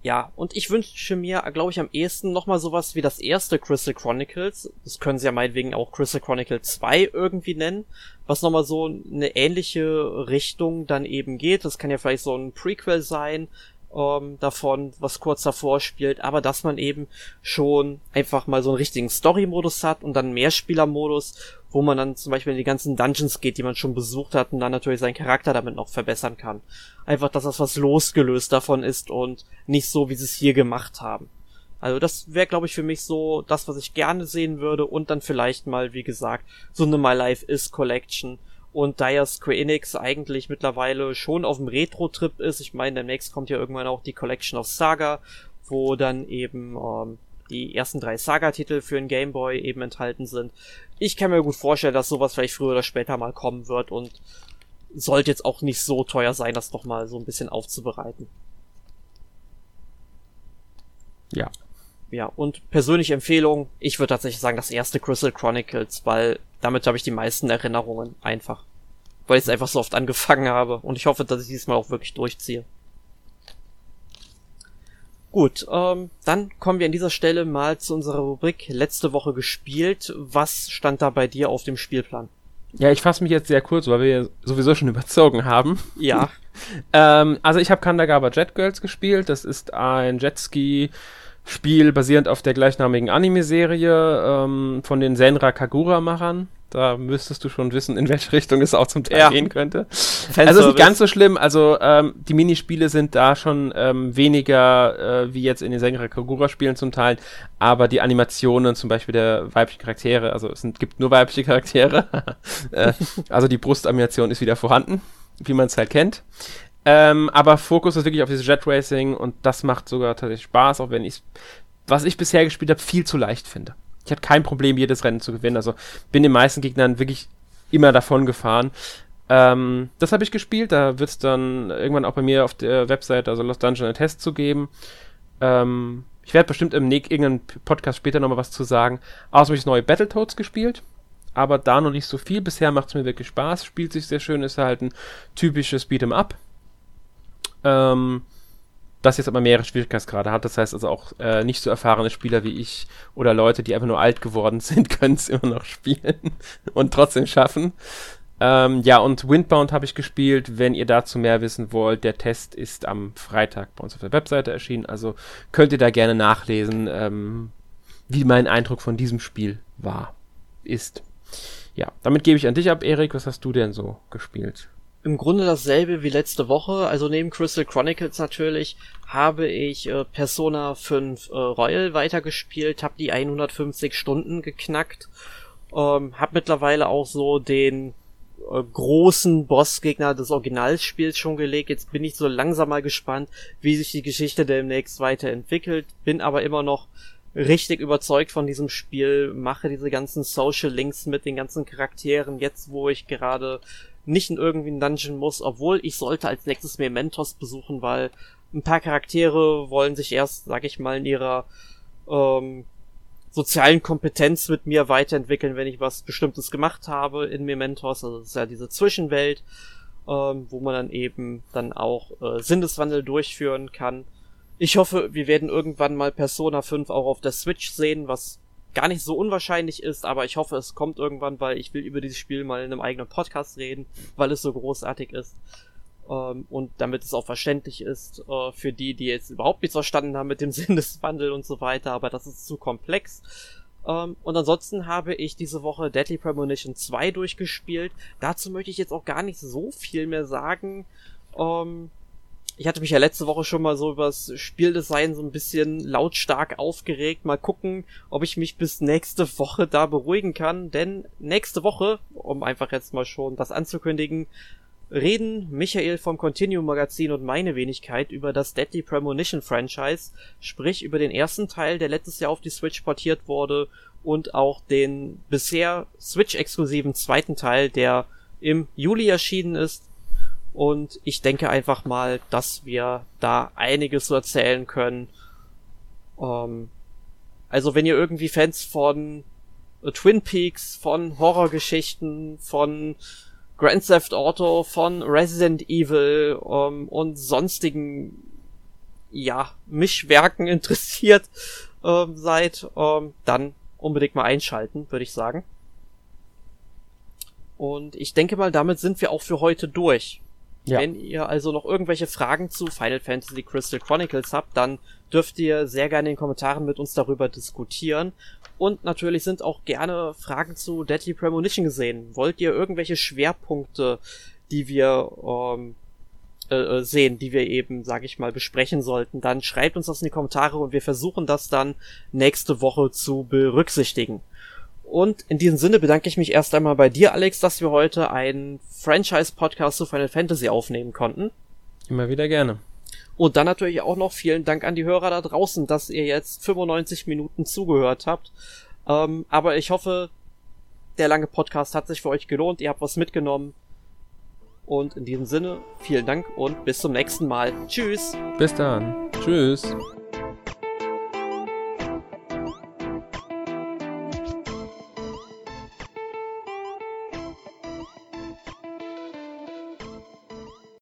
ja, und ich wünsche mir, glaube ich, am ehesten nochmal sowas wie das erste Crystal Chronicles. Das können sie ja meinetwegen auch Crystal Chronicle 2 irgendwie nennen, was nochmal so eine ähnliche Richtung dann eben geht. Das kann ja vielleicht so ein Prequel sein, ähm, davon, was kurz davor spielt, aber dass man eben schon einfach mal so einen richtigen Story-Modus hat und dann Mehrspieler-Modus, wo man dann zum Beispiel in die ganzen Dungeons geht, die man schon besucht hat und dann natürlich seinen Charakter damit noch verbessern kann. Einfach, dass das was losgelöst davon ist und nicht so, wie sie es hier gemacht haben. Also das wäre, glaube ich, für mich so das, was ich gerne sehen würde und dann vielleicht mal, wie gesagt, so eine My Life is Collection, und da ja Square Enix eigentlich mittlerweile schon auf dem Retro-Trip ist, ich meine, demnächst kommt ja irgendwann auch die Collection of Saga, wo dann eben ähm, die ersten drei Saga-Titel für den Game Boy eben enthalten sind. Ich kann mir gut vorstellen, dass sowas vielleicht früher oder später mal kommen wird und sollte jetzt auch nicht so teuer sein, das doch mal so ein bisschen aufzubereiten. Ja. Ja, und persönliche Empfehlung, ich würde tatsächlich sagen, das erste Crystal Chronicles, weil damit habe ich die meisten Erinnerungen einfach. Weil ich es einfach so oft angefangen habe und ich hoffe, dass ich diesmal auch wirklich durchziehe. Gut, ähm, dann kommen wir an dieser Stelle mal zu unserer Rubrik letzte Woche gespielt. Was stand da bei dir auf dem Spielplan? Ja, ich fasse mich jetzt sehr kurz, weil wir sowieso schon überzogen haben. Ja. ähm, also ich habe Kandagawa Jet Girls gespielt. Das ist ein Jetski Spiel basierend auf der gleichnamigen Anime-Serie ähm, von den Senra Kagura-Machern. Da müsstest du schon wissen, in welche Richtung es auch zum Teil ja. gehen könnte. Also ist nicht ganz so schlimm. Also ähm, die Minispiele sind da schon ähm, weniger äh, wie jetzt in den Senra Kagura-Spielen zum Teil, aber die Animationen zum Beispiel der weiblichen Charaktere, also es sind, gibt nur weibliche Charaktere. äh, also die Brustanimation ist wieder vorhanden, wie man es halt kennt. Ähm, aber Fokus ist wirklich auf dieses Jet Racing und das macht sogar tatsächlich Spaß, auch wenn ich was ich bisher gespielt habe, viel zu leicht finde. Ich hatte kein Problem, jedes Rennen zu gewinnen. Also bin den meisten Gegnern wirklich immer davon gefahren. Ähm, das habe ich gespielt. Da wird es dann irgendwann auch bei mir auf der Website, also Lost Dungeon, einen Test zu geben. Ähm, ich werde bestimmt im irgendeinem Podcast später nochmal was zu sagen. Außerdem habe ich neue Battletoads gespielt. Aber da noch nicht so viel. Bisher macht es mir wirklich Spaß. Spielt sich sehr schön. Ist halt ein typisches Beat'em Up. Ähm, das jetzt aber mehrere Schwierigkeitsgrade hat. Das heißt also auch äh, nicht so erfahrene Spieler wie ich oder Leute, die einfach nur alt geworden sind, können es immer noch spielen und trotzdem schaffen. Ähm, ja, und Windbound habe ich gespielt. Wenn ihr dazu mehr wissen wollt, der Test ist am Freitag bei uns auf der Webseite erschienen. Also könnt ihr da gerne nachlesen, ähm, wie mein Eindruck von diesem Spiel war, ist. Ja, damit gebe ich an dich ab, Erik. Was hast du denn so gespielt? Im Grunde dasselbe wie letzte Woche. Also neben Crystal Chronicles natürlich habe ich äh, Persona 5 äh, Royal weitergespielt, habe die 150 Stunden geknackt, ähm, habe mittlerweile auch so den äh, großen Bossgegner des Originalspiels schon gelegt. Jetzt bin ich so langsam mal gespannt, wie sich die Geschichte demnächst weiterentwickelt. Bin aber immer noch richtig überzeugt von diesem Spiel, mache diese ganzen Social Links mit den ganzen Charakteren, jetzt wo ich gerade nicht in irgendwie einen Dungeon muss, obwohl ich sollte als nächstes Mementos besuchen, weil ein paar Charaktere wollen sich erst, sag ich mal, in ihrer ähm, sozialen Kompetenz mit mir weiterentwickeln, wenn ich was Bestimmtes gemacht habe in Mementos. Also das ist ja diese Zwischenwelt, ähm, wo man dann eben dann auch äh, Sinneswandel durchführen kann. Ich hoffe, wir werden irgendwann mal Persona 5 auch auf der Switch sehen, was gar nicht so unwahrscheinlich ist, aber ich hoffe, es kommt irgendwann, weil ich will über dieses Spiel mal in einem eigenen Podcast reden, weil es so großartig ist. Ähm, und damit es auch verständlich ist äh, für die, die jetzt überhaupt nichts verstanden haben mit dem Sinneswandel und so weiter, aber das ist zu komplex. Ähm, und ansonsten habe ich diese Woche Deadly Premonition 2 durchgespielt. Dazu möchte ich jetzt auch gar nicht so viel mehr sagen. Ähm, ich hatte mich ja letzte Woche schon mal so übers Spieldesign so ein bisschen lautstark aufgeregt. Mal gucken, ob ich mich bis nächste Woche da beruhigen kann. Denn nächste Woche, um einfach jetzt mal schon das anzukündigen, reden Michael vom Continuum Magazin und meine Wenigkeit über das Deadly Premonition Franchise, sprich über den ersten Teil, der letztes Jahr auf die Switch portiert wurde und auch den bisher Switch-exklusiven zweiten Teil, der im Juli erschienen ist und ich denke einfach mal, dass wir da einiges zu erzählen können. Ähm, also wenn ihr irgendwie Fans von äh, Twin Peaks, von Horrorgeschichten, von Grand Theft Auto, von Resident Evil ähm, und sonstigen ja Mischwerken interessiert ähm, seid, ähm, dann unbedingt mal einschalten, würde ich sagen. Und ich denke mal, damit sind wir auch für heute durch. Ja. Wenn ihr also noch irgendwelche Fragen zu Final Fantasy Crystal Chronicles habt, dann dürft ihr sehr gerne in den Kommentaren mit uns darüber diskutieren. Und natürlich sind auch gerne Fragen zu Deadly Premonition gesehen. Wollt ihr irgendwelche Schwerpunkte, die wir ähm, äh, äh sehen, die wir eben, sag ich mal, besprechen sollten, dann schreibt uns das in die Kommentare und wir versuchen das dann nächste Woche zu berücksichtigen. Und in diesem Sinne bedanke ich mich erst einmal bei dir, Alex, dass wir heute einen Franchise-Podcast zu Final Fantasy aufnehmen konnten. Immer wieder gerne. Und dann natürlich auch noch vielen Dank an die Hörer da draußen, dass ihr jetzt 95 Minuten zugehört habt. Ähm, aber ich hoffe, der lange Podcast hat sich für euch gelohnt. Ihr habt was mitgenommen. Und in diesem Sinne, vielen Dank und bis zum nächsten Mal. Tschüss. Bis dann. Tschüss.